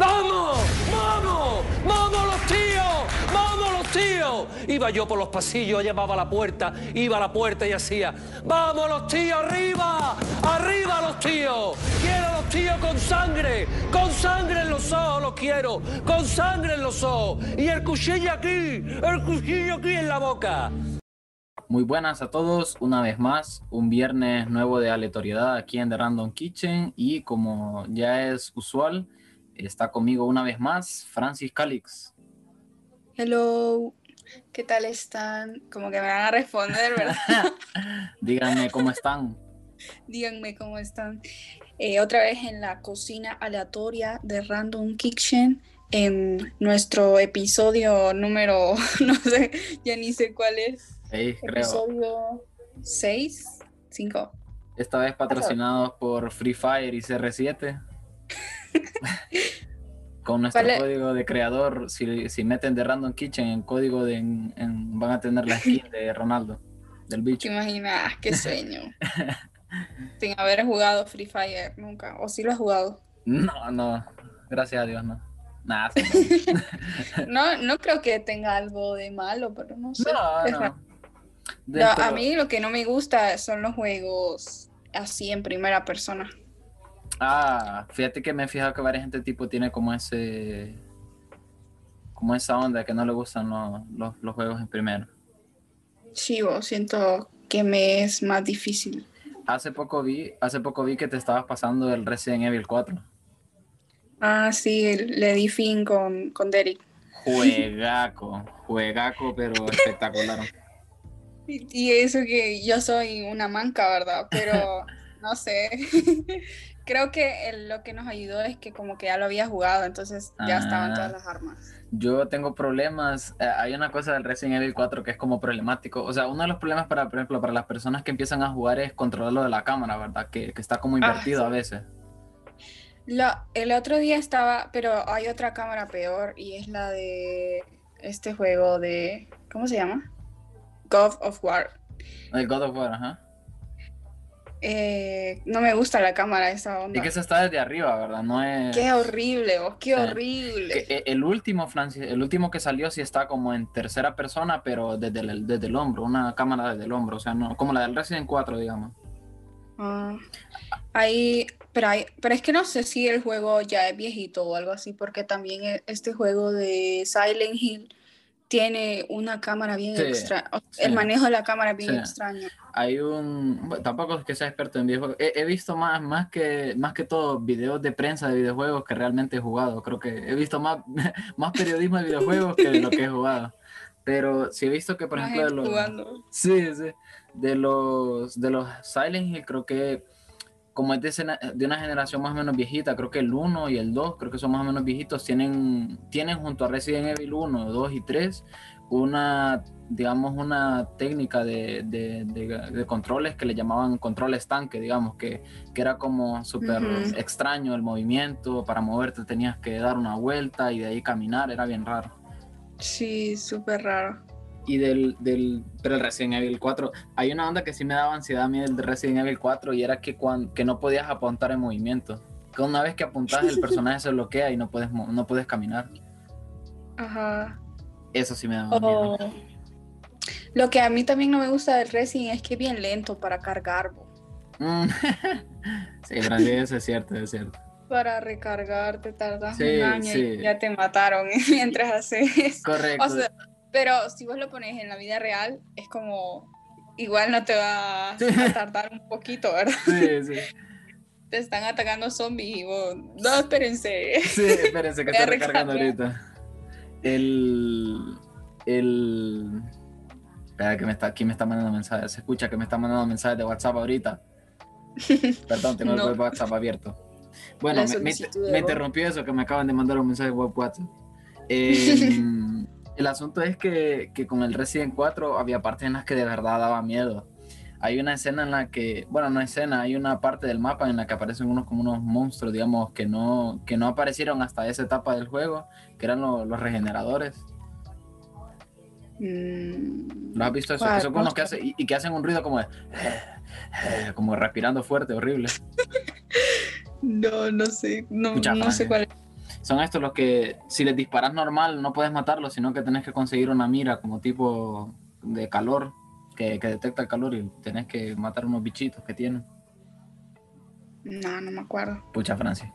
¡Vamos! ¡Vamos! ¡Vamos los tíos! ¡Vamos los tíos! Iba yo por los pasillos, llamaba a la puerta, iba a la puerta y hacía, ¡Vamos los tíos arriba! ¡Arriba los tíos! ¡Quiero a los tíos con sangre! ¡Con sangre en los ojos los quiero! ¡Con sangre en los ojos! ¡Y el cuchillo aquí! ¡El cuchillo aquí en la boca! Muy buenas a todos, una vez más, un viernes nuevo de aleatoriedad aquí en The Random Kitchen y como ya es usual, está conmigo una vez más Francis Calix. Hello, ¿qué tal están? Como que me van a responder, ¿verdad? Díganme cómo están. Díganme cómo están. Eh, otra vez en la cocina aleatoria de Random Kitchen, en nuestro episodio número, no sé, ya ni sé cuál es. Seis, creo. Episodio 6, 5. Esta vez patrocinados por Free Fire y CR7. Con nuestro código de creador, si, si meten de Random Kitchen en código de en- en- van a tener la skin de Ronaldo, del ¿Te bicho. imaginas? ¡Qué sueño! Sin haber jugado Free Fire nunca. ¿O sí lo has jugado? No, no, gracias a Dios, no. Nada. No, no creo que tenga algo de malo, pero no sé. No, es no. raro. No, Dentro- a mí lo que no me gusta son los juegos así en primera persona. Ah, fíjate que me he fijado que varias gente tipo tiene como ese. Como esa onda que no le gustan los, los, los juegos en primero. Chivo, siento que me es más difícil. Hace poco vi, hace poco vi que te estabas pasando el Resident Evil 4. Ah, sí, le di fin con, con Derek. Juegaco, juegaco, pero espectacular. Y, y eso que yo soy una manca, ¿verdad? Pero no sé. Creo que el- lo que nos ayudó es que como que ya lo había jugado, entonces ya estaban Ah. todas las armas. Yo tengo problemas. eh, hay una cosa del Resident Evil 4 que es como problemático. O sea, uno de los problemas para, por ejemplo, para las personas que empiezan a jugar es controlar lo de la cámara, ¿verdad? Que, que está como Ah, invertido sí. a veces. Lo- el otro día estaba, pero hay otra cámara peor y es la de este juego de, ¿cómo se llama? God of War. El God of War, ajá. Eh, no me gusta la cámara esa onda. Y que eso está desde arriba, ¿verdad? No es. Qué horrible, vos, qué horrible. eh, el último, Francis, el último que salió sí está como en tercera persona, pero desde el, desde el hombro, una cámara desde el hombro, o sea, no, como la del Resident 4, digamos. Ah, ahí, pero, hay, pero es que no sé si el juego ya es viejito o algo así, porque también e- este juego de Silent Hill tiene una cámara bien Sí, extraña. sí. El manejo de la cámara bien Sí. extraño. Hay un, bueno, tampoco es que sea experto en videojuegos, he, he visto más, más que, más que todo videos de prensa de videojuegos que realmente he jugado, creo que he visto más, más periodismo de videojuegos que de lo que he jugado. Pero sí he visto que, por Más ejemplo, de los, jugando. Sí, sí. De los, de los Silent Hill, creo que como es de, una generación más o menos viejita, creo que el 1 y el 2, creo que son más o menos viejitos, tienen, tienen junto a Resident Evil 1, 2 y 3 una, digamos, una técnica de, de- controles que le llamaban controles tanque, digamos, que, que era como súper extraño el movimiento, para moverte tenías que dar una vuelta y de ahí caminar, era bien raro. Sí, súper raro. Y del, del, pero el Resident Evil 4, hay una onda que sí me daba ansiedad a mí del de Resident Evil 4 y era que, cuan- que no podías apuntar en movimiento. Que una vez que apuntas el personaje se bloquea y no puedes, no puedes caminar. Ajá. Eso sí me daba O- miedo. Lo que a mí también no me gusta del Resident es que es bien lento para cargar. Mm. sí, eso es cierto, es cierto. Para recargar te tardas Sí, un año sí. y ya te mataron mientras haces. Correcto. O sea, pero si vos lo pones en la vida real, es como igual no te va a tardar un poquito, ¿verdad? sí, sí. Te están atacando zombies y vos, no, espérense. Sí, espérense que estoy recargando ahorita. El. El. Espera, que me está, aquí me está mandando mensajes. Se escucha que me está mandando mensajes de WhatsApp ahorita. Perdón, tengo No. el WhatsApp abierto. Bueno, me, interrumpió eso que me acaban de mandar un mensaje de WhatsApp. Eh, el asunto es que, que con el Resident 4 había partes en las que de verdad daba miedo. Hay una escena en la que, bueno, no escena, hay una parte del mapa en la que aparecen unos como unos monstruos, digamos, que no, que no aparecieron hasta esa etapa del juego, que eran lo- los regeneradores. Mm, ¿Lo has visto eso? Que son como los que hacen, y, y que hacen un ruido como de, como respirando fuerte, horrible. No, no sé, no, no sé Fran, cuál es. Son estos los que si les disparas normal no puedes matarlos, sino que tenés que conseguir una mira como tipo de calor, que, que detecta el calor y tenés que matar unos bichitos que tienen. No, no me acuerdo. Pucha, Francia.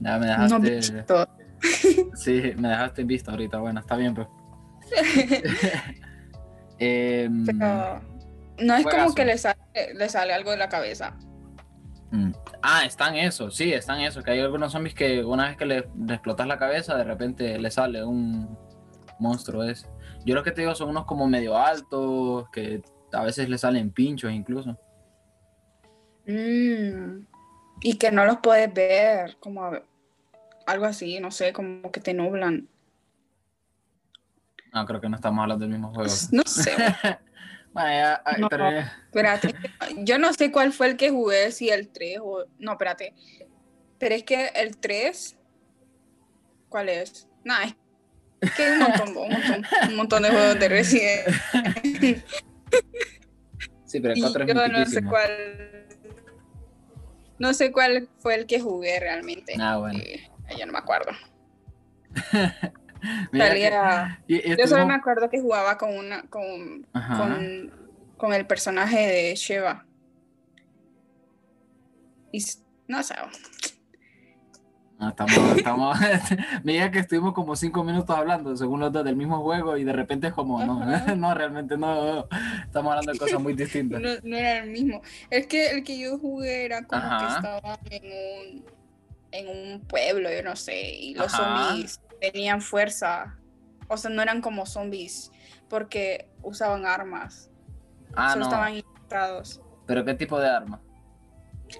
Ya me No, dejaste. bichito. Sí, me dejaste en vista ahorita. Bueno, está bien, pues. Em, Pero no es como que le sale, le sale algo de la cabeza. Mm. Ah, están esos, sí, están esos. Que hay algunos zombies que una vez que le, le explotas la cabeza, de repente le sale un monstruo ese. Yo lo que te digo son unos como medio altos, que a veces le salen pinchos incluso. Mm. Y que no los puedes ver, como algo así, no sé, como que te nublan. No, creo que no estamos hablando del mismo juego. No sé. Ay, No. pero- Espérate, yo no sé cuál fue el que jugué, si el 3 o... No, espérate. Pero es que el 3... ¿Cuál es? Nada, es que hay un montón, un montón, un montón de juegos de Resident. Sí, pero el Y 4 es yo no sé cuál... No sé cuál fue el que jugué realmente. Ah, bueno. Eh, yo no me acuerdo. Mira que- Salía- y- y Yo solo me acuerdo que jugaba con una... Con, con, con el personaje de Sheva. Y no sé. No, estamos, estamos, mira que estuvimos como cinco minutos hablando, según los dos, del mismo juego y de repente es como, no, no, realmente no, estamos hablando de cosas muy distintas. No, no era el mismo. Es que el que yo jugué era como que estaba en un, en un pueblo, yo no sé, y los Ajá. zombies tenían fuerza. O sea, no eran como zombies porque usaban armas, Ah, solo no, estaban infectados. pero ¿qué tipo de arma?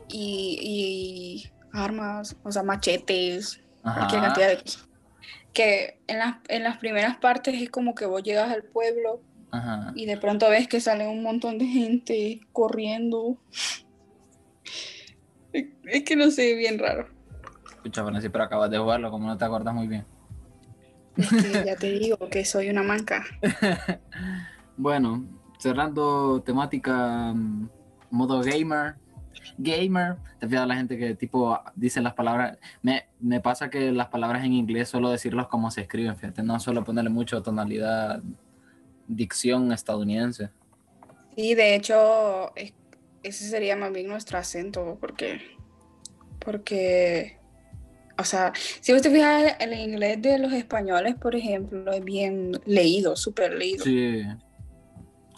Y, y armas, o sea, machetes, cualquier cantidad de cosas. Que en las, en las primeras partes es como que vos llegas al pueblo ajá. y de pronto ves que sale un montón de gente corriendo. Es que no sé, bien raro. Escucha, sí, pero acabas de jugarlo, como no te acuerdas muy bien. Es que ya te digo que soy una manca. Bueno, cerrando temática mm, modo gamer. Gamer, te fijas la gente que tipo dice las palabras. Me, me pasa que las palabras en inglés solo decirlas como se escriben, fíjate, no solo ponerle mucho tonalidad, dicción estadounidense. Sí, de hecho, es- ese sería más bien nuestro acento, porque, porque, o sea, si vos te fijas, el inglés de los españoles, por ejemplo, es bien leído, súper leído. Sí,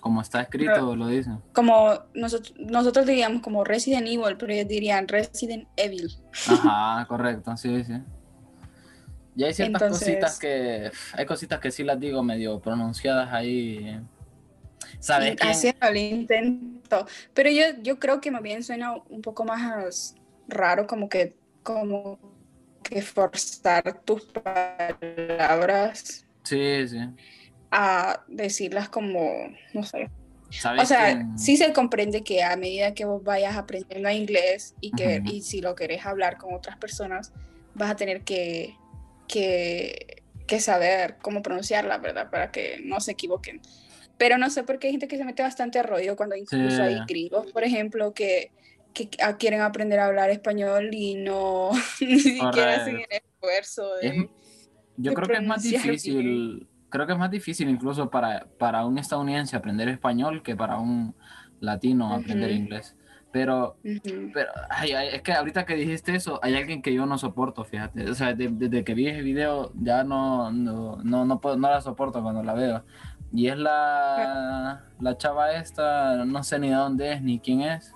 como está escrito, lo dicen. Como nosotros, nosotros diríamos como Resident Evil, pero ellos dirían Resident Evil. Ajá, correcto, sí, sí. Y hay ciertas Entonces- cositas que, hay cositas que sí las digo medio pronunciadas ahí. ¿Sabes? Haciendo el intento. Pero yo, yo creo que más bien suena un poco más raro, como que, como que forzar tus palabras Sí, sí. a decirlas como, no sé. ¿Sabes O sea, quién? sí se comprende que a medida que vos vayas aprendiendo inglés y que Ujú. y si lo querés hablar con otras personas, vas a tener que, que, que saber cómo pronunciarla, ¿verdad? Para que no se equivoquen. Pero no sé por qué hay gente que se mete bastante a rollo cuando incluso Sí. hay gringos, por ejemplo, que, que a- quieren aprender a hablar español y no ni siquiera hacen el esfuerzo de... Es- Yo de creo que es más difícil, creo que es más difícil incluso para, para un estadounidense aprender español que para un latino aprender Ujú. inglés. Pero, Ujú. pero ay, ay, es que ahorita que dijiste eso, hay alguien que yo no soporto, fíjate. O sea, de- desde que vi ese video ya no, no, no, no, puedo- no la soporto cuando la veo. Y es la, la chava esta, no sé ni de dónde es ni quién es,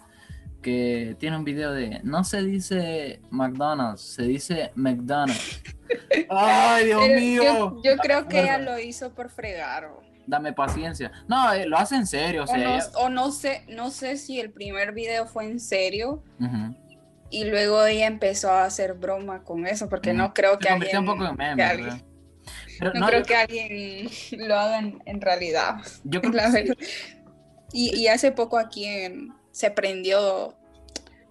que tiene un video de, no se dice McDonald's, se dice McDonald's. ¡Ay, Dios Pero mío! yo, yo creo que ella lo hizo por fregar. Dame paciencia. No, eh, lo hace en serio, o O sea. no, ella- o no sé, no sé si el primer video fue en serio y luego ella empezó a hacer broma con eso, porque no creo Se que alguien, un poco en meme, que alguien- ¿verdad? Pero no no, creo yo, que alguien lo haga en, en realidad. yo creo que sí. Y, y hace poco aquí en- se prendió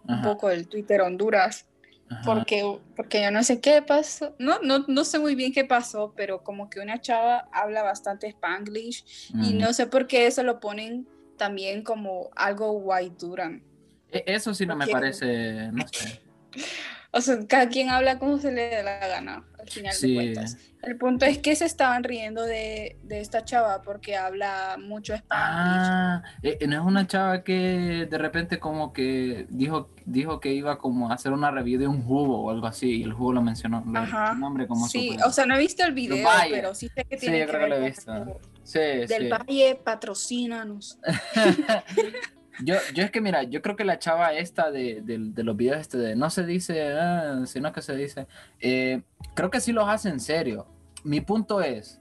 un poco el Twitter Honduras, ajá. porque, porque yo no sé qué pasó, no, no, no sé muy bien qué pasó, pero como que una chava habla bastante spanglish y no sé por qué eso lo ponen también como algo white Duran. E- Eso sí no me parece, no sé. o sea, cada quien habla como se le dé la gana, al final de cuentas. El punto es que se estaban riendo de, de esta chava porque habla mucho español. Ah, eh, no es una chava que de repente como que dijo, dijo que iba como a hacer una review de un jugo o algo así, y el jugo lo mencionó. Ajá. El nombre como sí, o sea, no he visto el video, pero sí sé que tiene sí, yo que creo ver que lo he visto. Sí, Del sí. Valle, patrocínanos. Yo, yo es que mira, yo creo que la chava esta de, de- de los videos este de no se dice, ah, sino que se dice, eh, creo que sí los hace en serio. Mi punto es,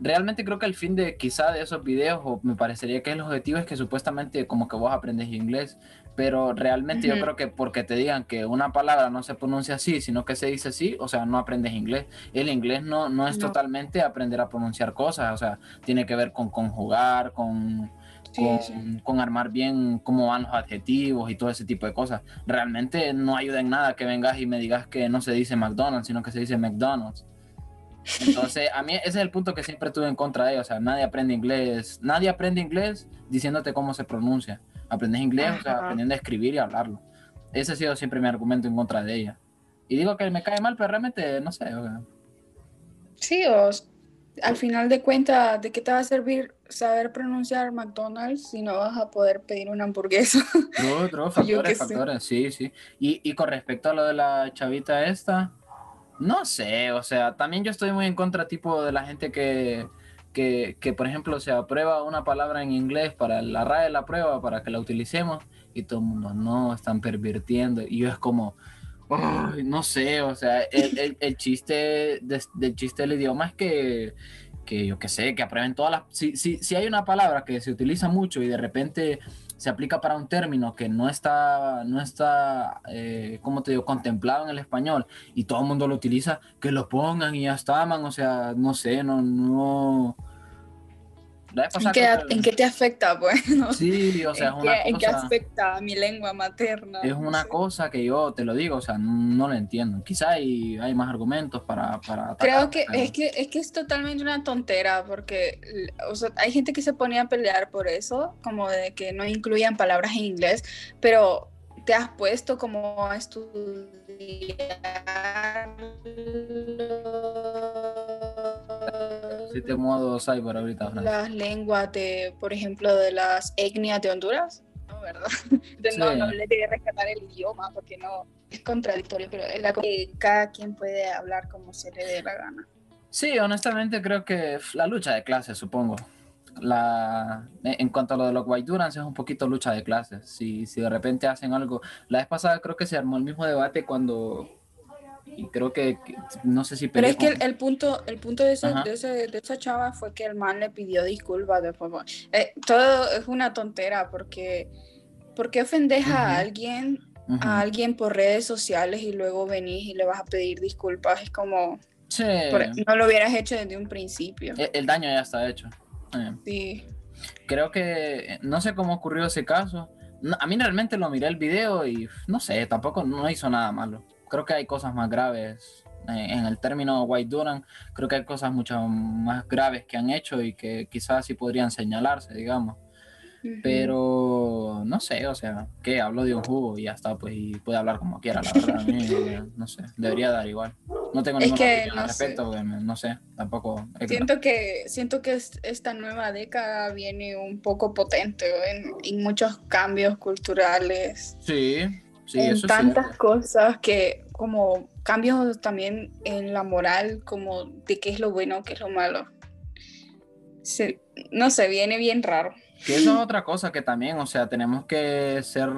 realmente creo que el fin de quizá de esos videos, o me parecería que el objetivo es que supuestamente como que vos aprendes inglés, pero realmente yo creo que porque te digan que una palabra no se pronuncia así, sino que se dice así, o sea, no aprendes inglés. El inglés no, no es No. totalmente aprender a pronunciar cosas, o sea, tiene que ver con conjugar, con Sí, con, sí. con armar bien cómo van los adjetivos y todo ese tipo de cosas. Realmente no ayuda en nada que vengas y me digas que no se dice McDonald's, sino que se dice McDonald's. Entonces, a mí ese es el punto que siempre tuve en contra de ellos. O sea, nadie aprende inglés, nadie aprende inglés diciéndote cómo se pronuncia. Aprendes inglés, o sea, Ajá. aprendiendo a escribir y hablarlo. Ese ha sido siempre mi argumento en contra de ella. Y digo que me cae mal, pero realmente no sé. o sea, Sí, o s- al final de cuentas, ¿de qué te va a servir saber pronunciar McDonald's si no vas a poder pedir una hamburguesa? True, Yo factores, factores, sí, sí. Y, y con respecto a lo de la chavita esta, no sé, o sea, también yo estoy muy en contra tipo de la gente que, que, que, por ejemplo, se aprueba una palabra en inglés para la RAE de la prueba, para que la utilicemos, y todo el mundo, no, están pervirtiendo, y yo es como, "Ay, no sé, o sea, el, el- el chiste de- del chiste del idioma es que que yo qué sé, que aprueben todas las... Si, si, si hay una palabra que se utiliza mucho y de repente se aplica para un término que no está, no está eh, ¿cómo te digo?, contemplado en el español y todo el mundo lo utiliza, que lo pongan y ya está, man, o sea, no sé, no, no... La vez ¿En qué, en qué te afecta, pues? No. Sí, o sea, es ¿En, una qué, en qué cosa... afecta a mi lengua materna? Es una cosa que yo te lo digo, o sea, no lo entiendo. Quizá hay, hay más argumentos para, para Creo que es, que es que es totalmente una tontera porque o sea, hay gente que se ponía a pelear por eso, como de que no incluían palabras en inglés, pero te has puesto como a estudiar Sí, te modo cyber ahorita, Fran. las lenguas de, por ejemplo, de las etnias de Honduras, ¿no? ¿Verdad? No, Sí. no le debe rescatar el idioma porque no es contradictorio, pero es la que cada quien puede hablar como se le dé la gana. Sí, honestamente creo que la lucha de clases, supongo. La, en cuanto a lo de los white Durans, es un poquito lucha de clases. Si, si de repente hacen algo. La vez pasada creo que se armó el mismo debate cuando. Y creo que. que- no sé si Pero es que peleé el, el punto, el punto de, ese- de, ese- de esa chava fue que el man le pidió disculpas después. eh, todo es una tontera porque, ¿por qué ofendes Ujú. a alguien, con- Ujú. a alguien por redes sociales y luego venís y le vas a pedir disculpas? Es como, Sí, por- no lo hubieras hecho desde un principio. el, el daño ya está hecho. Eh, Sí. creo que. No sé cómo ocurrió ese caso. No, a mí realmente lo miré el video y no sé, tampoco no hizo nada malo. Creo que hay cosas más graves. eh, en el término White Duran, creo que hay cosas mucho más graves que han hecho y que quizás sí podrían señalarse, digamos. Pero no sé, o sea, que hablo de un jugo y ya está, pues, y puede hablar como quiera, la verdad. A mí, eh, no sé, debería dar igual. No tengo Es ninguna que, opinión al no respecto, porque me- no sé, tampoco. Siento que, siento que es- esta nueva década viene un poco potente en, en muchos cambios culturales. Sí, sí, en eso es tantas cierto. cosas que como cambios también en la moral, como de qué es lo bueno, qué es lo malo. Se- no sé, viene bien raro. Que eso es otra cosa que también, o sea, tenemos que ser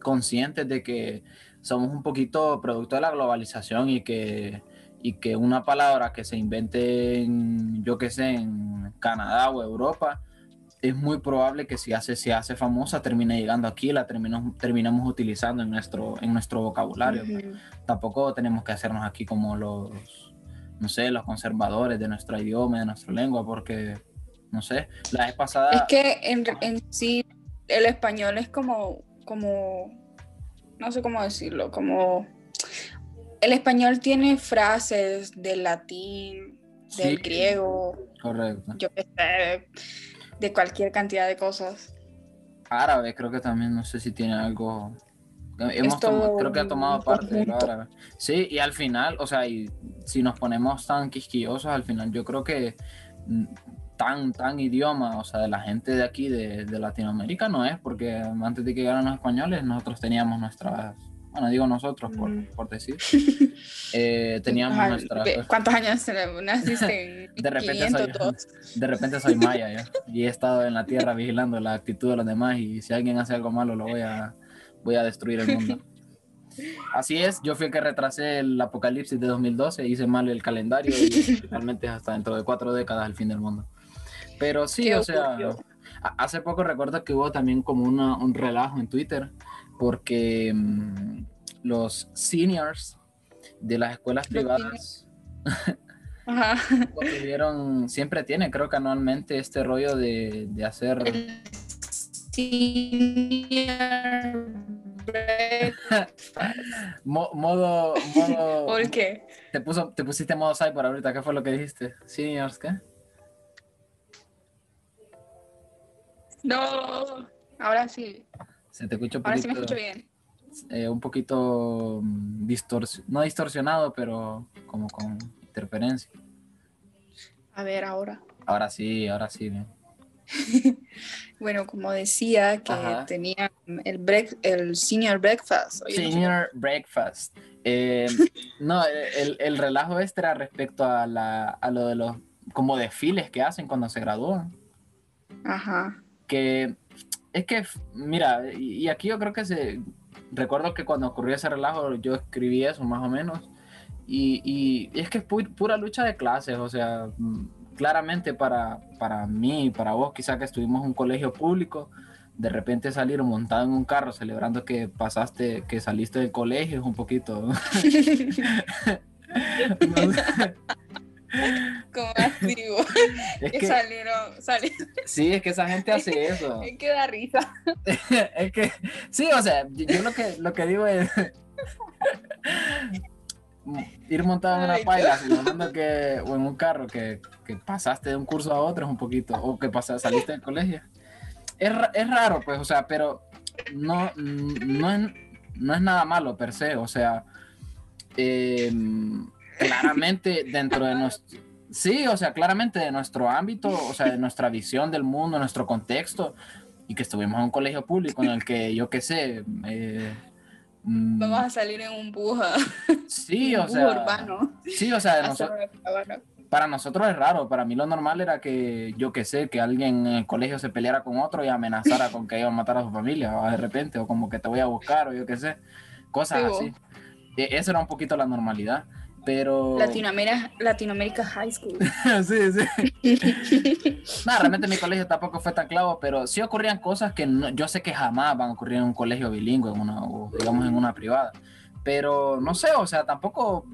conscientes de que somos un poquito producto de la globalización y que, y que una palabra que se invente en, yo qué sé, en Canadá o Europa, es muy probable que si hace, si hace famosa termine llegando aquí, la terminamos, terminamos utilizando en nuestro, en nuestro vocabulario. Tampoco tenemos que hacernos aquí como los, no sé, los conservadores de nuestro idioma, de nuestra lengua, porque, no sé, la vez pasada... Es que en, en sí el español es como, como, no sé cómo decirlo, como el español tiene frases del latín, del Sí. griego, Correcto. yo qué sé, de cualquier cantidad de cosas. Árabe creo que también, no sé si tiene algo Hemos creo que ha tomado parte de lo árabe. Sí, y al final, o sea, y si nos ponemos tan quisquillosos, al final yo creo que mm, tan, tan idioma, o sea, de la gente de aquí, de, de Latinoamérica, no es, porque antes de que llegaran los españoles, nosotros teníamos nuestras bueno, digo nosotros por, mm. por decir, eh, teníamos. ¿Cuántos años naciste? de, repente soy, de repente soy maya ¿ya? y he estado en la tierra vigilando la actitud de los demás y si alguien hace algo malo lo voy a, voy a destruir el mundo. Así es, yo fui el que retrasé el apocalipsis de 2012, hice mal el calendario y realmente hasta dentro de cuatro décadas el fin del mundo. Pero sí, o sea, hace poco recuerdo que hubo también como una, un relajo en Twitter porque mm, los seniors de las escuelas privadas tuvieron, siempre tienen, creo que anualmente, este rollo de, de hacer... modo, modo... ¿Por qué? Te, puso, te pusiste modo cyber ahorita, ¿qué fue lo que dijiste? Seniors, ¿qué? No, ahora sí. Se te escucha un poquito. Ahora sí me escucho bien. Eh, un poquito mm, distorsionado, no distorsionado, pero como con interferencia. A ver, ahora. Ahora sí, ahora sí. bueno, como decía, que tenía el, break, el senior breakfast. Senior breakfast. Eh, no, el, el, relajo este era respecto a, la, a lo de los como desfiles que hacen cuando se gradúan. Ajá. Que es que, mira, y, aquí yo creo que se. Recuerdo que cuando ocurrió ese relajo, yo escribí eso más o menos. Y, y, es que es pura lucha de clases, o sea, claramente para, para mí y para vos, quizá que estuvimos en un colegio público, de repente salir montado en un carro celebrando que pasaste, que saliste del colegio es un poquito. Como activo. Es que, salieron, Sí, es que esa gente hace eso. Es que da risa. es que, sí, o sea, yo, lo, que, lo que digo es ir montado en una paila, que, o en un carro que, que, pasaste de un curso a otro es un poquito, o que pasaste, saliste del colegio. Es, es raro, pues, o sea, pero no, no, es, no es nada malo per se, o sea, eh, claramente dentro de nuestro... Sí, o sea, claramente de nuestro ámbito, o sea, de nuestra visión del mundo, nuestro contexto, y que estuvimos en un colegio público en el que, yo qué sé... Eh, mm, Vamos a salir en un bus, sí, o sea, urbano. Sí, o sea, para nosotros es raro. Para mí lo normal era que, yo qué sé, que alguien en el colegio se peleara con otro y amenazara con que iba a matar a su familia, o de repente, o como que te voy a buscar, o yo qué sé, cosas así. E, eso era un poquito la normalidad pero... Latinoamérica, Latinoamérica High School. sí, sí. no, realmente mi colegio tampoco fue tan clavo, pero sí ocurrían cosas que yo sé que jamás van a ocurrir en un colegio bilingüe, en una, o digamos en una privada. Pero no sé, o sea, tampoco...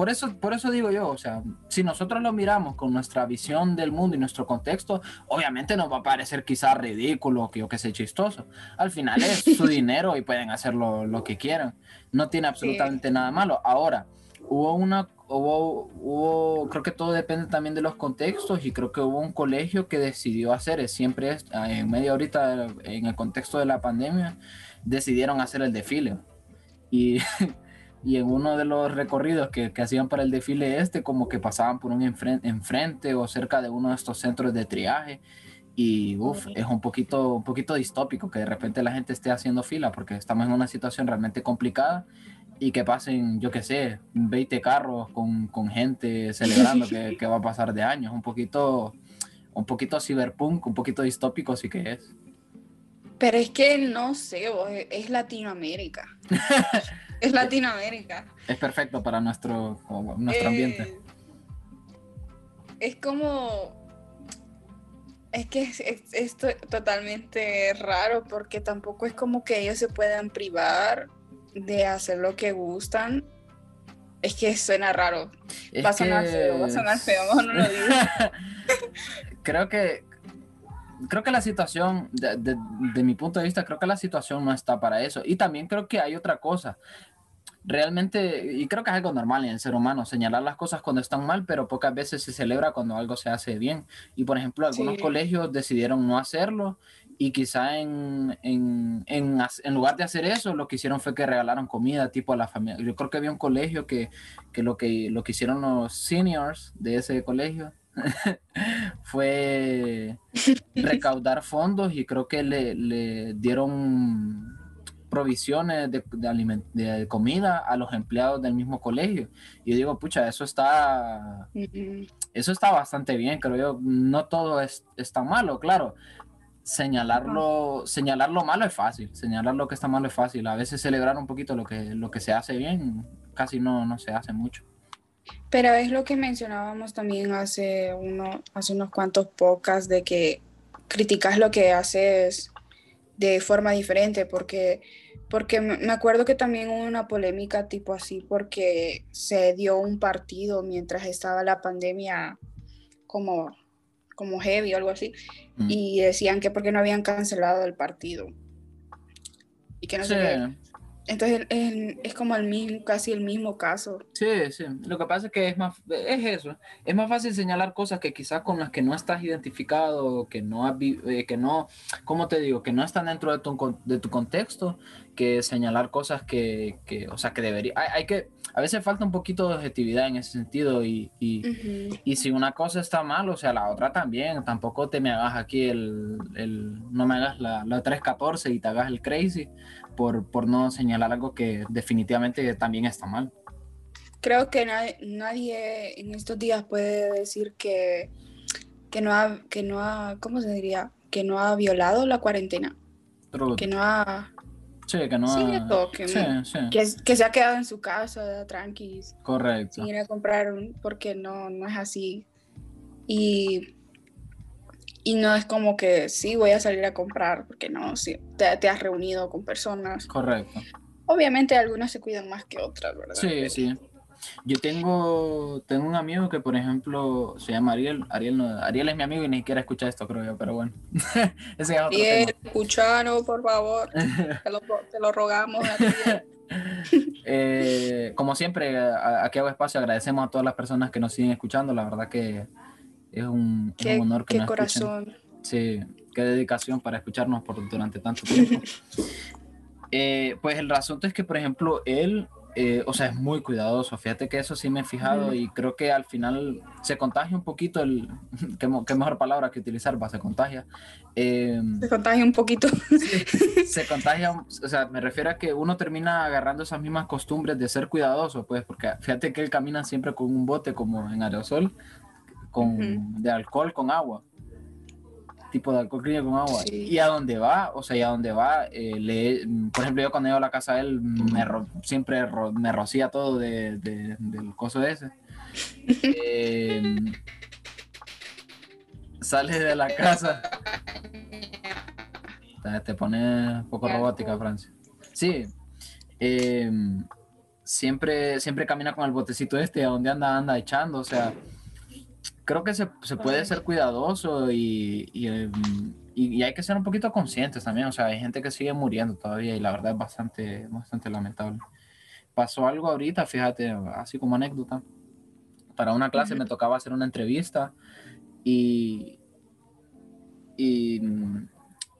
Por eso, por eso digo yo, o sea, si nosotros lo miramos con nuestra visión del mundo y nuestro contexto, obviamente nos va a parecer quizás ridículo, que yo que sé, chistoso. Al final es su dinero y pueden hacer lo, que quieran. No tiene absolutamente nada malo. Ahora, hubo una, hubo, hubo, creo que todo depende también de los contextos y creo que hubo un colegio que decidió hacer, siempre ah, en media horita en el contexto de la pandemia, decidieron hacer el desfile. Y, y en uno de los recorridos que, que, hacían para el desfile este, como que pasaban por un enfrente, o cerca de uno de estos centros de triaje. Y uf, es un poquito, un poquito distópico que de repente la gente esté haciendo fila porque estamos en una situación realmente complicada y que pasen, yo qué sé, 20 carros con, con gente celebrando que, que, va a pasar de años. Un poquito, un poquito cyberpunk, un poquito distópico sí que es. Pero es que no sé, es Latinoamérica. es Latinoamérica. Es perfecto para nuestro, nuestro ambiente. Eh, es como... Es que es, es totalmente raro porque tampoco es como que ellos se puedan privar de hacer lo que gustan, es que suena raro. va a sonar feo, va a sonar feo, mejor no lo digo. creo que creo que la situación, de, de, mi punto de vista, creo que la situación no está para eso. Y también creo que hay otra cosa. Realmente, y creo que es algo normal en el ser humano, señalar las cosas cuando están mal, pero pocas veces se celebra cuando algo se hace bien. Y por ejemplo, algunos colegios decidieron no hacerlo y quizá en, en, en, en, lugar de hacer eso, lo que hicieron fue que regalaron comida tipo a la familia. Yo creo que había un colegio que, que, lo, que lo que hicieron los seniors de ese colegio fue recaudar fondos y creo que le, le dieron provisiones de, de, de, comida a los empleados del mismo colegio. Y yo digo, pucha, eso está, eso está bastante bien, creo yo. No todo es, es tan malo, claro. Señalarlo, señalar lo malo es fácil, señalar lo que está malo es fácil. A veces celebrar un poquito lo que, lo que se hace bien, casi no, no se hace mucho. Pero es lo que mencionábamos también hace, uno, hace unos cuantos pocas de que criticas lo que haces de forma diferente, porque, porque me acuerdo que también hubo una polémica tipo así, porque se dio un partido mientras estaba la pandemia como, como heavy o algo así, mm. y decían que porque no habían cancelado el partido. Y que no sí. sé entonces es, es, como el mismo, casi el mismo caso. Sí, sí. Lo que pasa es que es más, es eso. Es más fácil señalar cosas que quizás con las que no estás identificado, que no, has, eh, que no, ¿cómo te digo? Que no están dentro de tu, de tu contexto, que señalar cosas que, que o sea, que debería, hay, hay, que, a veces falta un poquito de objetividad en ese sentido y, y, uh -huh. y, si una cosa está mal, o sea, la otra también, tampoco te me hagas aquí el, el no me hagas la, la 314 y te hagas el crazy por, por no señalar algo que definitivamente también está mal. Creo que nadie, nadie en estos días puede decir que, que, no ha, que no ha, ¿cómo se diría? Que no ha violado la cuarentena. Pero, que no ha... Sí, que no sí, ha... que, sí, sí. que, que, se ha quedado en su casa, tranqui. Correcto. Sin ir a comprar, un, porque no, no es así. Y y no es como que sí voy a salir a comprar, porque no, sí, te, te, has reunido con personas. Correcto. Obviamente algunas se cuidan más que otras, ¿verdad? Sí, Pero... sí. Yo tengo, tengo un amigo que, por ejemplo, se llama Ariel. Ariel, no, Ariel es mi amigo y ni siquiera escucha esto, creo yo, pero bueno. Ese es otro Ariel, por favor. te, lo, te lo rogamos. eh, como siempre, aquí hago espacio. Agradecemos a todas las personas que nos siguen escuchando. La verdad que es un, qué, es un honor que qué nos corazón. Escuchen. Sí, qué dedicación para escucharnos por, durante tanto tiempo. eh, pues el asunto es que, por ejemplo, él, eh, o sea, es muy cuidadoso. Fíjate que eso sí me he fijado y creo que al final se contagia un poquito el, qué, qué mejor palabra que utilizar, va, se contagia. Eh, se contagia un poquito. Se contagia, o sea, me refiero a que uno termina agarrando esas mismas costumbres de ser cuidadoso, pues, porque fíjate que él camina siempre con un bote como en aerosol, con, uh -huh. de alcohol con agua. Tipo de alcohol con agua. Sí. y a dónde va o sea y a dónde va eh, le, por ejemplo yo cuando llego a la casa de él me ro, siempre ro, me rocía todo de, de, del coso ese. Eh, sale de la casa. Te pone un poco robótica Francia. Sí eh, siempre siempre camina con el botecito este a donde anda anda echando o sea creo que se, se puede ser cuidadoso y, y, y, y, hay que ser un poquito conscientes también. O sea, hay gente que sigue muriendo todavía y la verdad es bastante, bastante lamentable. Pasó algo ahorita, fíjate, así como anécdota. Para una clase uh -huh. me tocaba hacer una entrevista y, y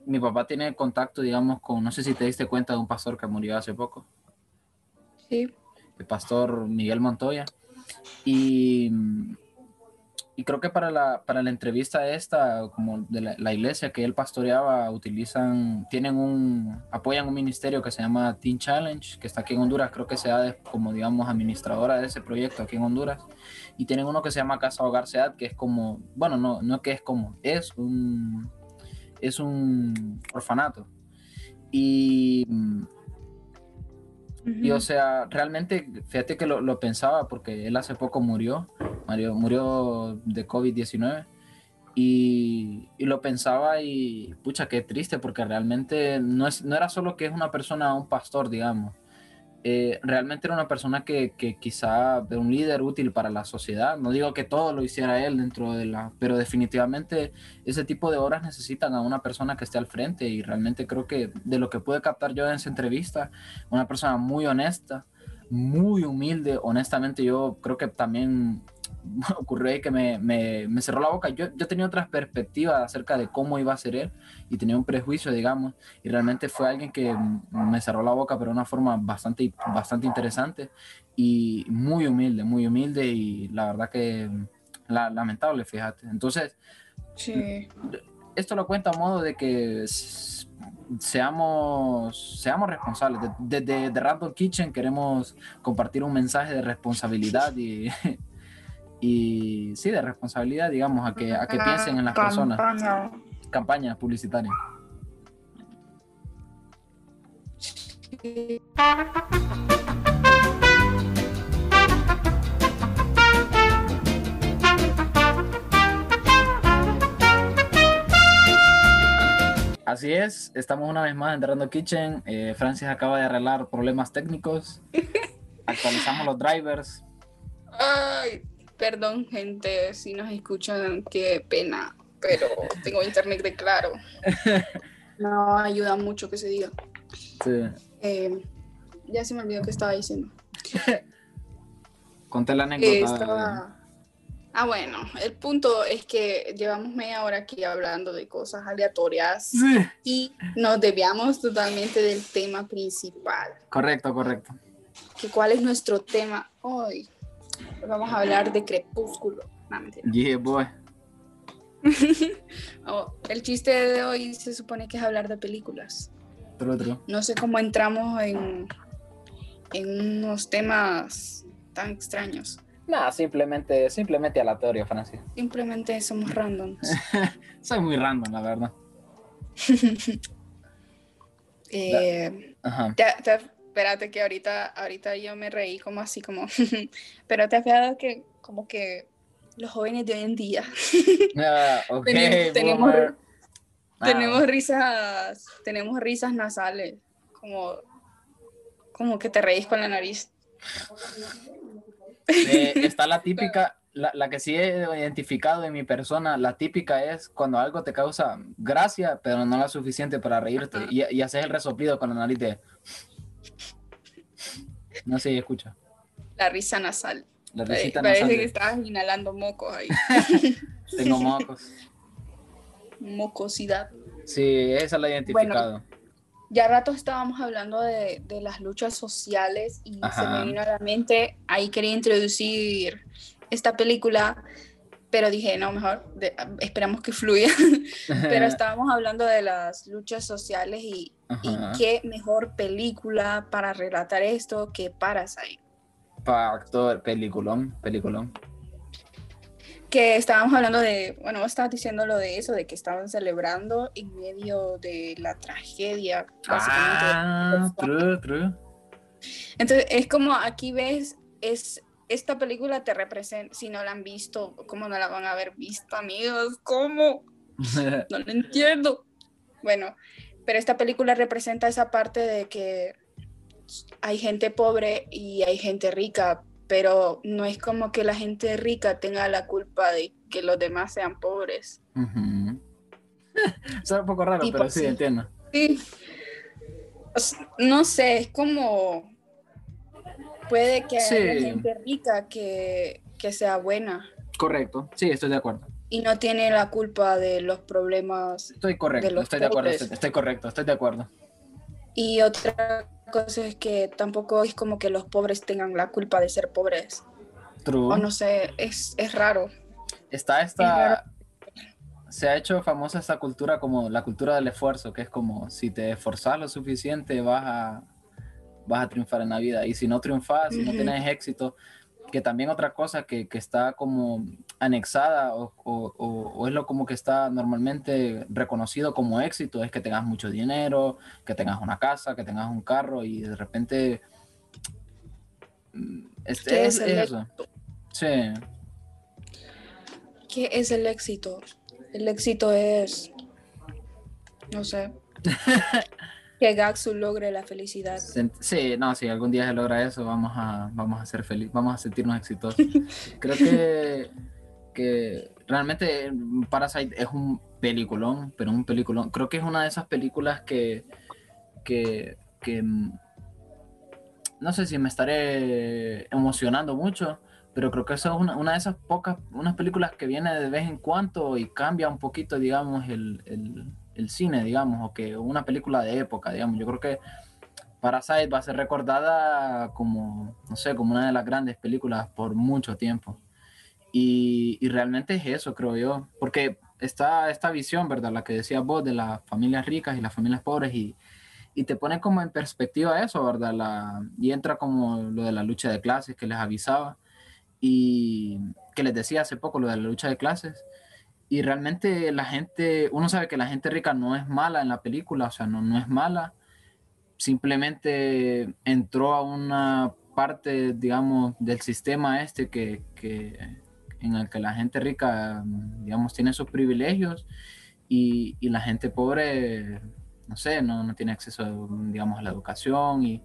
mi papá tiene contacto, digamos, con, no sé si te diste cuenta de un pastor que murió hace poco. Sí. El pastor Miguel Montoya. Y y creo que para la, para la entrevista esta, como de la, la, iglesia que él pastoreaba, utilizan, tienen un, apoyan un ministerio que se llama Teen Challenge, que está aquí en Honduras, creo que sea como, digamos, administradora de ese proyecto aquí en Honduras, y tienen uno que se llama Casa Hogar Seat, que es como, bueno, no, no que es como, es un, es un orfanato. Y -huh. Y o sea, realmente, fíjate que lo, lo, pensaba porque él hace poco murió, Mario, murió de COVID-19 y, y, lo pensaba y pucha, qué triste porque realmente no, es, no era solo que es una persona, un pastor, digamos, eh, realmente era una persona que, que quizá de un líder útil para la sociedad. No digo que todo lo hiciera él dentro de la, pero definitivamente ese tipo de horas necesitan a una persona que esté al frente y realmente creo que de lo que pude captar yo en esa entrevista, una persona muy honesta, muy humilde, honestamente yo creo que también ocurrió ahí que me, me, me, cerró la boca. Yo, yo tenía otras perspectivas acerca de cómo iba a ser él y tenía un prejuicio, digamos, y realmente fue alguien que me cerró la boca, pero de una forma bastante, bastante interesante y muy humilde, muy humilde y la verdad que la, lamentable, fíjate. Entonces, Sí. esto lo cuenta a modo de que seamos, seamos responsables. Desde de, de- de Random Kitchen queremos compartir un mensaje de responsabilidad y, y sí, de responsabilidad, digamos, a que, a que piensen en las personas. Campaña. Campaña publicitaria. Así es, estamos una vez más en The Random Kitchen. Eh, Francis acaba de arreglar problemas técnicos. Actualizamos los drivers. Ay, perdón, gente, si nos escuchan, qué pena, pero tengo internet de claro. No ayuda mucho que se diga. Sí. Eh, ya se me olvidó que estaba diciendo. Conté la Eh, anécdota. estaba- Ah, bueno, el punto es que llevamos media hora aquí hablando de cosas aleatorias Sí. y nos desviamos totalmente del tema principal. Correcto, correcto. que ¿Cuál es nuestro tema hoy? Vamos a hablar de Crepúsculo. No, mentira. Yeah, boy. Oh, el chiste de hoy se supone que es hablar de películas. True, true. No sé cómo entramos en, en unos temas tan extraños. Nada, simplemente, simplemente aleatorio, Francis. Simplemente somos randoms. Soy muy random, la verdad. Eh, Ajá. te- te- espérate que ahorita, ahorita yo me reí como así como... Pero te has fijado que como que los jóvenes de hoy en día Ah, Tenemos-. Ah, tenemos risas, tenemos risas nasales, como, como que te reís con la nariz. eh, está la típica, la, la que sí he identificado en mi persona, la típica es cuando algo te causa gracia, pero no la suficiente para reírte, y, y haces el resoplido con la nariz de... No sé, escucha. La risa nasal. La risita Parece nasal que estás inhalando mocos ahí. Tengo mocos. Mocosidad. Sí, esa la he identificado. Ya rato estábamos hablando de, de las luchas sociales y se Ajá. me vino a la mente, ahí quería introducir esta película, pero dije, no, mejor de- esperamos que fluya. pero estábamos hablando de las luchas sociales y, y qué mejor película para relatar esto que Parasite. Pa actor, peliculón, peliculón. Que estábamos hablando de, bueno, estabas diciendo lo de eso, de que estaban celebrando en medio de la tragedia, básicamente. Ah, true, true. Entonces, es como aquí ves, es esta película te representa, si no la han visto, ¿cómo no la van a haber visto, amigos? ¿Cómo? No lo entiendo. Bueno, pero esta película representa esa parte de que hay gente pobre y hay gente rica, pero no es como que la gente rica tenga la culpa de que los demás sean pobres. Ujú. Suena un poco raro, Tipo pero sí, entiendo. Sí. O No sé, es como puede que Sí. haya gente rica que, que sea buena Correcto, sí, estoy de acuerdo. y no tiene la culpa de los problemas. Estoy correcto, De los estoy de acuerdo, estoy, estoy correcto, estoy de acuerdo. Y otra cosa es que tampoco es como que los pobres tengan la culpa de ser pobres. True. O no sé, es, es raro. Está Es raro. esta. Se ha hecho famosa esta cultura como la cultura del esfuerzo, que es como si te esforzas lo suficiente vas a, vas a triunfar en la vida. Y si no triunfas, si no tienes éxito, que también otra cosa que, que está como anexada o, o- o- o es lo como que está normalmente reconocido como éxito, es que tengas mucho dinero, que tengas una casa, que tengas un carro y de repente... mm, Este, ¿Qué es, es eso. Sí. ¿Qué es el éxito? El éxito es, no sé, que Gaxu logre la felicidad. Sí, no, si algún día se logra eso, vamos a, vamos a ser felices, vamos a sentirnos exitosos. Creo que, que realmente Parasite es un peliculón, pero un peliculón. Creo que es una de esas películas que, que, que, mm, no sé si me estaré emocionando mucho, pero creo que eso es una, una de esas pocas, unas películas que viene de vez en cuando y cambia un poquito, digamos, el, el, el cine, digamos, o que una película de época, digamos. Yo creo que Parasite va a ser recordada como, no sé, como una de las grandes películas por mucho tiempo. Y, realmente es eso, creo yo, porque está esta visión, ¿verdad? La que decías vos de las familias ricas y las familias pobres y, y te pone como en perspectiva eso, ¿verdad? La, y entra como lo de la lucha de clases que les avisaba y que les decía hace poco, lo de la lucha de clases. Y realmente la gente, uno sabe que la gente rica no es mala en la película, o sea, no, no es mala, simplemente entró a una parte, digamos, del sistema este que, que en el que la gente rica, digamos, tiene sus privilegios y, y la gente pobre, no sé, no, no, tiene acceso, digamos, a la educación y,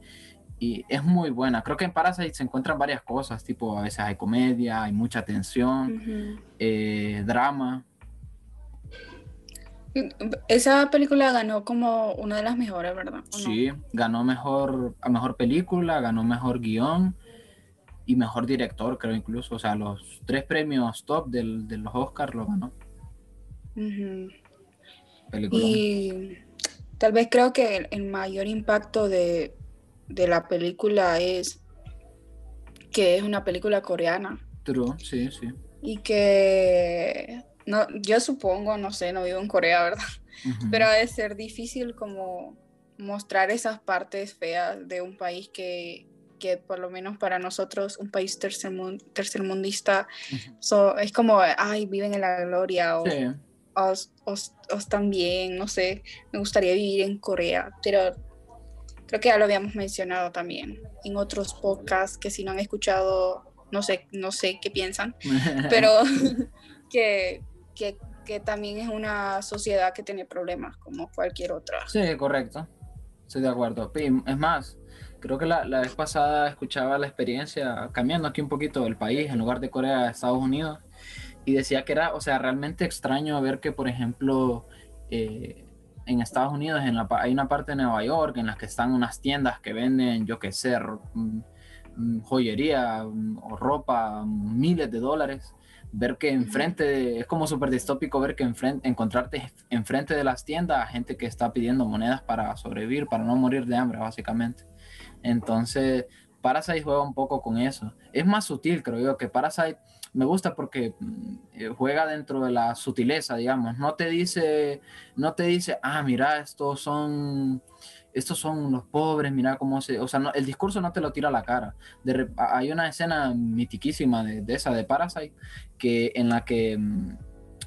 y, es muy buena. Creo que en Parasite se encuentran varias cosas, tipo a veces hay comedia, hay mucha tensión, uh -huh. eh, drama. Esa película ganó como una de las mejores, ¿verdad? Sí, no? ganó mejor, a mejor película, ganó mejor guion y mejor director, creo incluso. O sea, los tres premios top del, de los Oscars lo ganó. Uh -huh. Y tal vez creo que el, el mayor impacto de, de, la película es que es una película coreana. True, sí, sí. Y que no, yo supongo, no sé, no vivo en Corea, ¿verdad? Uh -huh. Pero ha de ser difícil como mostrar esas partes feas de un país que, que por lo menos para nosotros, un país tercermund tercermundista, uh -huh. so, es como, ay, viven en la gloria o, sí. o, o, o están bien, no sé, me gustaría vivir en Corea, pero creo que ya lo habíamos mencionado también en otros podcasts que si no han escuchado, no sé, no sé qué piensan, pero que, que, también es una sociedad que tiene problemas como cualquier otra. Sí, correcto. Estoy de acuerdo. Es más, creo que la, la, vez pasada escuchaba la experiencia, cambiando aquí un poquito el país, en lugar de Corea, Estados Unidos, y decía que era, o sea, realmente extraño ver que, por ejemplo, eh, en Estados Unidos en la, hay una parte de Nueva York en la que están unas tiendas que venden, yo qué sé, joyería o ropa, miles de dólares ver que enfrente, es como súper distópico ver que enfrente, encontrarte enfrente de las tiendas a gente que está pidiendo monedas para sobrevivir, para no morir de hambre, básicamente. Entonces, Parasite juega un poco con eso. Es más sutil, creo yo, que Parasite me gusta porque juega dentro de la sutileza, digamos. No te dice, no te dice, ah, mira, estos son estos son los pobres, mira cómo se... O sea, el discurso no te lo tira a la cara. Hay una escena mitiquísima de, esa, de Parasite, que, en la que um,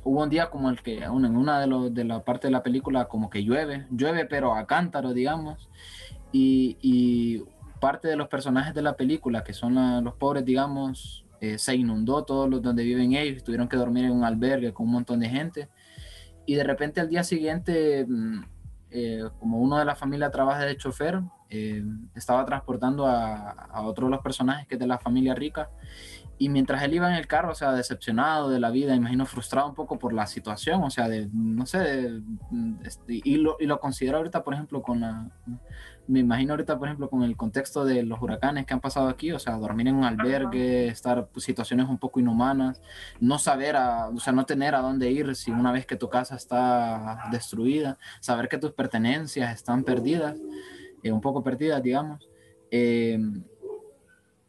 hubo un día como el que, en una de, de la parte de la película, como que llueve, llueve pero a cántaro, digamos, y, parte de los personajes de la película, que son los pobres, digamos, eh, se inundó todos los donde viven ellos, tuvieron que dormir en un albergue con un montón de gente, y de repente al día siguiente... Eh, como uno de la familia trabaja de chofer, eh, estaba transportando a, a, otro de los personajes que es de la familia rica. Y mientras él iba en el carro, o sea, decepcionado de la vida, imagino frustrado un poco por la situación, o sea, de, no sé, de, este, y, lo, y lo considero ahorita, por ejemplo, con la, me imagino ahorita, por ejemplo, con el contexto de los huracanes que han pasado aquí, o sea, dormir en un albergue, estar pues, situaciones un poco inhumanas, no saber, a, o sea, no tener a dónde ir si una vez que tu casa está destruida, saber que tus pertenencias están perdidas, eh, un poco perdidas, digamos. Eh,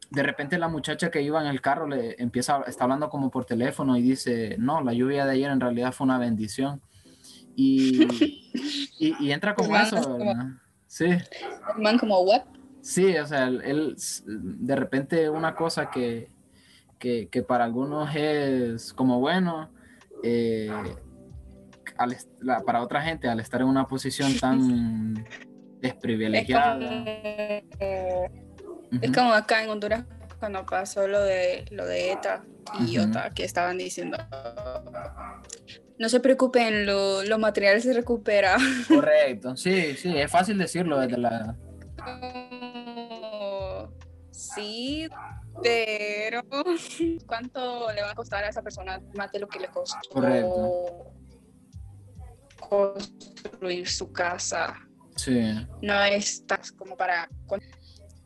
de repente la muchacha que iba en el carro le empieza, está hablando como por teléfono y dice, no, la lluvia de ayer en realidad fue una bendición. Y, y, y entra como eso, ¿verdad? Sí. El man como, ¿what? Sí, o sea, él, él de repente una cosa que, que, que, para algunos es como bueno, eh, al, la, para otra gente al estar en una posición tan desprivilegiada. Es como, uh -huh. es como acá en Honduras cuando pasó lo de lo de ETA y uh -huh. IOTA que estaban diciendo no se preocupen, lo, lo material se recupera. Correcto, sí, sí, es fácil decirlo desde la... Oh, sí, pero ¿cuánto le va a costar a esa persona más de lo que le costó Correcto. construir su casa? Sí. No es como para...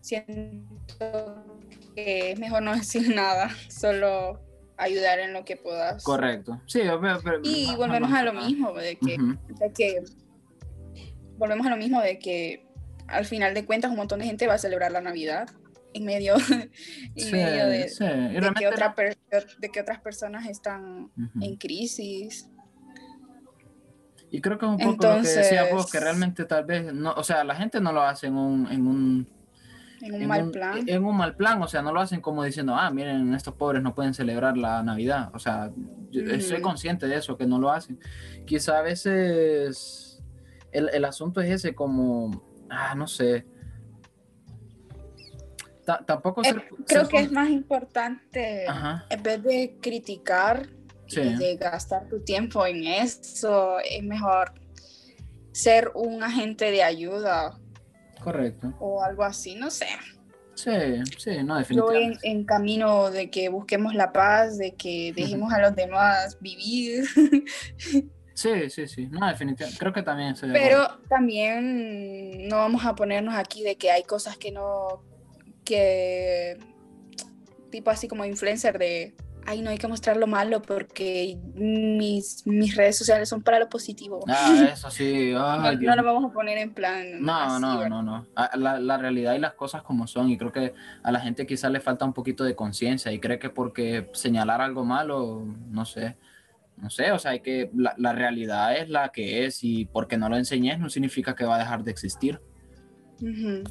Siento que es mejor no decir nada, solo ayudar en lo que puedas. Correcto. Sí, pero, pero- Y volvemos a lo mismo, de que, de que volvemos a lo mismo de que al final de cuentas un montón de gente va a celebrar la Navidad en medio, en Sí, medio de, sí. Y de que realmente otra per- de que otras personas están en crisis. Y creo que es un poco lo que decía vos, que realmente tal vez, no, o sea, la gente no lo hace en un, en un, En un en mal un- plan. en un mal plan, o sea, no lo hacen como diciendo, ah, miren, estos pobres no pueden celebrar la Navidad, o sea, yo soy consciente de eso, que no lo hacen. Quizá a veces el, el asunto es ese como, ah, no sé. Ta- tampoco Eh, ser- Creo ser que con- es más importante, Ajá, en vez de criticar sí, y de gastar tu tiempo en eso, es mejor ser un agente de ayuda correcto. o algo así, no sé. Sí, sí, no, Yo voy en, definitivamente. en camino de que busquemos la paz, de que dejemos a los demás vivir, Sí, sí, sí, no, definitivamente. Creo que también estoy de acuerdo. pero también no vamos a ponernos aquí de que hay cosas que no, que tipo así como influencer de, ay, no hay que mostrar lo malo porque mis, mis redes sociales son para lo positivo. Ah, eso sí, ay, no, no nos vamos a poner en plan. No, así, no, ¿verdad? no, no. A- La, la realidad y las cosas como son. Y creo que a la gente quizás le falta un poquito de conciencia y cree que porque señalar algo malo, no sé. No sé, o sea, hay que, la, la realidad es la que es y porque no lo enseñes no significa que va a dejar de existir. Ujú.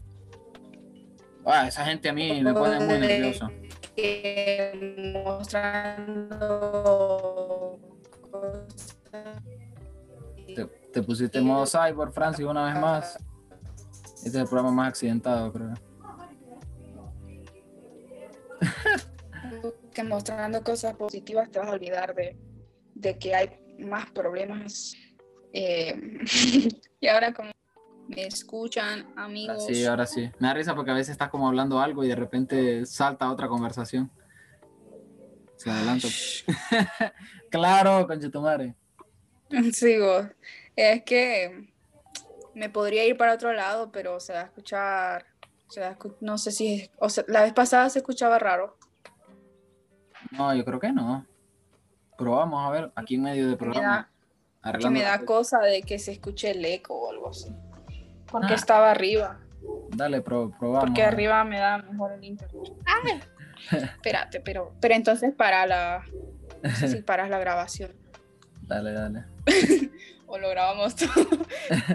Ah, esa gente a mí me pone muy nervioso. Que mostrando cosas Te, te pusiste en modo cyborg, Francis, una vez más. Este es el programa más accidentado, creo. que mostrando cosas positivas te vas a olvidar de, de que hay más problemas. Eh, y ahora como me escuchan, Ahora amigos. sí, ahora sí. Me da risa porque a veces estás como hablando algo y de repente salta otra conversación. Se adelanta. claro, concha tu madre. Sigo. Es que me podría ir para otro lado, pero se va a escuchar. se va a escu- no sé si. O sea, la vez pasada se escuchaba raro. No, yo creo que no. Pero vamos a ver, aquí en medio del Que me programa. da, que me da cosa de que se escuche el eco o algo así. Porque Ah. estaba arriba. Dale, pro- probamos. Porque a arriba me da mejor el internet. ¡Ay! Espérate, pero, pero entonces para la. No sé si paras la grabación. Dale, dale. O lo grabamos todo,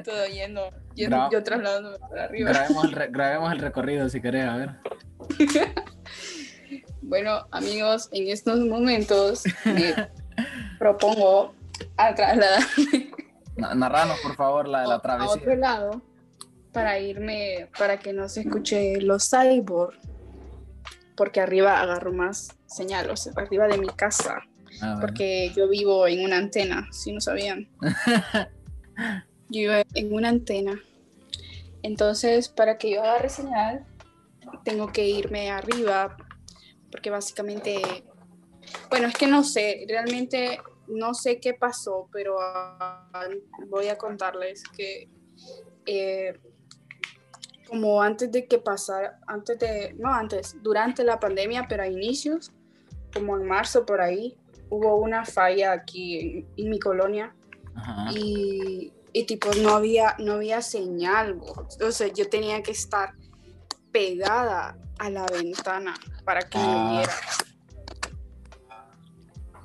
todo yendo, yendo Graba- yo trasladándome para arriba. Grabemos el, re- grabemos el recorrido si querés, a ver. Bueno, amigos, en estos momentos me propongo a trasladarme Na- narranos, por favor, la de la a travesía. otro lado para irme, para que no se escuche los cyborg, porque arriba agarro más señal, o sea, arriba de mi casa, Ah, bueno. porque yo vivo en una antena, si no sabían. Yo vivo en una antena. Entonces, para que yo agarre señal, tengo que irme arriba, porque básicamente, bueno, es que no sé, realmente no sé qué pasó, pero ah, voy a contarles que eh, como antes de que pasara, antes de, no antes, durante la pandemia, pero a inicios, como en marzo por ahí, hubo una falla aquí en, en mi colonia Ajá. y, y tipo no había, no había señal, bo. sea, yo tenía que estar pegada a la ventana para que Ah. me viera.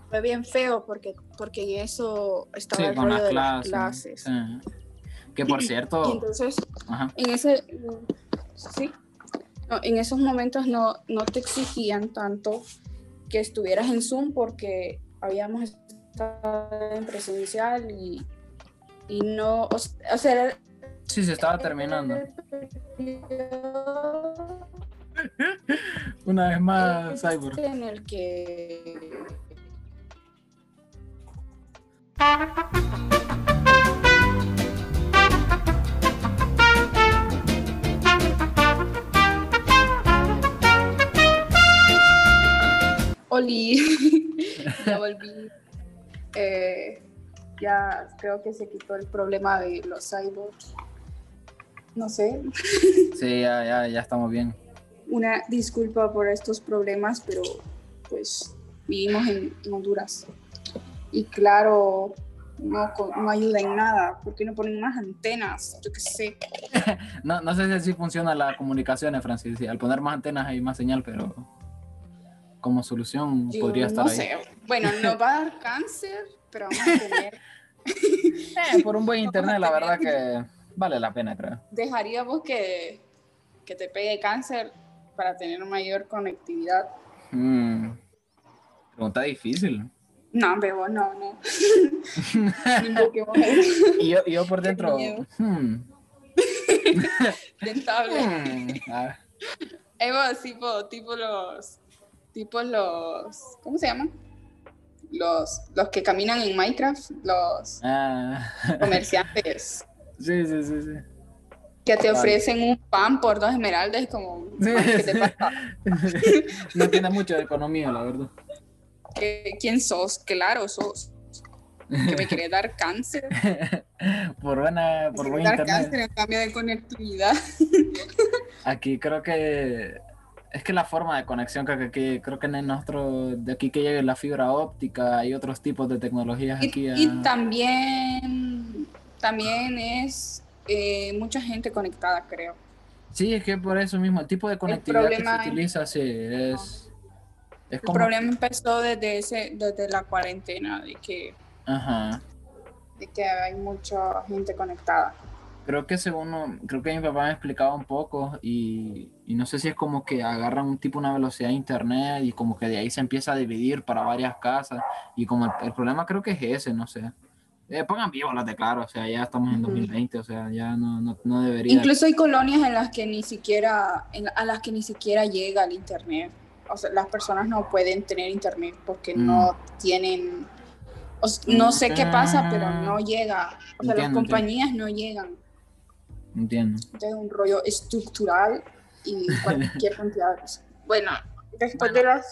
Fue bien feo porque, porque en eso estaba Sí, el rollo de las clases. clases. sí. Que por Y cierto, entonces, ajá. en ese, sí, no, en esos momentos no, no te exigían tanto que estuvieras en Zoom porque habíamos estado en presencial y, y no, o, sea, sí, se estaba terminando. Una vez más, Cyborg. en el que Oli, ya volví. Eh, ya creo que se quitó el problema de los cyborgs. No sé. Sí, ya, ya, ya estamos bien. una disculpa por estos problemas, pero pues vivimos en, Honduras. Y claro, no, no, ayuda en nada. ¿Por qué no ponen más antenas? Yo qué sé. no, no sé si así funciona la comunicación, Francis. Al poner más antenas hay más señal, pero como solución podría estar no ahí. Sé. Bueno, no va a dar cáncer, pero vamos a tener... Eh, por un buen internet, la verdad que vale la pena, creo. Dejaríamos que, que te pegue cáncer para tener mayor conectividad. Mm. Pregunta difícil. No, bebo, no, no. y yo, yo por dentro. Hmm. Dentable. Hmm. Evo, tipo, tipo los. Tipo los. ¿Cómo se llaman? Los, los que caminan en Minecraft, los ah. comerciantes. Sí, sí, sí, sí. Que te ofrecen un pan por dos esmeraldas, como, ¿qué te pasa? no tiene mucho de economía, la verdad. ¿Quién sos? Claro, sos. Que me quiere dar cáncer. por buena, por buen dar cáncer en cambio de conectividad. Aquí creo que es que la forma de conexión que creo que en nuestro, de aquí que llegue la fibra óptica y otros tipos de tecnologías aquí. Y también, también es eh, mucha gente conectada, creo. Sí, es que por eso mismo, el tipo de conectividad que se utiliza, sí, es... el problema empezó desde, ese, desde la cuarentena, de que, de que hay mucha gente conectada. Creo que según, creo que mi papá me explicaba un poco y, y, no sé si es como que agarran un tipo, una velocidad de internet y como que de ahí se empieza a dividir para varias casas y como el problema creo que es ese, no sé. Eh, pongan vivo las de claro, o sea, ya estamos en 2020, o sea, ya no, no, no, debería. Incluso hay colonias en las que ni siquiera, a las que ni siquiera llega el internet. O sea, las personas no pueden tener internet porque mm. no tienen, no sé qué pasa, pero no llega. O sea, las compañías no llegan. Entiendo. Es un rollo estructural y cualquier cantidad de cosas. Bueno, después de las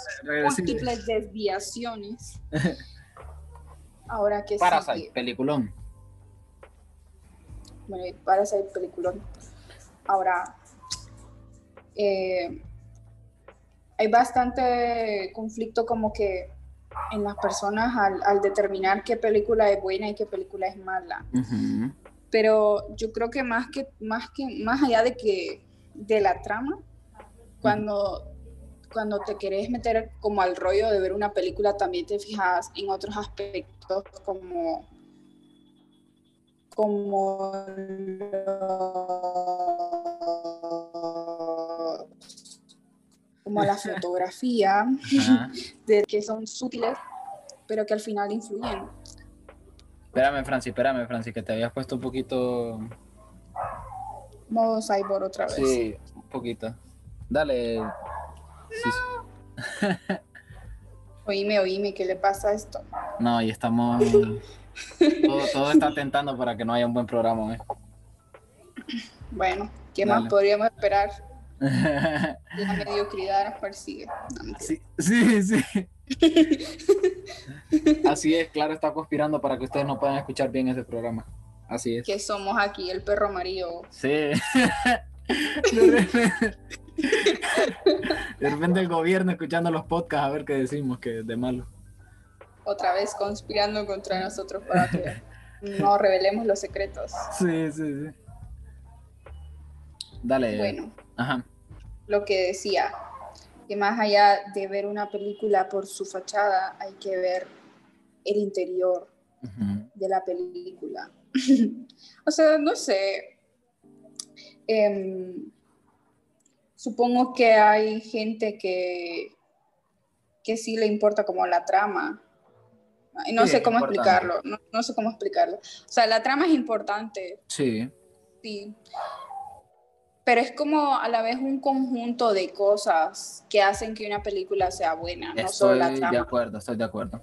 múltiples desviaciones. Ahora que Parasite, sí, peliculón. Bueno, Parasite, peliculón. Ahora, eh, hay bastante conflicto como que en las personas al, determinar qué película es buena y qué película es mala. Pero yo creo que más que, más que, más allá de que de la trama, cuando cuando te querés meter como al rollo de ver una película, también te fijas en otros aspectos como como como la fotografía, de que son sutiles, pero que al final influyen. Espérame, Francis, espérame, Francis, que te habías puesto un poquito... Modo cyborg otra vez. Sí, un poquito. Dale, oíme, oíme, ¿qué le pasa a esto? No, y estamos. todo, está tentando para que no haya un buen programa. ¿eh? Bueno, ¿qué más podríamos esperar? La mediocridad nos persigue. sí, sí, sí. Así es, claro, está conspirando para que ustedes no puedan escuchar bien ese programa. Así es. Que somos aquí el perro amarillo. Sí. De repente el gobierno escuchando los podcasts a ver qué decimos que de malo. Otra vez conspirando contra nosotros para que no revelemos los secretos. Sí, sí, sí. Dale. Bueno. Ajá. Lo que decía, que más allá de ver una película por su fachada, hay que ver el interior de la película. o sea, no sé. Eh, supongo que hay gente que, que sí le importa como la trama. No sé cómo explicarlo, no, sé cómo explicarlo. O sea, la trama es importante. Sí. Sí. Pero es como a la vez un conjunto de cosas que hacen que una película sea buena, no solo la trama. de acuerdo, estoy de acuerdo.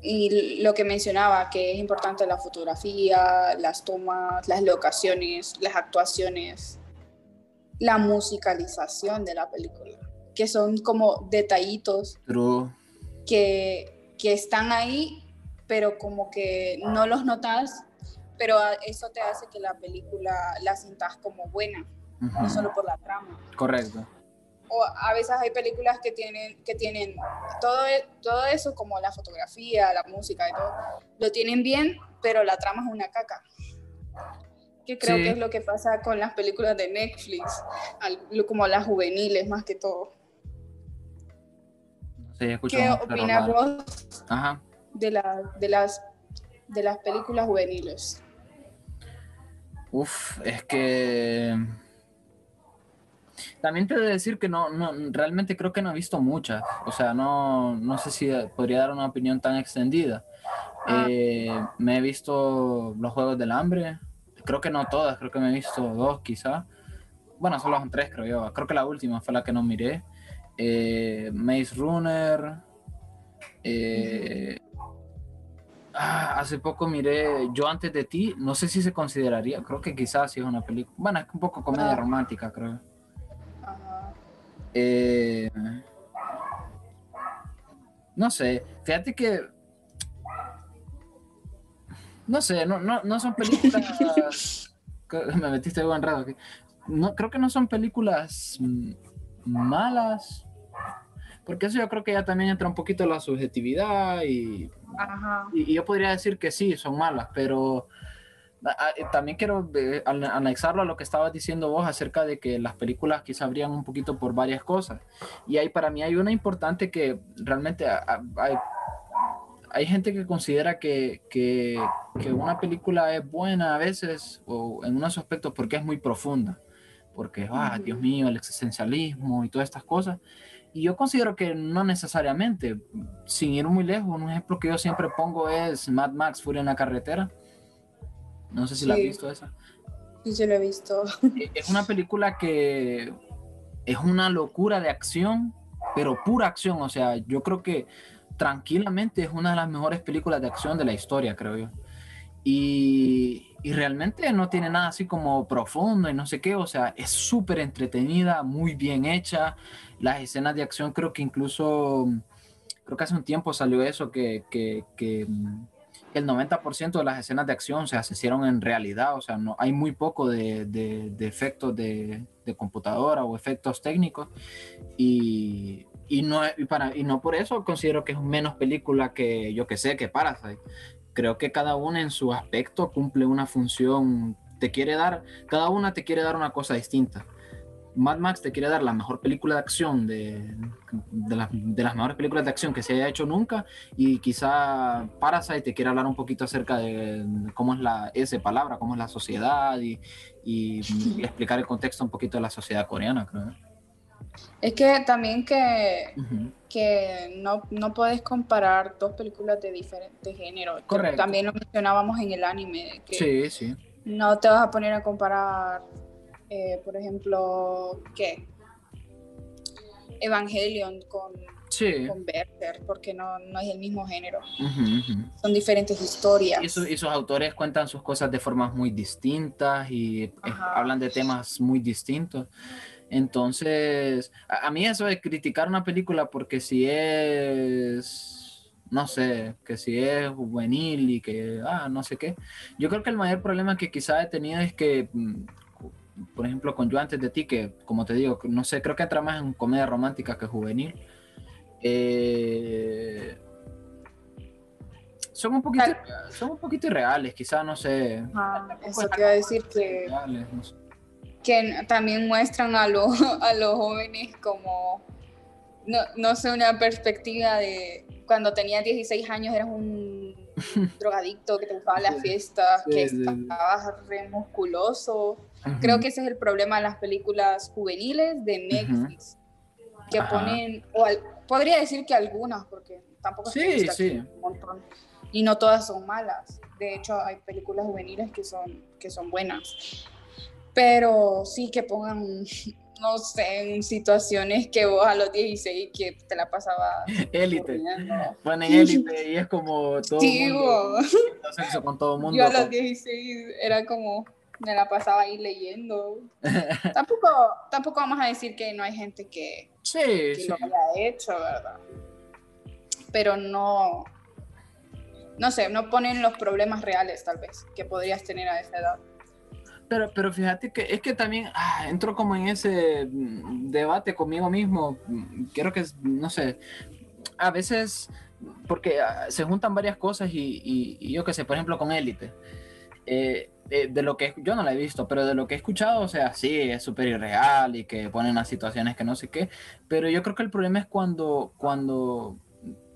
Y lo que mencionaba, que es importante la fotografía, las tomas, las locaciones, las actuaciones, la musicalización de la película, que son como detallitos que, que están ahí, pero como que no los notas, pero eso te hace que la película la sientas como buena. no solo por la trama. Correcto. O a veces hay películas que tienen, que tienen todo, e, todo eso, como la fotografía, la música y todo, lo tienen bien, pero la trama es una caca. Que creo que es lo que pasa con las películas de Netflix, como las juveniles más que todo. ¿Qué opinas vos De, de, las, de las películas juveniles? Uf, es que también te he de decir que no, no, realmente creo que no he visto muchas. O sea, no, no sé si podría dar una opinión tan extendida. Ah. Eh, me he visto los Juegos del Hambre. Creo que no todas, creo que me he visto dos quizá. Bueno, solo son tres, creo yo. Creo que la última fue la que no miré. Eh, Maze Runner. Eh, ah, hace poco miré Yo antes de ti. No sé si se consideraría. Creo que quizás sí es una película. Bueno, es un poco comedia ah. romántica, creo. Eh, no sé, fíjate que. No sé, no, no, no son películas. me metiste buen rato aquí. No, creo que no son películas malas. Porque eso yo creo que ya también entra un poquito la subjetividad y, y yo podría decir que sí, son malas, pero también quiero eh, anexarlo a lo que estabas diciendo vos acerca de que las películas quizá abrían un poquito por varias cosas. Y ahí para mí hay una importante que realmente hay, hay gente que considera que, que, que, una película es buena a veces o en unos aspectos porque es muy profunda. Porque, ah, Dios mío, el existencialismo y todas estas cosas. Y yo considero que no necesariamente, sin ir muy lejos, un ejemplo que yo siempre pongo es Mad Max, Furia en la carretera no sé si la has visto esa. Sí, sí, la he visto. E, es una película que es una locura de acción, pero pura acción. O sea, yo creo que tranquilamente es una de las mejores películas de acción de la historia, creo yo. Y, y realmente no tiene nada así como profundo y no sé qué. O sea, es súper entretenida, muy bien hecha. Las escenas de acción creo que incluso, creo que hace un tiempo salió eso, que, que, que el 90% de las escenas de acción se hicieron en realidad, o sea, no, hay muy poco de, de, efectos de, de, computadora o efectos técnicos y, y, no, y, para, y no por eso considero que es menos película que yo que sé, que Parasite. Creo que cada una en su aspecto cumple una función, te quiere dar, cada una te quiere dar una cosa distinta. Mad Max te quiere dar la mejor película de acción de, de, las mejores películas de acción que se haya hecho nunca y quizá Parasite te quiere hablar un poquito acerca de cómo es la palabra, cómo es la sociedad y, y, explicar el contexto un poquito de la sociedad coreana, creo. Es que también que, que no, no puedes comparar dos películas de diferentes géneros. Correcto. También lo mencionábamos en el anime. Que sí, sí. No te vas a poner a comparar eh, por ejemplo, ¿qué? Evangelion con, con Werther, porque no, no, es el mismo género. Son diferentes historias. Y, esos autores cuentan sus cosas de formas muy distintas y eh, hablan de temas muy distintos. Entonces, a, mí eso de criticar una película porque si es, no sé, que si es juvenil y que, ah, no sé qué. Yo creo que el mayor problema que quizá he tenido es que mm, por ejemplo, con Yo antes de ti, que como te digo, no sé, creo que entra más en comedia romántica que juvenil. Eh, son un poquito son un poquito irreales, quizás, no sé. eso te iba a decir que, que también muestran a, los a los jóvenes como, no, no sé, una perspectiva de cuando tenía 16 años eras un drogadicto que te gustaba la fiesta, que estabas re musculoso Creo que ese es el problema de las películas juveniles de Netflix, que ponen, o podría decir que algunas, porque tampoco sí, sí. un montón, y no todas son malas. De hecho, hay películas juveniles que son, que son buenas, pero sí que pongan no sé, en situaciones que vos a los 16 que te la pasaba élite. Ponen élite y es como todo sí, mundo, con todo mundo. Yo a los 16 era como me la pasaba ahí leyendo. tampoco, tampoco vamos a decir que no hay gente que, lo haya hecho, ¿verdad? Pero no, no sé, no ponen los problemas reales tal vez que podrías tener a esa edad. Pero, pero fíjate que es que también ah, entro como en ese mm, debate conmigo mismo. Quiero que, no sé, a veces, porque ah, se juntan varias cosas y, y- y yo qué sé, por ejemplo, con Élite. Eh, eh, de lo que yo no la he visto, pero de lo que he escuchado, o sea, sí, es súper irreal y que ponen las situaciones que no sé qué, pero yo creo que el problema es cuando, cuando,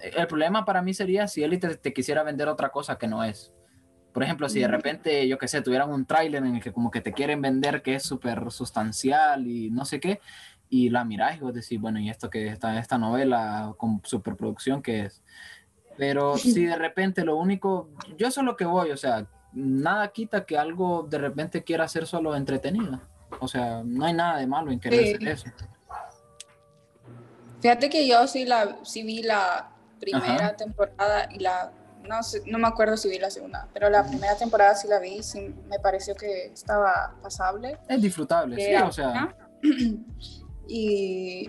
el problema para mí sería si Élite te, te quisiera vender otra cosa que no es. Por ejemplo, si de repente, yo qué sé, tuvieran un tráiler en el que como que te quieren vender que es súper sustancial y no sé qué, y la mirás y vos decís, bueno, ¿y esto que esta, esta novela con superproducción qué es? Pero si de repente lo único, yo eso es lo que voy, o sea, nada quita que algo de repente quiera ser solo entretenido. O sea, no hay nada de malo en querer Sí. hacer eso. Fíjate que yo sí la sí vi la primera Ajá. temporada y la no sé, no me acuerdo si vi la segunda, pero la primera temporada sí la vi sí me pareció que estaba pasable. Es disfrutable, sí, o sea, y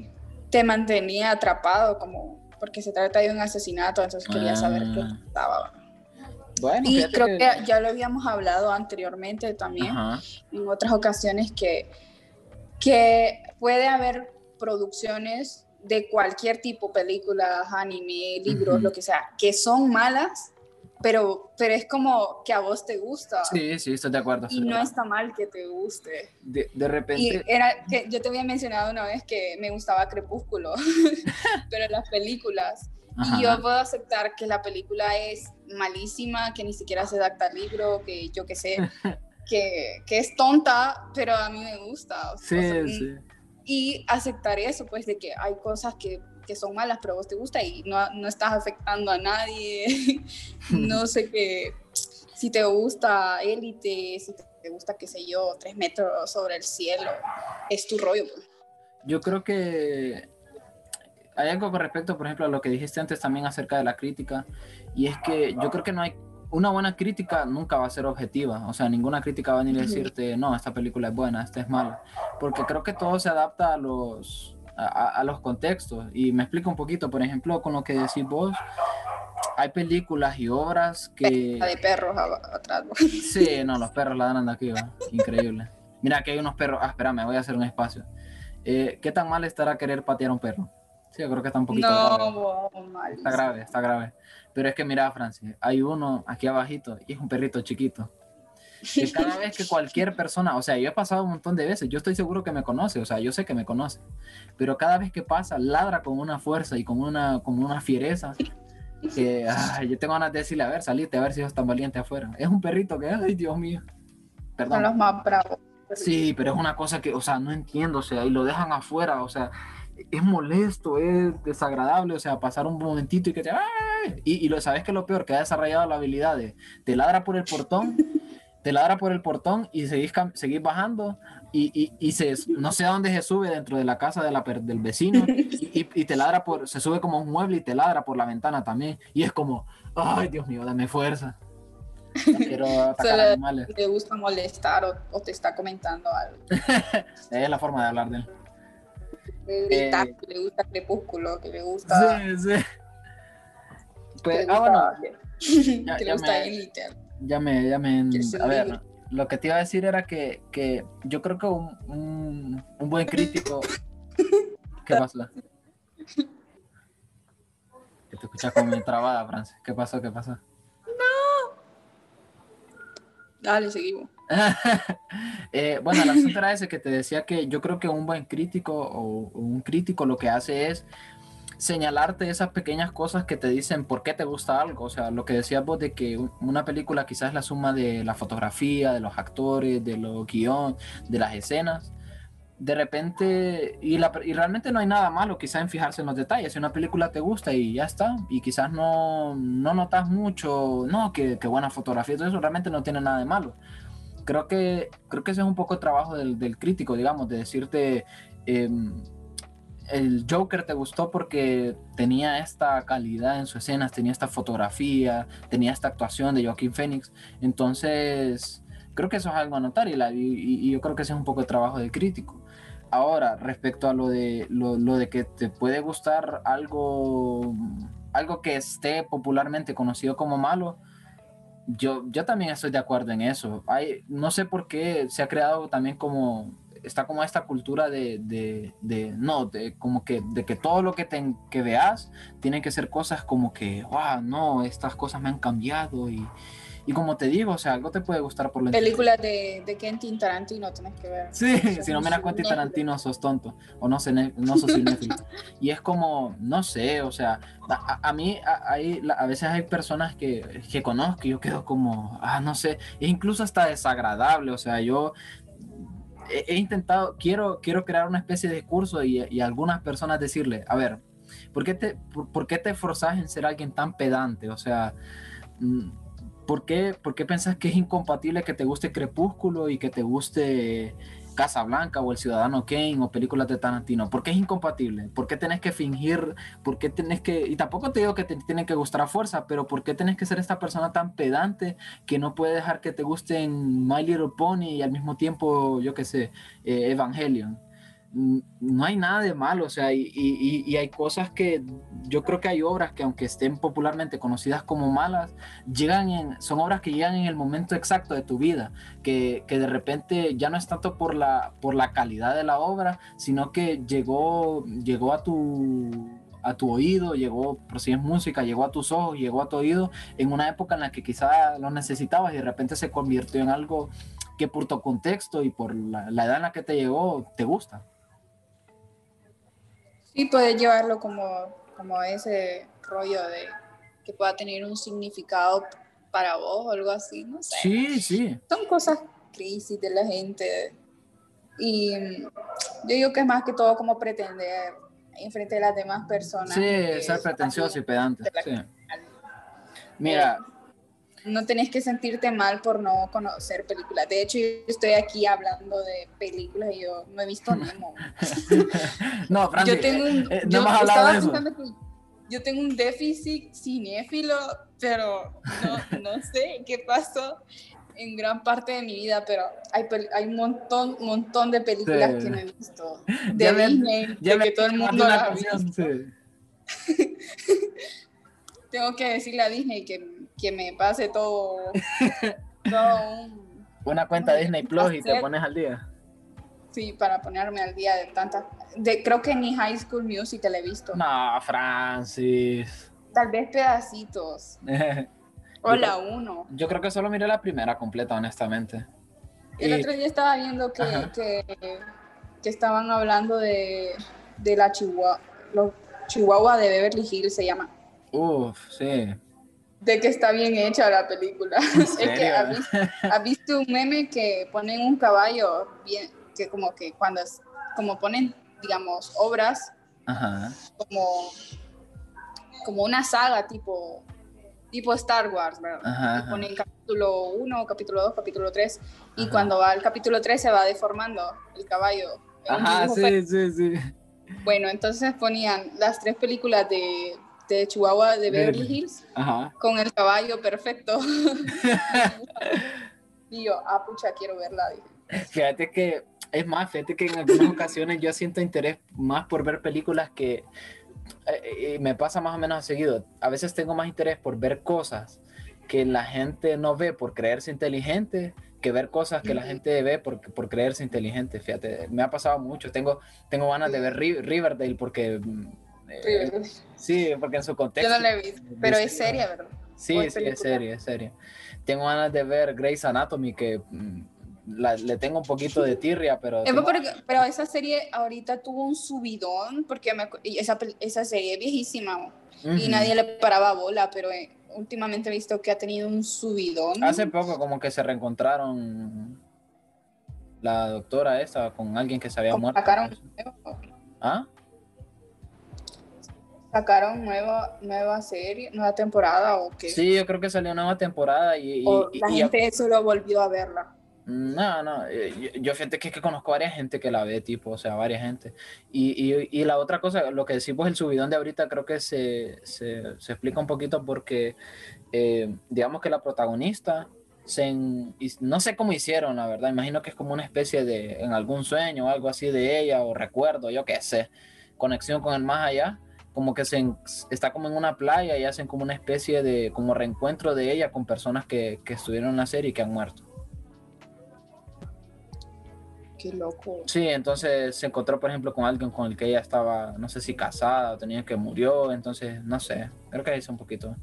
te mantenía atrapado como porque se trata de un asesinato, entonces quería saber qué Ah. estaba. Bueno, Y creo que- que ya lo habíamos hablado anteriormente también. Ajá. en otras ocasiones que, que puede haber producciones de cualquier tipo, películas, anime, libros, Ujú. lo que sea, que son malas, pero, pero es como que a vos te gusta. Sí, sí, estoy de acuerdo. Y no está mal que te guste. De, de Y repente, era que yo te había mencionado una vez que me gustaba Crepúsculo, pero las películas. Ajá. Y yo puedo aceptar que la película es malísima, que ni siquiera se adapta al libro, que yo qué sé, que, que es tonta, pero a mí me gusta. o sí, sea, sí. Y aceptar eso, pues, de que hay cosas que, que son malas, pero vos te gusta y no, no estás afectando a nadie. no sé qué, si te gusta élite, si te gusta, qué sé yo, tres metros sobre el cielo, es tu rollo. pues. Yo creo que hay algo con respecto, por ejemplo, a lo que dijiste antes también acerca de la crítica, y es que yo creo que no hay una buena crítica nunca va a ser objetiva, o sea, ninguna crítica va a venir a decirte, no, esta película es buena, esta es mala, porque creo que todo se adapta a los, a, a- los contextos, y me explico un poquito, por ejemplo, con lo que decís vos, hay películas y obras que... De perros atrás. Sí, no, los perros ladran de aquí, va. Increíble. Mira, que hay unos perros. Ah, espérame, voy a hacer un espacio. Eh, ¿Qué tan mal estará querer patear a un perro? Sí, yo creo que está un poquito grave. No, mal. Está grave, está grave. Pero es que mira, Francis, hay uno aquí abajito y es un perrito chiquito. Que cada vez que cualquier persona, o sea, yo he pasado un montón de veces, yo estoy seguro que me conoce, o sea, yo sé que me conoce, pero cada vez que pasa, ladra con una fuerza y con una, con una fiereza que ay, yo tengo ganas de decirle, a ver, salite, a ver si sos tan valiente afuera. Es un perrito que, ay, Dios mío. Son Perdón. los más bravos. Sí, pero es una cosa que, o sea, no entiendo, o sea, y lo dejan afuera, o sea, es molesto, es desagradable, o sea, pasar un momentito y que te... Y, y lo sabes que lo peor, que ha desarrollado la habilidad de, te ladra por el portón, te ladra por el portón y seguís, seguís bajando y, y, y se, no sé a dónde se sube dentro de la casa de la del vecino y, te ladra por, se sube como un mueble y te ladra por la ventana también y es como, ay, Dios mío, dame fuerza. No quiero atacar animales. Le gusta molestar o, o te está comentando algo. Es la forma de hablar de él. Le grita Eh. que le gusta Crepúsculo, que le gusta. Sí, sí. Pues, ah, bueno, ya- que ya le gusta me- Elite. ya me, ya me, a ver, libre. lo que te iba a decir era que, que yo creo que un, un, un buen crítico, ¿qué pasó? Que te escuchas como trabada, Francis, ¿qué pasó? ¿Qué pasó? Dale, seguimos. Eh, bueno, el asunto era ese que te decía que yo creo que un buen crítico o, un crítico lo que hace es señalarte esas pequeñas cosas que te dicen por qué te gusta algo. O sea, lo que decías vos de que un- una película quizás es la suma de la fotografía, de los actores, de los guion, de las escenas. De repente, y, la- y realmente no hay nada malo quizás en fijarse en los detalles. Si una película te gusta y ya está, y quizás no, no notas mucho, no, que, que buena fotografía, todo eso realmente no tiene nada de malo creo que creo que ese es un poco el trabajo del, del crítico, digamos, de decirte em, el Joker te gustó porque tenía esta calidad en sus escenas, tenía esta fotografía, tenía esta actuación de Joaquín Phoenix. Entonces, creo que eso es algo a notar y, la- y- y yo creo que ese es un poco el trabajo del crítico. Ahora, respecto a lo de, lo, lo de que te puede gustar algo, algo que esté popularmente conocido como malo, yo, yo también estoy de acuerdo en eso. Hay, no sé por qué se ha creado también como, está como esta cultura de, de, de no, como que, de que todo lo que, te, que veas tiene que ser cosas como que, wow, no, estas cosas me han cambiado y, y como te digo, o sea, algo te puede gustar por la Películas de, de Quentin Tarantino tenés que ver. Sí, si no miras Quentin Tarantino sos tonto o no, sé, no sos cinéfilo. y es como, no sé, o sea, a, a mí hay, a, veces hay personas que, que conozco y yo quedo como, ah, no sé, es incluso hasta desagradable, o sea, yo he, intentado, quiero, quiero crear una especie de curso y, y a algunas personas decirle, a ver, ¿por qué, te, por, qué te esforzas en ser alguien tan pedante? O sea, mm, ¿por qué, ¿por qué pensás que es incompatible que te guste Crepúsculo y que te guste Casablanca o El Ciudadano Kane o películas de Tarantino? ¿Por qué es incompatible? ¿Por qué tenés que fingir? ¿Por qué tenés que.? Y tampoco te digo que te tienen que gustar a fuerza, pero ¿por qué tenés que ser esta persona tan pedante que no puede dejar que te gusten My Little Pony y al mismo tiempo, yo qué sé, eh, Evangelion? No hay nada de malo, o sea, y, hay cosas que yo creo que hay obras que aunque estén popularmente conocidas como malas, llegan en, son obras que llegan en el momento exacto de tu vida, que, de repente ya no es tanto por la, por la calidad de la obra, sino que llegó, llegó a tu a tu oído, llegó, por si es música, llegó a tus ojos, llegó a tu oído en una época en la que quizá lo necesitabas y de repente se convirtió en algo que por tu contexto y por la, la edad en la que te llegó, te gusta. Sí, puedes llevarlo como, como ese rollo de que pueda tener un significado para vos o algo así, no sé. Sí, sí. Son cosas crisis de la gente. Y yo digo que es más que todo como pretender enfrente de las demás personas. Sí, ser pretencioso y pedante. Sí. Mira, no tenés que sentirte mal por no conocer películas. De hecho, yo estoy aquí hablando de películas y yo no he visto Nemo. no, Francis, yo tengo un, eh, yo, de eso. yo tengo un déficit cinéfilo, pero no, no, sé qué pasó en gran parte de mi vida, pero hay, hay un montón, montón de películas que no he visto. De ya Disney, ya de que todo el mundo la ha visto. Sí. tengo que decirle a Disney que, que me pase todo, todo una cuenta Disney Plus y te pones al día. Sí, para ponerme al día de tantas. De, creo que ni High School Music te la he visto. No, Francis. Tal vez pedacitos. o la uno. Yo creo que solo miré la primera completa, honestamente. El otro día estaba viendo que, que, que, estaban hablando de, de la Chihuahua, los Chihuahua de Beverly Hills se llama. Uf, sí. De que está bien hecha la película. Es que ha visto, un meme que ponen un caballo bien, que como que cuando como ponen, digamos, obras como como una saga tipo tipo Star Wars, ¿verdad? ponen capítulo 1, capítulo 2, capítulo 3 y cuando va al capítulo 3 se va deformando el caballo. Ajá, sí, sí, sí. Bueno, entonces ponían las tres películas de de Chihuahua de Beverly Hills con el caballo perfecto. y yo, ah, pucha, quiero verla. Fíjate que, es más, fíjate que en algunas ocasiones yo siento interés más por ver películas que eh, eh, me pasa más o menos seguido. A veces tengo más interés por ver cosas que la gente no ve por creerse inteligente que ver cosas que la gente ve por, por creerse inteligente. Fíjate, me ha pasado mucho. Tengo, tengo ganas de ver Riverdale porque mm, sí, porque en su contexto. Yo no la he visto, pero es seria, ¿verdad? Sí, sí, es seria, es seria. Tengo ganas de ver Grey's Anatomy, que mm, le tengo un poquito de tirria, pero... pero esa serie ahorita tuvo un subidón, porque esa, esa serie es viejísima y nadie le paraba bola, pero eh, últimamente he visto que ha tenido un subidón. Hace poco como que se reencontraron la doctora esa con alguien que se había muerto. ¿Ah? ¿Sacaron nueva, nueva serie, nueva temporada o qué? Sí, yo creo que salió nueva temporada y... la gente solo volvió a verla. No, no, eh, yo, fíjate que, que conozco a varias gente que la ve, tipo, o sea, varias gente. Y, y, y la otra cosa, lo que decimos, el subidón de ahorita, creo que se, se, se explica un poquito porque, eh, digamos que la protagonista, se, no sé cómo hicieron, la verdad, imagino que es como una especie de, en algún sueño o algo así de ella, o recuerdo, yo qué sé, conexión con el más allá como que se está como en una playa y hacen como una especie de como reencuentro de ella con personas que, que estuvieron en la serie y que han muerto. Qué loco. Sí, entonces se encontró, por ejemplo, con alguien con el que ella estaba, no sé si casada o tenía que murió, entonces, no sé, creo que hizo un poquito.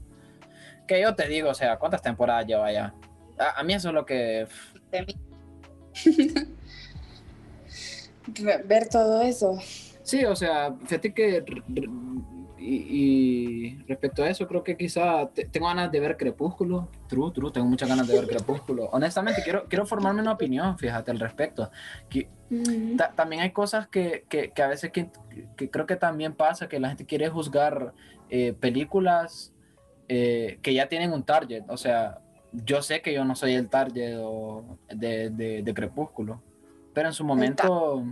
Que yo te digo, o sea, ¿cuántas temporadas lleva ya? A, a mí eso es lo que... Ver todo eso. Sí, o sea, fíjate que y, respecto a eso, creo que quizá tengo ganas de ver Crepúsculo. True, true, tengo muchas ganas de ver Crepúsculo. Honestamente, quiero, quiero formarme una opinión, fíjate, al respecto. Que, también hay cosas que, que, que a veces que, creo que también pasa, que la gente quiere juzgar eh, películas eh, que ya tienen un target. O sea, yo sé que yo no soy el target de, de, de Crepúsculo, pero en su momento...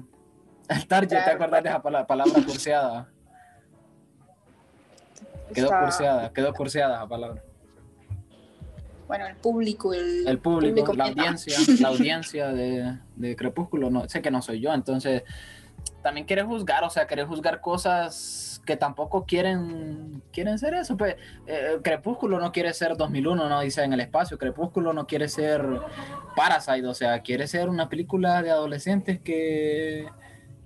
El target, ¿te acuerdas de esa palabra curseada? Quedó curseada, quedó curseada esa palabra. Bueno, el público, el, el público, la audiencia, la audiencia de, de, Crepúsculo, no, sé que no soy yo, entonces también quiere juzgar, o sea, quiere juzgar cosas que tampoco quieren quieren ser eso. Pues eh, Crepúsculo no quiere ser 2001, no dice en el espacio. Crepúsculo no quiere ser Parasite, o sea, quiere ser una película de adolescentes que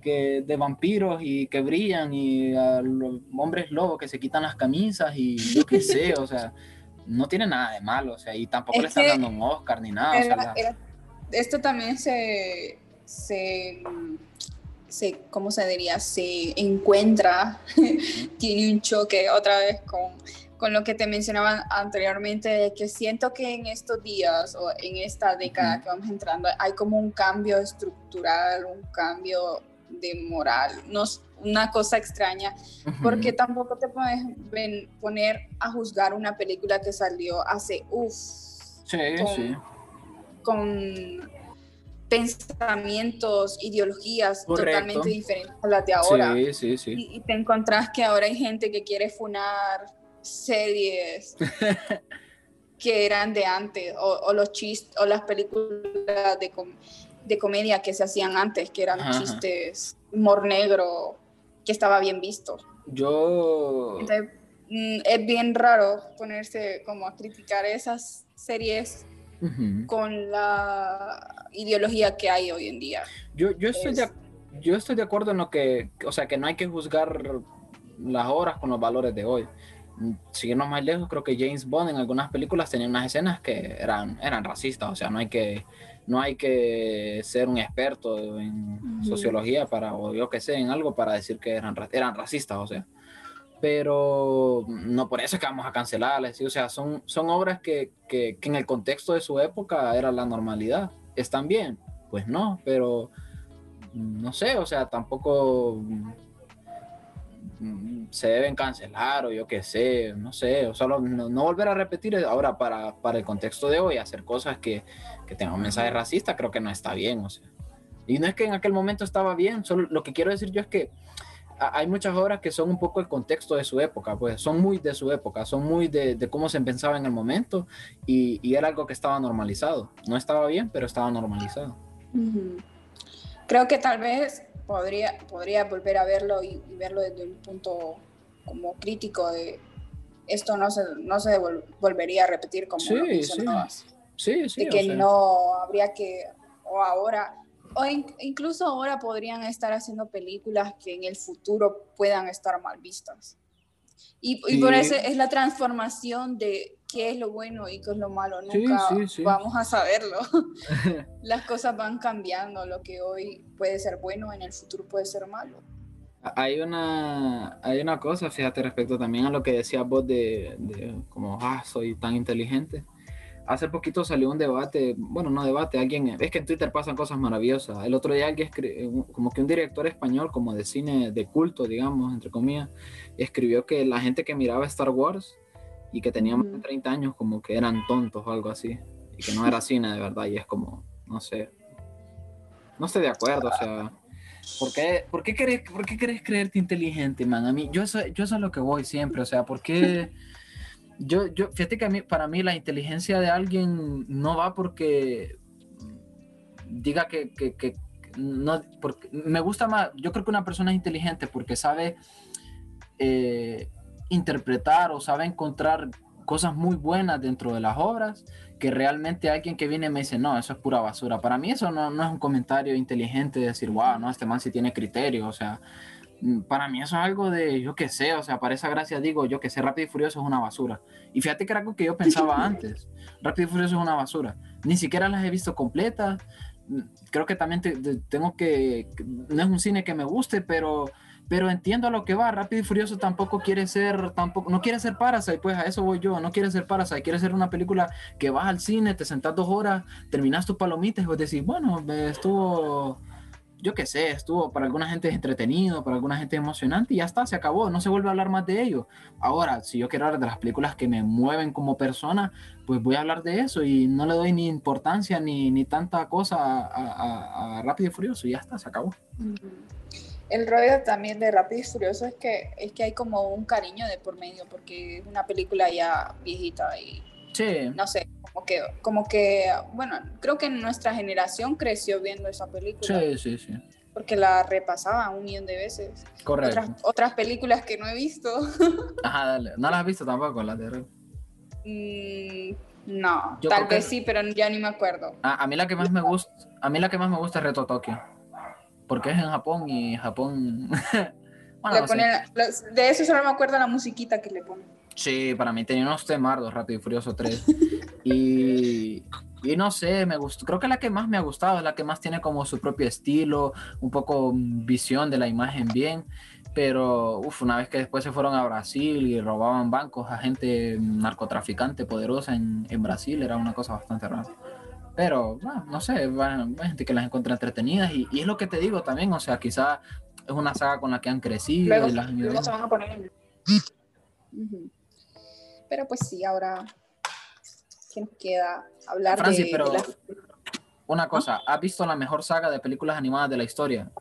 que de vampiros y que brillan y a los hombres lobos que se quitan las camisas y yo qué sé, o sea, no tiene nada de malo, o sea, y tampoco le están dando un Oscar ni nada. esto también se, se, se, ¿cómo se diría? Se encuentra, tiene un choque otra vez con, con lo que te mencionaba anteriormente, de que siento que en estos días o en esta década que vamos entrando hay como un cambio estructural, un cambio de moral, no, una cosa extraña, porque tampoco te puedes poner a juzgar una película que salió hace, uff, con, pensamientos, ideologías totalmente diferentes a las de ahora. Y, te encontrás que ahora hay gente que quiere funar series que eran de antes, o, los chistes, o las películas de de comedia que se hacían antes, que eran chistes humor negro, que estaba bien visto. Yo... Mm, es bien raro ponerse como a criticar esas series con la ideología que hay hoy en día. Yo, yo, estoy de, yo estoy de acuerdo en lo que, o sea, que no hay que juzgar las obras con los valores de hoy. Siguiendo más lejos, creo que James Bond en algunas películas tenía unas escenas que eran, eran racistas, o sea, no hay que no hay que ser un experto en sociología para, o yo que sé, en algo para decir que eran, eran racistas, o sea. Pero no por eso es que vamos a cancelarles, o sea, son, son obras que, que, que en el contexto de su época era la normalidad. ¿Están bien? Pues no, pero no sé, o sea, tampoco se deben cancelar o yo qué sé, no sé, o solo no, volver a repetir ahora para, para, el contexto de hoy, hacer cosas que, que tengan un mensaje racista, creo que no está bien, o sea. Y no es que en aquel momento estaba bien, solo lo que quiero decir yo es que hay muchas obras que son un poco el contexto de su época, pues son muy de su época, son muy de, de cómo se pensaba en el momento y, y, era algo que estaba normalizado. No estaba bien, pero estaba normalizado. Creo que tal vez podría, podría volver a verlo y, verlo desde un punto como crítico de esto no se, no se volvería a repetir como sí, sí. sí, de que no habría que, o ahora, o incluso ahora podrían estar haciendo películas que en el futuro puedan estar mal vistas. Y, y por eso es la transformación de qué es lo bueno y qué es lo malo. Nunca vamos a saberlo. Las cosas van cambiando. Lo que hoy puede ser bueno, en el futuro puede ser malo. Hay una, hay una cosa, fíjate, respecto también a lo que decías vos de, de como, ah, soy tan inteligente. Hace poquito salió un debate, bueno, no debate, alguien, es que en Twitter pasan cosas maravillosas. El otro día alguien, como que un director español, como de cine de culto, digamos, entre comillas, escribió que la gente que miraba Star Wars y que teníamos 30 años como que eran tontos o algo así, y que no era cine de verdad, y es como, no sé, no estoy de acuerdo, o sea, ¿por qué, por qué, querés, por qué querés creerte inteligente, man? A mí, yo eso, yo eso es lo que voy siempre, o sea, ¿por qué? Yo, yo, fíjate que a mí, para mí la inteligencia de alguien no va porque diga que, que, que no, porque me gusta más, yo creo que una persona es inteligente porque sabe eh, interpretar o sabe encontrar cosas muy buenas dentro de las obras que realmente alguien que viene me dice, no, eso es pura basura. Para mí eso no, no es un comentario inteligente de decir, wow, no, este man sí tiene criterio, o sea, mm, para mí eso es algo de, yo qué sé, o sea, para esa gracia digo, yo que sé, Rápido y Furioso es una basura. Y fíjate que era algo que yo pensaba antes, Rápido y Furioso es una basura. Ni siquiera las he visto completas. Mm, creo que también tengo que, no es un cine que me guste, pero pero entiendo a lo que va. Rápido y Furioso tampoco quiere ser, tampoco, no quiere ser Parasite, pues a eso voy yo, no quiere ser Parasite, quiere ser una película que vas al cine, te sentas dos horas, terminas tus palomitas y vos decís, bueno, estuvo, yo qué sé, estuvo para alguna gente entretenido, para alguna gente emocionante y ya está, se acabó, no se vuelve a hablar más de ello. Ahora, si yo quiero hablar de las películas que me mueven como persona, pues voy a hablar de eso y no le doy ni importancia ni, ni tanta cosa a, a, Rápido y Furioso y ya está, se acabó el rollo también de Rápido y Furioso es que, es que hay como un cariño de por medio, porque es una película ya viejita y sí. no sé, como que, como que, bueno, creo que nuestra generación creció viendo esa película. Sí, sí, sí. Porque la repasaba un millón de veces. Correcto. Otras, películas que no he visto. Ajá, dale. ¿No las has visto tampoco, las de mm, no, tal vez sí, pero ya ni me acuerdo. a mí la que más me gusta, a mí la que más me gusta es Reto Tokio porque es en Japón y Japón... de eso solo me acuerdo la musiquita que le ponen. Sí, para mí tenía unos temardos, Rápido y Furioso 3. y, y no sé, me gustó. Creo que la que más me ha gustado es la que más tiene como su propio estilo, un poco visión de la imagen bien. Pero uf, una vez que después se fueron a Brasil y robaban bancos a gente narcotraficante poderosa en, en Brasil, era una cosa bastante rara. Pero, no sé, hay gente que las encuentra entretenidas y, y, es lo que te digo también, o sea, quizá es una saga con la que han crecido. y las luego se van a poner en... Pero pues sí, ahora ¿qué nos queda hablar de, pero una cosa, ¿has visto la mejor saga de películas animadas de la historia?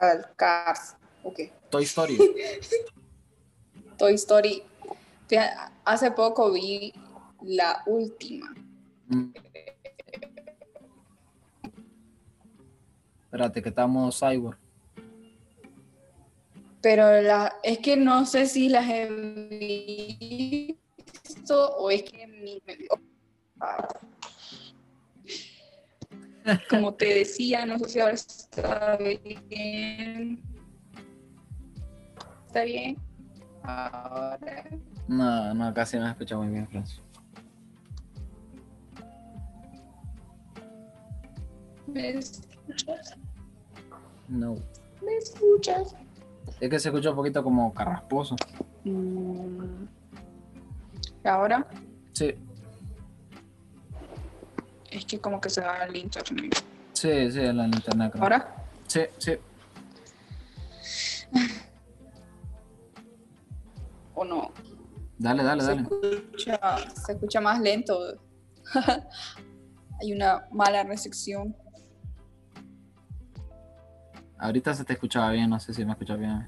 El Cars, ok. Toy Story. Toy Story. Hace poco vi la última. Espérate, que estamos cyborg. Pero la, es que no sé si las he visto o es que mi, como te decía, no sé si ahora está bien. ¿Está bien? Ahora. No, no, casi me escucha muy bien, Francis. ¿Me escuchas? No. ¿Me escuchas? Es que se escucha un poquito como carrasposo. Mm. ¿Ahora? Sí. Es que como que se da el internet. Sí, sí, el internet. ¿Ahora? Sí, sí. ¿O no? Dale, dale, se dale. Escucha, se escucha más lento. Hay una mala recepción. Ahorita se te escuchaba bien, no sé si me escuchas bien.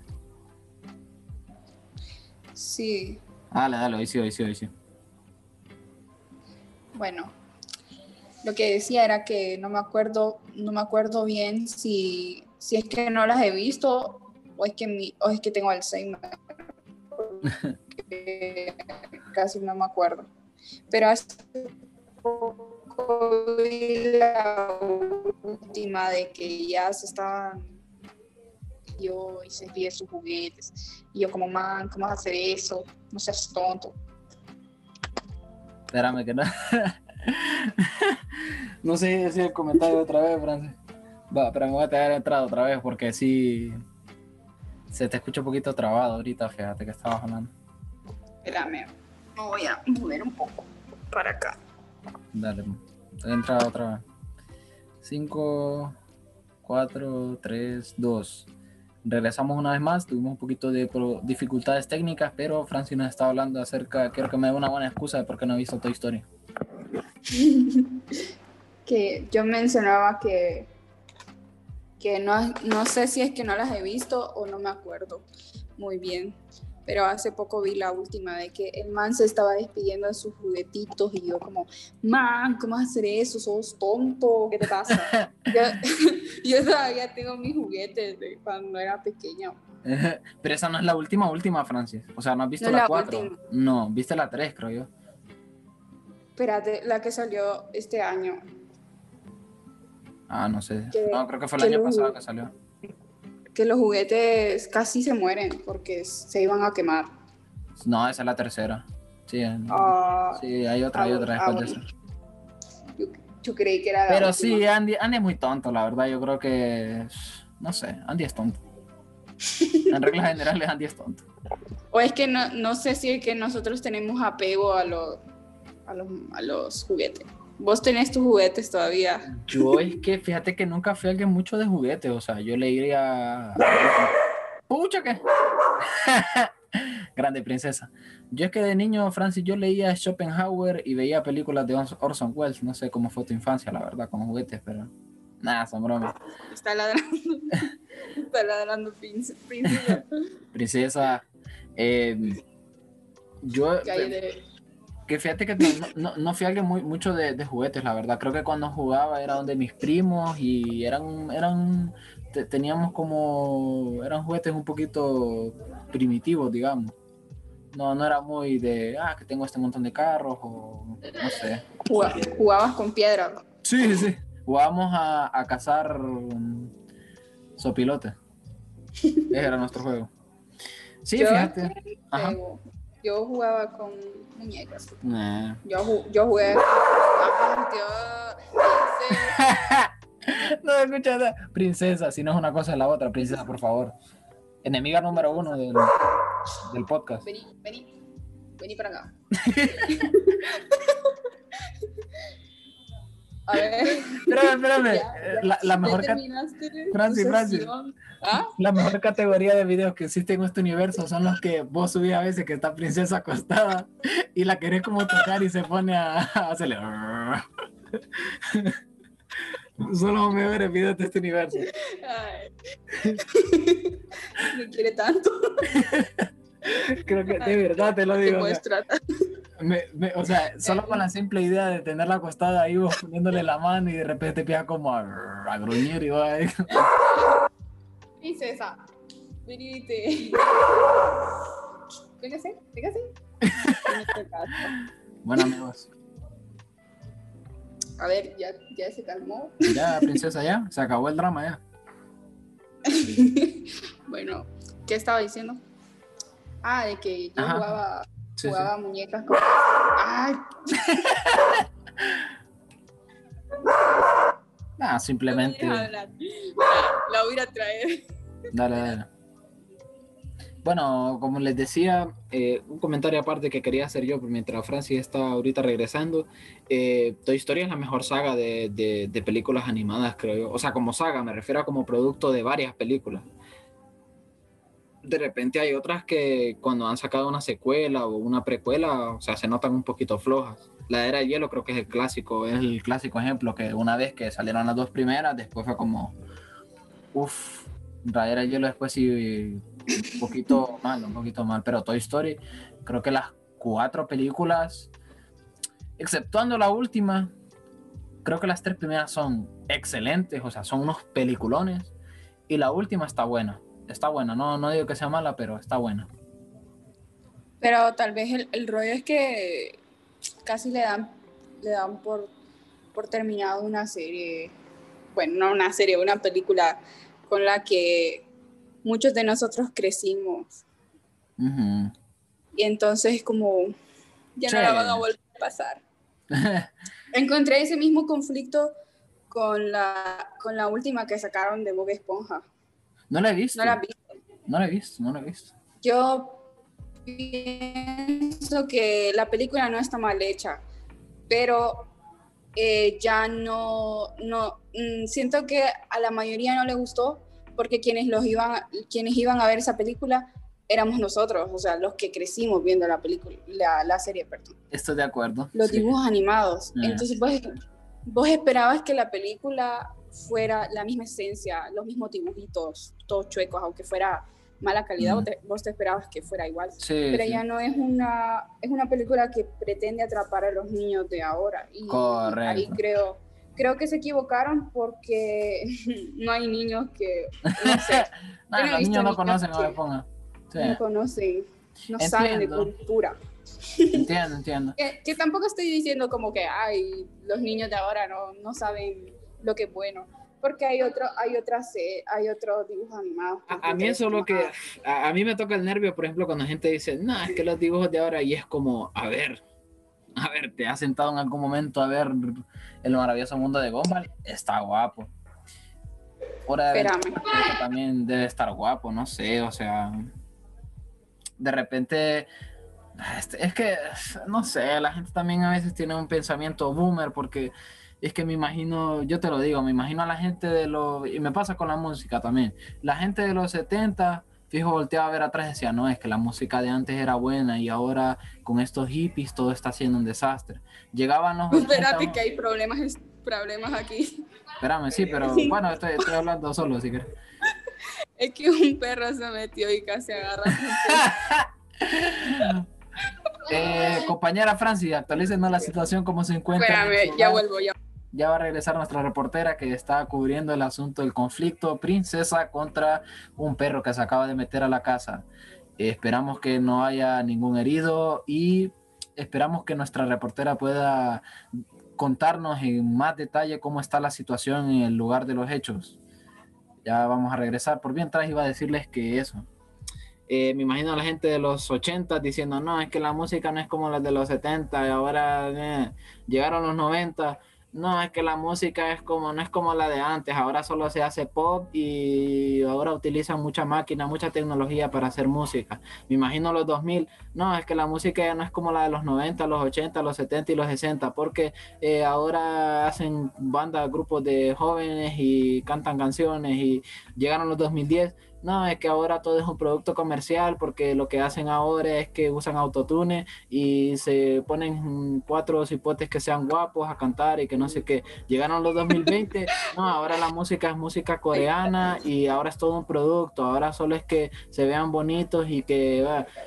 Sí. Dale, dale, hoy sí, hoy sí, hoy sí. Bueno, lo que decía era que no me acuerdo, no me acuerdo bien si, si es que no las he visto o es que mi, o es que tengo Alzheimer. casi no me acuerdo. Pero hace poco vi la última de que ya se estaban yo y se pide sus juguetes. Y yo como, man, ¿cómo vas a hacer eso? No seas tonto. Espérame que no. no sé si el comentario otra vez, Francis. Va, pero me voy a tener entrado otra vez porque sí se te escucha un poquito trabado ahorita, fíjate que estabas hablando. Espérame, me voy a mover un poco para acá. Dale, entra otra vez. 5, 4, 3, 2 regresamos una vez más, tuvimos un poquito de dificultades técnicas, pero Francis nos estaba hablando acerca, quiero que me dé una buena excusa de por qué no he visto Toy Story. que yo mencionaba que, que no, no sé si es que no las he visto o no me acuerdo muy bien pero hace poco vi la última de que el man se estaba despidiendo de sus juguetitos y yo como, man, ¿cómo vas a hacer eso? ¿Sos tonto? ¿Qué te pasa? yo, todavía tengo mis juguetes de cuando era pequeña. Pero esa no es la última, última, Francis. O sea, ¿no has visto No la la 4? última. No, viste la 3, creo yo. Espérate, la que salió este año. Ah, no sé. Que- no, creo que fue el año pasado que salió. Que los juguetes casi se mueren porque se iban a quemar. No, esa es la tercera. Sí, Ah, sí hay otra, hay ah, otra ah, después de bueno. esa. yo, yo creí que era Pero sí, Andy, Andy es muy tonto, la verdad. Yo creo que. No sé, Andy es tonto. En reglas generales, Andy es tonto. O es que no, no sé si es que nosotros tenemos apego a, los a, los, a los juguetes. Vos tenés tus juguetes todavía. Yo es que fíjate que nunca fui alguien mucho de juguetes. O sea, yo le iría. ¡Pucha que! Grande princesa. Yo es que de niño, Francis, yo leía Schopenhauer y veía películas de Ors- Orson Welles. No sé cómo fue tu infancia, la verdad, con juguetes, pero. Nada, son bromas. Está ladrando. Está ladrando prince- princesa. Princesa. eh, yo. De- Que fíjate que no, no, no fui alguien muy, mucho de, de juguetes, la verdad. Creo que cuando jugaba era donde mis primos y eran, eran, te- teníamos como, eran juguetes un poquito primitivos, digamos. No, no era muy de, ah, que tengo este montón de carros o no sé. Juga- Jugabas con piedra. Sí, sí. Jugábamos a, a cazar mm, sopilotes. Ese era nuestro juego. Sí, Yo- fíjate. Ajá. Yo jugaba con muñecas. Nah. Yo, yo jugué. No escucha nada. Princesa, si no es una cosa es la otra, princesa, por favor. Enemiga número uno del, del podcast. Vení, vení. Vení para acá. A ver. Espérame, espérame. Ya, Eh, La, la mejor, ¿Ya ca- terminaste tu Francis, Francis. ¿Ah? la mejor categoría de videos que existe en este universo son los que vos subís a veces que está princesa acostada y la querés como tocar y se pone a, a hacerle. Son los mejores videos de este universo. Ay. No quiere tanto. Creo que de verdad te lo Te digo. o sea. Me- me- o sea, solo con la simple idea de tenerla acostada ahí, vos poniéndole la mano y de repente te empieza como a, a gruñir y va. Princesa. Venite. Véngase, véngase. Bueno, amigos, A ver, ya, ya se calmó. ya, princesa, ya, se acabó el drama ya. bueno, ¿qué estaba diciendo? Ah, de que yo Ajá. jugaba, Sí, sí. jugaba muñecas con. ¡Ay! Ah, no me simplemente. hablar. La, la voy a traer. Dale, dale. Bueno, como les decía, eh, un comentario aparte que quería hacer yo mientras Francis está ahorita regresando. eh, Toy Story es la mejor saga de, de- de películas animadas, creo yo. O sea, como saga, me refiero a como producto de varias películas. De repente hay otras que cuando han sacado una secuela o una precuela, o sea, se notan un poquito flojas. La Era del Hielo creo que es el clásico, es el clásico ejemplo que una vez que salieron las dos primeras, después fue como, uff, la Era del Hielo después sí un poquito mal, un poquito mal, pero Toy Story, creo que las cuatro películas, exceptuando la última, creo que las tres primeras son excelentes, o sea, son unos peliculones, y la última está buena, está buena, no, no digo que sea mala, pero está buena. Pero tal vez el, el rollo es que casi le dan, le dan por, por terminado una serie, bueno, no una serie, una película con la que muchos de nosotros crecimos. Y entonces como ya no la van a volver a pasar. Encontré ese mismo conflicto con la, con la última que sacaron de Bob Esponja. No la he visto, No la vi. no la he visto, no la he visto. Yo pienso que la película no está mal hecha, pero eh, ya no, no mm, siento que a la mayoría no le gustó porque quienes los iban, quienes iban a ver esa película éramos nosotros, o sea, los que crecimos viendo la película, la, la serie, perdón, Estoy de acuerdo. los sí. dibujos animados. Ah. Entonces, vos, vos esperabas que la película fuera la misma esencia, los mismos dibujitos, todos chuecos, aunque fuera mala calidad, vos, te, vos te esperabas que fuera igual. Sí, Pero sí. ya no es una, es una película que pretende atrapar a los niños de ahora. Y Correcto. ahí creo, creo que se equivocaron porque no hay niños que, no sé, No, no los niños no conocen, no pongan. Sí, no conocen, no saben de cultura. entiendo, entiendo. Que, que tampoco estoy diciendo como que, ay, los niños de ahora no, no saben lo que es bueno, porque hay otro, hay otras, hay otros dibujos animados. A, a mí eso es lo que, a, a mí me toca el nervio, por ejemplo, cuando la gente dice, no, es que los dibujos de ahora, y es como, a ver, a ver, ¿te has sentado en algún momento a ver el maravilloso mundo de Gumball? Está guapo. Hora de también debe estar guapo, no sé, o sea, de repente, este, es que, no sé, la gente también a veces tiene un pensamiento boomer porque es que me imagino, yo te lo digo, me imagino a la gente de los, y me pasa con la música también, la gente de los 70, fijo, volteaba a ver atrás y decía, no, es que la música de antes era buena y ahora con estos hippies todo está siendo un desastre. Llegaban los... 80, Espérate que hay problemas, problemas aquí. Espérame, sí, pero bueno, estoy, estoy hablando solo, si quieres. Es que un perro se metió y casi agarra. Eh, compañera Francis, actualícenos la situación, cómo se encuentra. en Espérame, ya vuelvo, ya. Ya va a regresar nuestra reportera que está cubriendo el asunto del conflicto princesa contra un perro que se acaba de meter a la casa. Esperamos que no haya ningún herido y esperamos que nuestra reportera pueda contarnos en más detalle cómo está la situación en el lugar de los hechos. Ya vamos a regresar. Por mientras iba a decirles que eso. Eh, me imagino a la gente de los 80 diciendo, no, es que la música no es como la de los 70 y ahora eh, llegaron los 90 no, es que la música es como, no es como la de antes, ahora solo se hace pop y ahora utilizan mucha máquina, mucha tecnología para hacer música. Me imagino los 2000, no, es que la música ya no es como la de los 90, los 80, los 70 y los 60, porque eh, ahora hacen bandas, grupos de jóvenes y cantan canciones y llegaron los 2010. No, es que ahora todo es un producto comercial porque lo que hacen ahora es que usan autotune y se ponen cuatro cipotes que sean guapos a cantar y que no sé qué. Llegaron los 2020, no, ahora la música es música coreana y ahora es todo un producto, ahora solo es que se vean bonitos y que...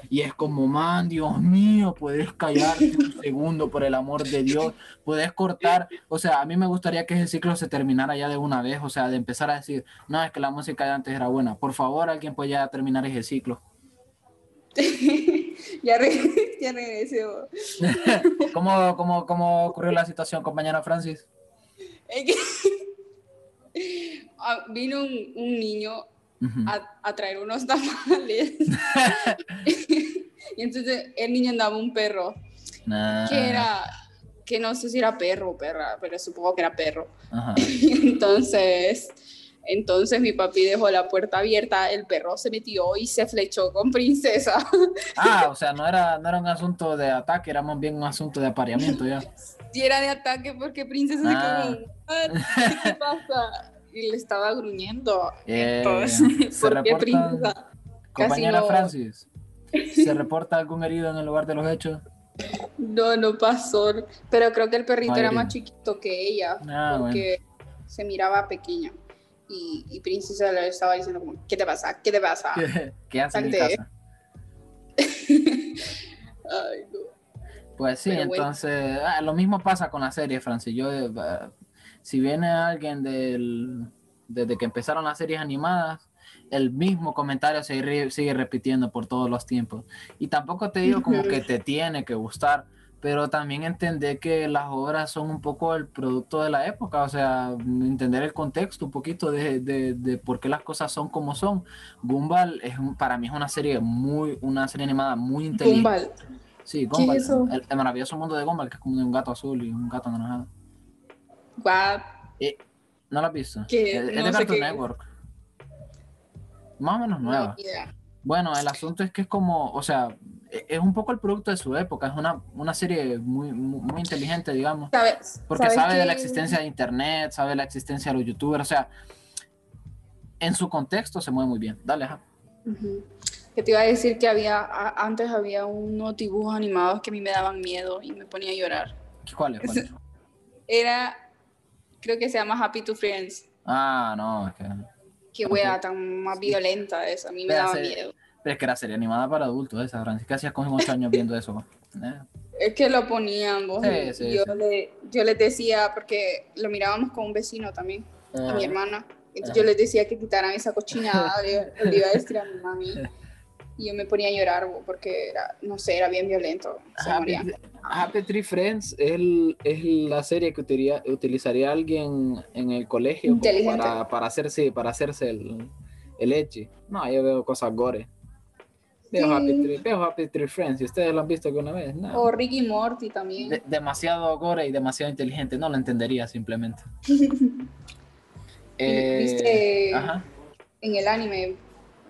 y es como, man, Dios mío, puedes callarte un segundo por el amor de Dios, puedes cortar, o sea, a mí me gustaría que ese ciclo se terminara ya de una vez, o sea, de empezar a decir, no, es que la música de antes era buena, por favor, alguien puede ya terminar ese ciclo. ya, re- ya regresé. ¿Cómo, cómo, cómo ocurrió la situación, compañera Francis? Ah, vino un, un niño a, a traer unos tamales. y entonces el niño andaba un perro, Nah. que era, que no sé si era perro o perra, pero supongo que era perro. Ajá. Entonces, entonces mi papi dejó la puerta abierta, el perro se metió y se flechó con princesa. Ah, o sea, no era, no era un asunto de ataque, era más bien un asunto de apareamiento ya. Y era de ataque porque princesa Ah. se quedó. "What? ¿Qué pasa? Y le estaba gruñendo. Eh, Entonces. Compañera no- Francis, ¿se reporta algún herido en el lugar de los hechos? No, no pasó. Pero creo que el perrito era más chiquito que ella, Ah, porque se miraba pequeña. Y, y Princesa le estaba diciendo como, ¿qué te pasa? ¿Qué te pasa? ¿Qué, qué hace en mi Salte. casa? Ay, no. Pues sí, Pero bueno. entonces, ah, lo mismo pasa con la serie, Francis. Yo, eh, eh, si viene alguien del, desde que empezaron las series animadas, el mismo comentario se sigue repitiendo por todos los tiempos. Y tampoco te digo como que te tiene que gustar, pero también entender que las obras son un poco el producto de la época, o sea, entender el contexto un poquito de, de, de por qué las cosas son como son. Gumball es un- para mí es una serie muy, una serie animada muy inteligente. Gumball. Sí, ¿Qué Gumball. es? El, el maravilloso mundo de Gumball, que es como de un gato azul y un gato anaranjado. What? ¿No lo has visto? ¿Qué? Es, de Cartoon qué. Network. Más o menos nueva. No. Bueno, el asunto es que es como, o sea, es un poco el producto de su época. Es una, una serie muy, muy, muy inteligente, digamos. ¿Sabes? Porque ¿sabes sabe de la existencia de Internet, sabe de la existencia de los youtubers. O sea, en su contexto se mueve muy bien. Dale, ajá. Ujú. Que te iba a decir que había, a- antes había unos dibujos animados que a mí me daban miedo y me ponía a llorar. ¿Cuál es? cuál es? Era, creo que se llama Happy to Friends. Ah, no, es que... Qué wea tan más violenta esa, a mí me daba miedo. Pero es que era serie animada para adultos esa, Francis. ¿Qué hacías con 8 años viendo eso? Eh, Es que lo ponían, vos, Sí, sí, yo, sí. Le, yo les decía, porque lo mirábamos con un vecino también, a mi Ah. hermana. Entonces yo les decía que quitaran esa cochinada, le, le iba a decir a mi mami. Y yo me ponía a llorar bo, porque era, no sé, era bien violento. Se Happy. Happy Tree Friends es, el- es la serie que utilizaría, utilizaría alguien en el colegio para, para hacerse, para hacerse el, el edgy. No, yo veo cosas gore. Veo. Happy Tree, veo Happy Tree Friends. ¿Y ustedes lo han visto alguna vez? No. O Ricky Morty también. De- demasiado gore y demasiado inteligente. No lo entendería simplemente. Eh, ¿Viste Ajá. en el anime?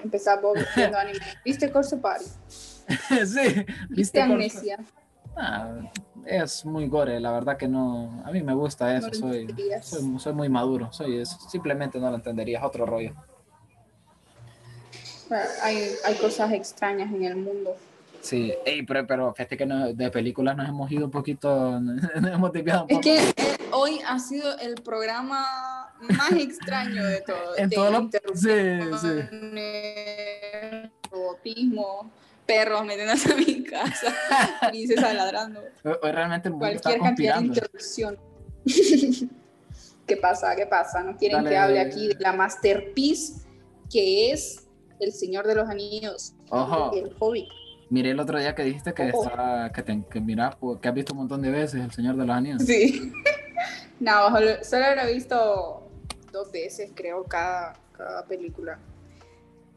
Empezaba viendo anime. ¿Viste Corso Party? sí. ¿Viste? Amnesia? Ah, es muy gore, la verdad que no. A mí me gusta eso, No soy, soy muy maduro, soy eso. Simplemente no lo entendería, es otro rollo. Hay, hay cosas extrañas en el mundo. Sí, Ey, pero, pero fíjate que no- de películas nos hemos ido un poquito, nos hemos desviado un Es poco. que eh, hoy ha sido el programa más extraño de todo. En de todo lo- sí, robotismo, perros metiéndose a mi casa, princesas ladrando, Hoy hoy realmente el mundo está cualquier cantidad de interrupción. ¿Qué pasa? ¿Qué pasa? ¿No quieren Dale. que hable aquí de la masterpiece que es El Señor de los Anillos? Ojo. El Hobbit. Miré el otro día que dijiste que, está, que, te, que mira, que has visto un montón de veces El Señor de los Anillos. Sí. no, solo, solo lo he visto dos veces, creo, cada, cada película.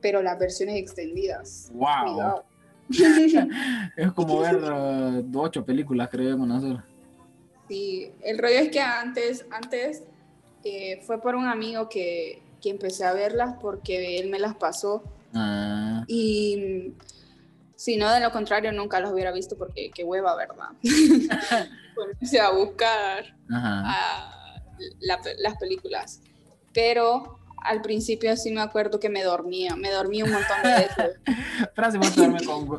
Pero las versiones extendidas. Wow. Cuidado. Es como ver eh, ocho películas, creo, en una sola. Sí, el rollo es que antes, antes eh, fue por un amigo que, que empecé a verlas porque él me las pasó. Ah, Y mm, si no, de lo contrario, nunca las hubiera visto porque qué hueva, ¿verdad? Ponerse a buscar. a la- las películas. Pero al principio sí me acuerdo que me dormía, me dormí un montón de veces. Frase con.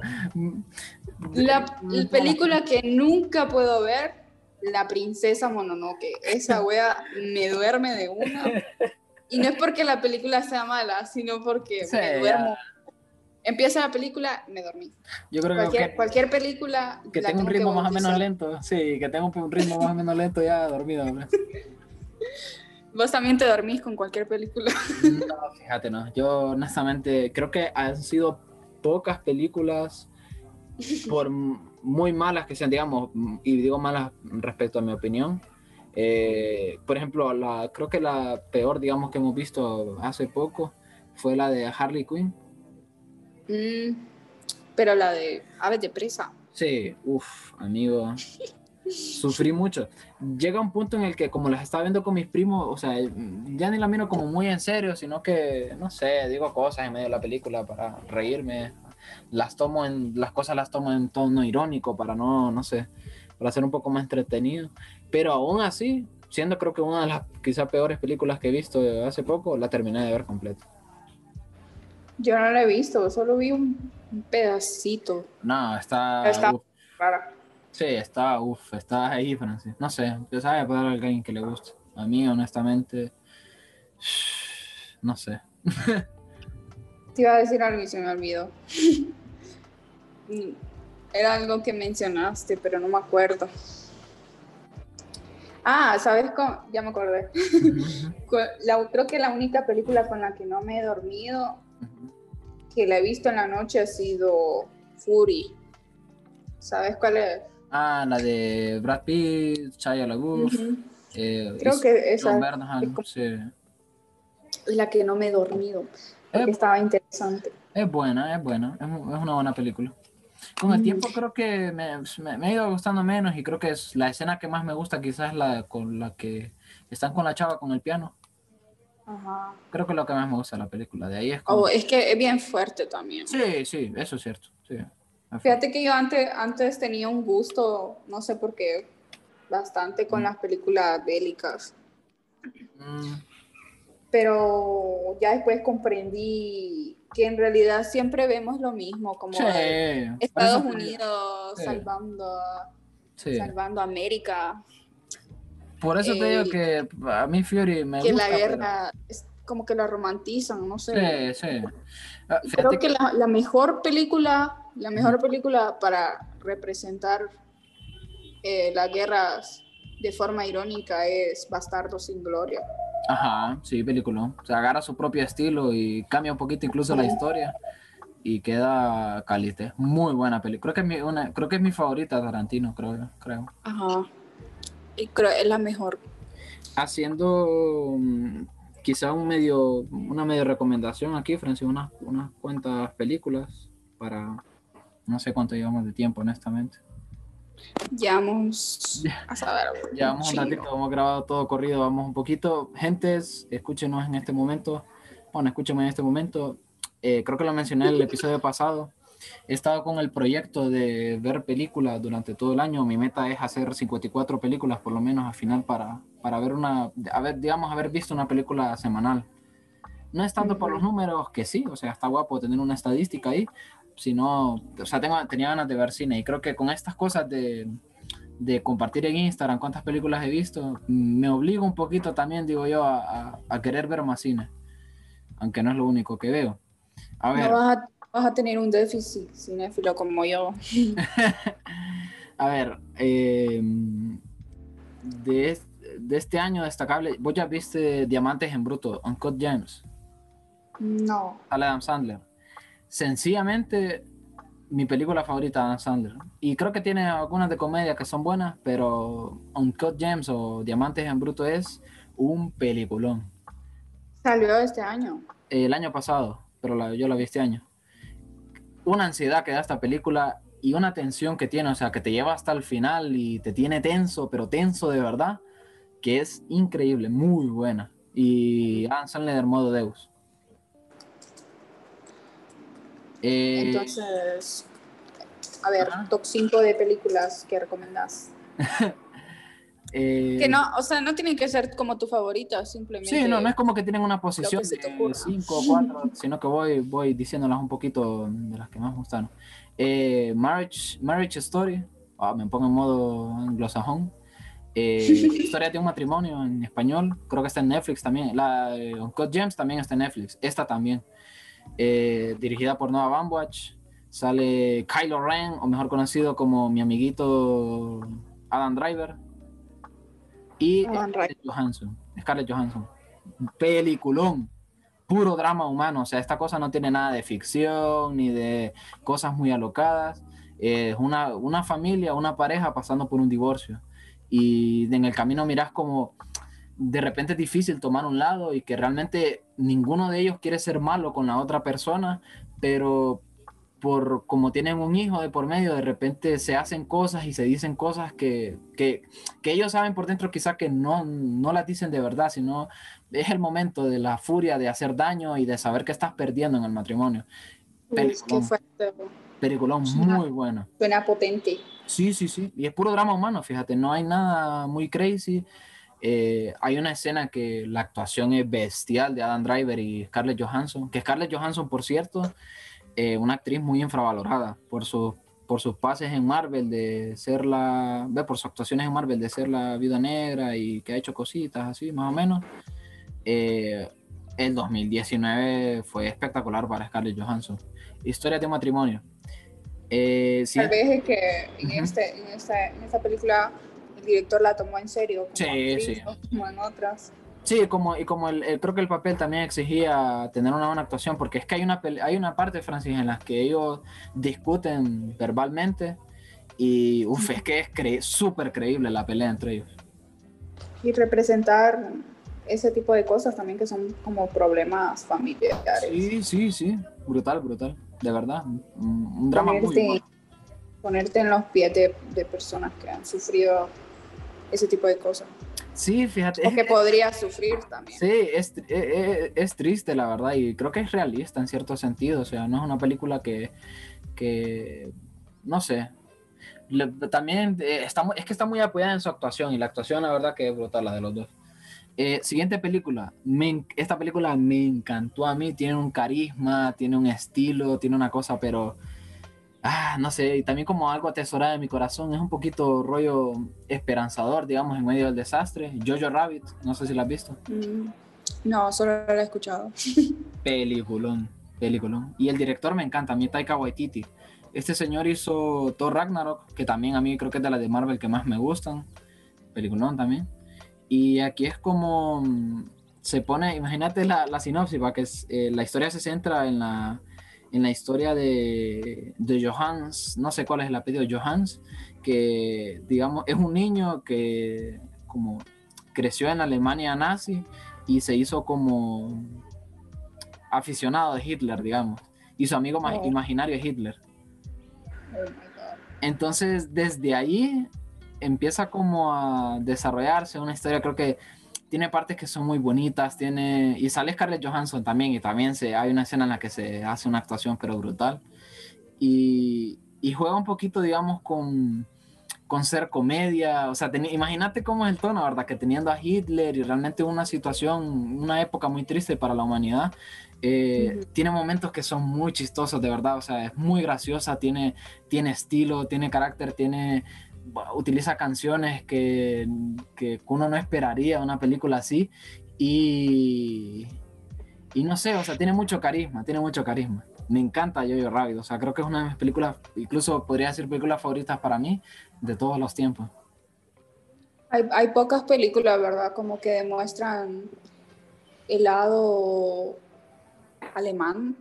La, la película que nunca puedo ver, La Princesa Mononoke. Esa wea me duerme de una. Y no es porque la película sea mala, sino porque Sí, me duermo. Empieza la película, me dormí. Yo creo Cualquier, que, cualquier película. que tenga un ritmo más o menos lento. Sí, que tenga un ritmo más o menos lento ya dormido. hombre. Vos también te dormís con cualquier película. No, fíjate, no. Yo honestamente creo que han sido pocas películas, por muy malas que sean, digamos, y digo malas respecto a mi opinión. Eh, por ejemplo, la, creo que la peor, digamos, que hemos visto hace poco fue la de Harley Quinn. Mm, pero la de Aves de Presa. Sí, uff, amigo. Sufrí mucho. Llega un punto en el que, como las estaba viendo con mis primos, o sea, ya ni la miro como muy en serio, sino que, no sé, digo cosas en medio de la película para reírme. Las tomo en, las cosas las tomo en tono irónico para no, no sé, para ser un poco más entretenido. Pero aún así, siendo creo que una de las quizá peores películas que he visto hace poco, la terminé de ver completa. Yo no la he visto, solo vi un, un pedacito. No, está... Está- uf. Sí, está, uff, está ahí, Francis. No sé, yo sabe para alguien que le guste. A mí, honestamente, no sé. Te iba a decir algo y se me olvidó. Era algo que mencionaste, pero no me acuerdo. Ah, ¿sabes cómo? Ya me acordé. La- creo que la única película con la que no me he dormido, que la he visto en la noche, ha sido Fury. ¿Sabes cuál es? ah, la de Brad Pitt, Shia LaBeouf. Eh, Creo que esa John es sí. la que no me he dormido, Eh, estaba interesante. Es buena, es buena, es una buena película. Con el Mm. tiempo creo que me, me- me ha ido gustando menos y creo que es la escena que más me gusta quizás la con la que están con la chava con el piano. Ajá. Creo que es lo que más me gusta de la película. De ahí es como... Oh, es que es bien fuerte también. Sí, sí, eso es cierto. Sí. Fíjate que yo antes, antes tenía un gusto, no sé por qué, bastante con Mm. las películas bélicas, Mm, pero ya después comprendí que en realidad siempre vemos lo mismo, como sí. Estados Unidos Sí. salvando, Sí. salvando América, Por eso te digo Eh, que a mí Fury me que gusta. la pero- guerra es como que la romantizan, no sé. Sí, sí. Ah, Creo que la, la mejor película, la mejor película para representar eh, las guerras de forma irónica es Bastardo sin Gloria. Ajá, sí, película. O sea, agarra su propio estilo y cambia un poquito incluso la historia y queda caliente. Muy buena película. Creo que es mi, una, creo que es mi favorita Tarantino, creo, creo. Ajá. Y creo es la mejor. Haciendo mm, quizá un medio, una medio recomendación aquí, Francis, unas, unas cuantas películas para no sé cuánto llevamos de tiempo, honestamente. Llevamos a saber. Llevamos un ratito, hemos grabado todo corrido, vamos un poquito. Gentes, escúchenos en este momento. Bueno, escúchenme en este momento. Eh, creo que lo mencioné en el episodio pasado. He estado con el proyecto de ver películas durante todo el año. Mi meta es hacer 54 películas por lo menos al final para, para ver una, a ver, digamos, haber visto una película semanal. No es tanto por los números, que sí, o sea, está guapo tener una estadística ahí, sino, o sea, tengo, tenía ganas de ver cine y creo que con estas cosas de, de compartir en Instagram cuántas películas he visto, me obligo un poquito también, digo yo, a, a- a querer ver más cine, aunque no es lo único que veo. A ver, No vas a, vas a tener un déficit cinéfilo como yo. a ver, eh, de, de este año destacable, vos ya viste Diamantes en Bruto, Uncut Gems, No. sale Adam Sandler. Sencillamente, mi película favorita de Adam Sandler. Y creo que tiene algunas de comedia que son buenas, pero Uncut Gems o Diamantes en Bruto es un peliculón. Salió este año. El año pasado, pero la- yo la vi este año. Una ansiedad que da esta película y una tensión que tiene, o sea, que te lleva hasta el final y te tiene tenso, pero tenso de verdad, que es increíble, muy buena. Y Adam Sandler modo Deus. Eh, Entonces, a ver, Ajá. top 5 de películas que recomendás. eh, Que no, o sea, no tienen que ser como tu favorita, simplemente. Sí, no, no es como que tienen una posición de ocurra. 5 o 4, sino que voy, voy diciéndolas un poquito de las que más gustaron. Eh, Marriage, Marriage Story, ah, me pongo en modo anglosajón. Eh, Historia de un matrimonio en español, creo que está en Netflix también. La Uncut Gems también está en Netflix, esta también. Eh, dirigida por Noah Baumbach. Sale Kylo Ren, o mejor conocido como mi amiguito Adam Driver. Y Adam. Scarlett Johansson. Scarlett Johansson. Peliculón. Puro drama humano. O sea, esta cosa no tiene nada de ficción ni de cosas muy alocadas. Es una, una familia, una pareja pasando por un divorcio. Y en el camino miras como de repente es difícil tomar un lado y que realmente ninguno de ellos quiere ser malo con la otra persona, pero por como tienen un hijo de por medio, de repente se hacen cosas y se dicen cosas que, que, que ellos saben por dentro quizá que no, no las dicen de verdad, sino es el momento de la furia de hacer daño y de saber que estás perdiendo en el matrimonio. Qué Peliculón. fuerte. Peliculón Suena- muy bueno. Suena potente. Sí, sí, sí. Y es puro drama humano, fíjate, no hay nada muy crazy. Eh, hay una escena que la actuación es bestial de Adam Driver y Scarlett Johansson, que Scarlett Johansson, por cierto, eh, una actriz muy infravalorada por, su, por sus pases en Marvel de ser la, ve, por sus actuaciones en Marvel de ser la viuda negra y que ha hecho cositas así, más o menos. Eh, el 2019 fue espectacular para Scarlett Johansson. Historia de matrimonio. Eh, sí, Tal vez es que en, este, en, esta, en esta película el director la tomó en serio, como, Sí, actriz, sí. no como en otras. Sí, como, y como el, el- creo que el papel también exigía tener una buena actuación, porque es que hay una, hay una parte, Francis, en la que ellos discuten verbalmente y uf, es que es cre- súper creíble la pelea entre ellos. Y representar ese tipo de cosas también que son como problemas familiares. Sí, sí, sí, brutal, brutal, de verdad, un, un drama muy ponerte, bueno. ponerte en los pies de, de personas que han sufrido ese tipo de cosas. Sí, fíjate, O es, que podría sufrir también. sí, es, tr- eh, eh, es triste la verdad y creo que es realista en cierto sentido, o sea, no es una película que, que no sé, le- también eh, está es que está muy apoyada en su actuación y la actuación la verdad que es brutal la de los dos. Eh, siguiente película, me esta película me encantó a mí, tiene un carisma, tiene un estilo, tiene una cosa, pero ah, no sé, y también como algo atesorado en mi corazón, es un poquito rollo esperanzador, digamos, en medio del desastre. Jojo Rabbit, no sé si la has visto. Mm, No, solo lo he escuchado. Peliculón, peliculón. Y el director me encanta, a mí Taika Waititi. Este señor hizo Thor Ragnarok, que también a mí creo que es de las de Marvel que más me gustan. peliculón también. Y aquí es como mm, se pone, imagínate la, la sinopsis, que es, eh, la historia se centra en la, en la historia de, de Johannes, no sé cuál es el apellido, Johannes, que digamos es un niño que como creció en Alemania nazi y se hizo como aficionado de Hitler, digamos, y su amigo oh. imaginario es Hitler. Oh Entonces, desde ahí empieza como a desarrollarse una historia, creo que tiene partes que son muy bonitas, tiene y sale Scarlett Johansson también y también se hay una escena en la que se hace una actuación pero brutal y, y juega un poquito digamos con con ser comedia, o sea, imagínate cómo es el tono, ¿verdad? Que teniendo a Hitler y realmente una situación, una época muy triste para la humanidad, eh, tiene momentos que son muy chistosos, de verdad, o sea, es muy graciosa, tiene, tiene estilo, tiene carácter, tiene, utiliza canciones que, que uno no esperaría una película así y, y no sé, o sea, tiene mucho carisma, tiene mucho carisma me encanta Jojo Rabbit. O sea, creo que es una de mis películas, incluso podría decir películas favoritas para mí de todos los tiempos. Hay, pocas películas, ¿verdad? Como que demuestran el lado alemán.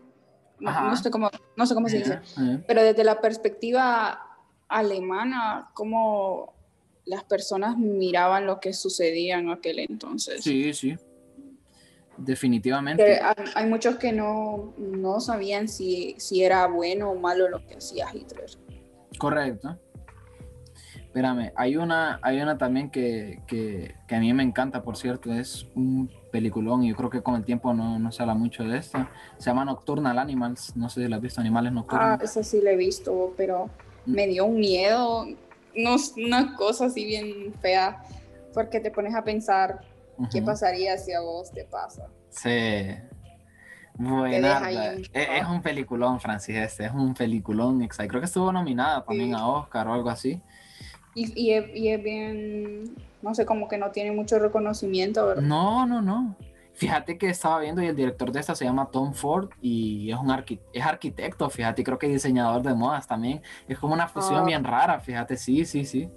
No, sé cómo, no sé cómo se dice. Pero desde la perspectiva alemana, cómo las personas miraban lo que sucedía en aquel entonces. Sí, sí. Definitivamente. Hay, muchos que no, no sabían si, si, era bueno o malo lo que hacía Hitler. Correcto. Espérame, hay una, hay una también que, a mí me encanta, por cierto, es un peliculón y yo creo que con el tiempo no, no se habla mucho de esto. Se llama Nocturnal Animals, no sé si la has visto, Animales Nocturnos. Ah, esa sí la he visto, pero. Me dio un miedo, no, una cosa así bien fea, porque te pones a pensar ¿Qué pasaría si a vos te pasa? Sí. Buena. Es, un peliculón, Francis, este es un peliculón. Exacto. Creo que estuvo nominada también a Oscar o algo así. Y, es, bien, no sé, como que no tiene mucho reconocimiento, ¿verdad? No, no, no. Fíjate que estaba viendo y el director de esta se llama Tom Ford y es un es arquitecto, fíjate, creo que diseñador de modas también. Es como una fusión ah. bien rara, fíjate, sí, sí, sí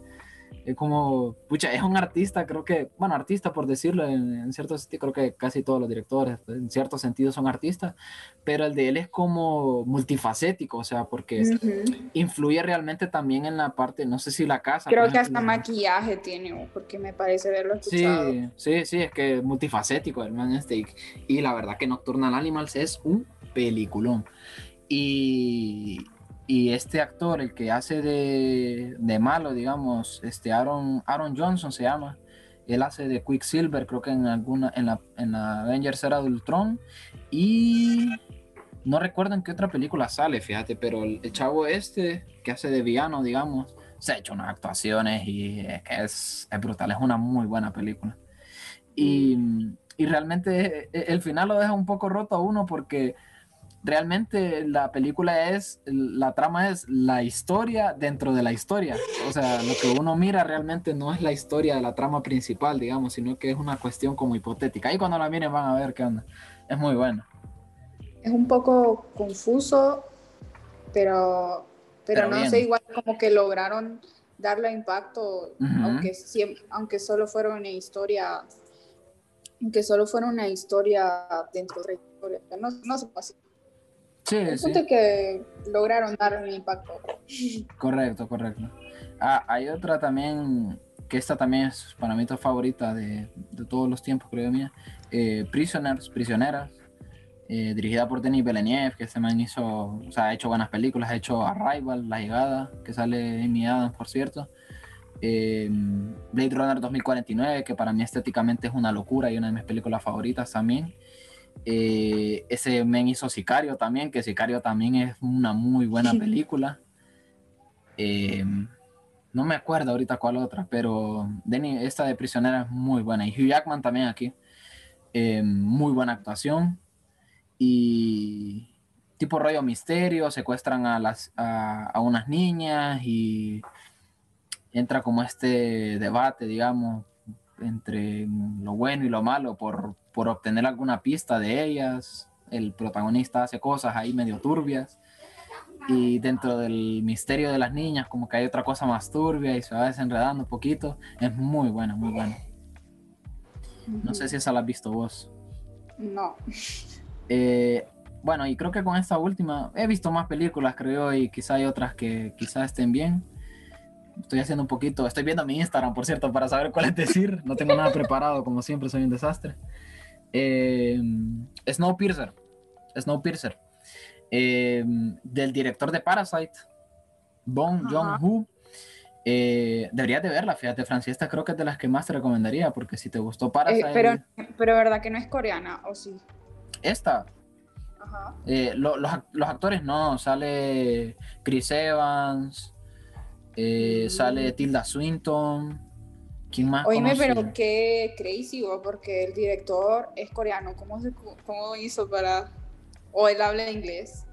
es como, pucha, es un artista, creo que, bueno, artista por decirlo, en, cierto sentido, creo que casi todos los directores, en cierto sentido, son artistas, pero el de él es como multifacético, o sea, porque influye realmente también en la parte, no sé si la casa. Creo que hasta maquillaje tiene, porque me parece verlo escuchado. Sí, sí, sí, es que es multifacético el man este, y la verdad que Nocturnal Animals es un peliculón. Y, y este actor, el que hace de, de, malo, digamos, este Aaron, Aaron Johnson se llama, él hace de Quicksilver, creo que en alguna, en la, en la Avengers era de Ultron, y no recuerdo en qué otra película sale, fíjate, pero el, chavo este, que hace de villano, digamos, se ha hecho unas actuaciones y es que es, es brutal, es una muy buena película. Y, y realmente e, e, el final lo deja un poco roto a uno porque realmente la película es, la trama es la historia dentro de la historia. O sea, lo que uno mira realmente no es la historia de la trama principal, digamos, sino que es una cuestión como hipotética. Ahí cuando la miren van a ver qué onda. Es muy bueno. Es un poco confuso, pero, pero, no sé, igual como que lograron darle impacto, aunque, aunque solo fuera una historia, aunque solo fuera una historia dentro de la historia. No, no se pasa. Sí, que lograron dar un impacto. Correcto, correcto. Ah, hay otra también, que esta también es para mí tu favorita de, de todos los tiempos, creo mía. Eh, Prisoners, Prisioneras, eh, dirigida por Denis Villeneuve, que se man hizo, o sea, ha hecho buenas películas, ha hecho Arrival, La Llegada, que sale Amy Adams, por cierto. Eh, Blade Runner 2049, que para mí estéticamente es una locura y una de mis películas favoritas también. Eh, ese men hizo Sicario también, que Sicario también es una muy buena película. Eh, no me acuerdo ahorita cuál otra, pero Denny, esta de Prisionera es muy buena. Y Hugh Jackman también aquí. Eh, muy buena actuación. Y tipo rollo misterio, secuestran a, las, a unas niñas y entra como este debate, digamos, entre lo bueno y lo malo por, por obtener alguna pista de ellas. El protagonista hace cosas ahí medio turbias. y dentro del misterio de las niñas como que hay otra cosa más turbia y se va desenredando un poquito. Es muy buena, muy buena. No sé si esa la has visto vos. No. Eh, bueno, y creo que con esta última he visto más películas, creo, y quizá hay otras que quizás estén bien. Estoy haciendo un poquito, estoy viendo mi Instagram, por cierto, para saber cuál es decir. No tengo nada preparado, como siempre, soy un desastre. Eh, Snowpiercer. Snowpiercer. Eh, del director de Parasite, Bong Joon-ho. Eh, deberías de verla, fíjate, Francia, esta creo que es de las que más te recomendaría, porque si te gustó Parasite... Eh, pero, pero verdad que no es coreana, ¿o sí? Esta, eh, los, los, actores no, sale Chris Evans, eh, mm. sale Tilda Swinton. ¿Quién más? Oíme, pero qué crazy, porque el director es coreano. ¿Cómo, se, ¿Cómo hizo para.? O él habla inglés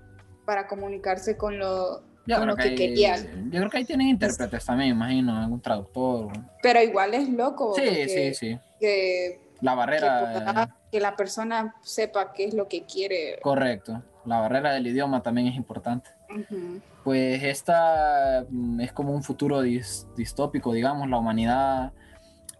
para comunicarse con lo, con que, querían. Yo creo que ahí tienen intérpretes también, imagino, algún traductor. Pero igual es loco. Sí, sí, sí. Que, la barrera que la persona sepa qué es lo que quiere. Correcto, la barrera del idioma también es importante. Pues esta mm, es como un futuro distópico, digamos, la humanidad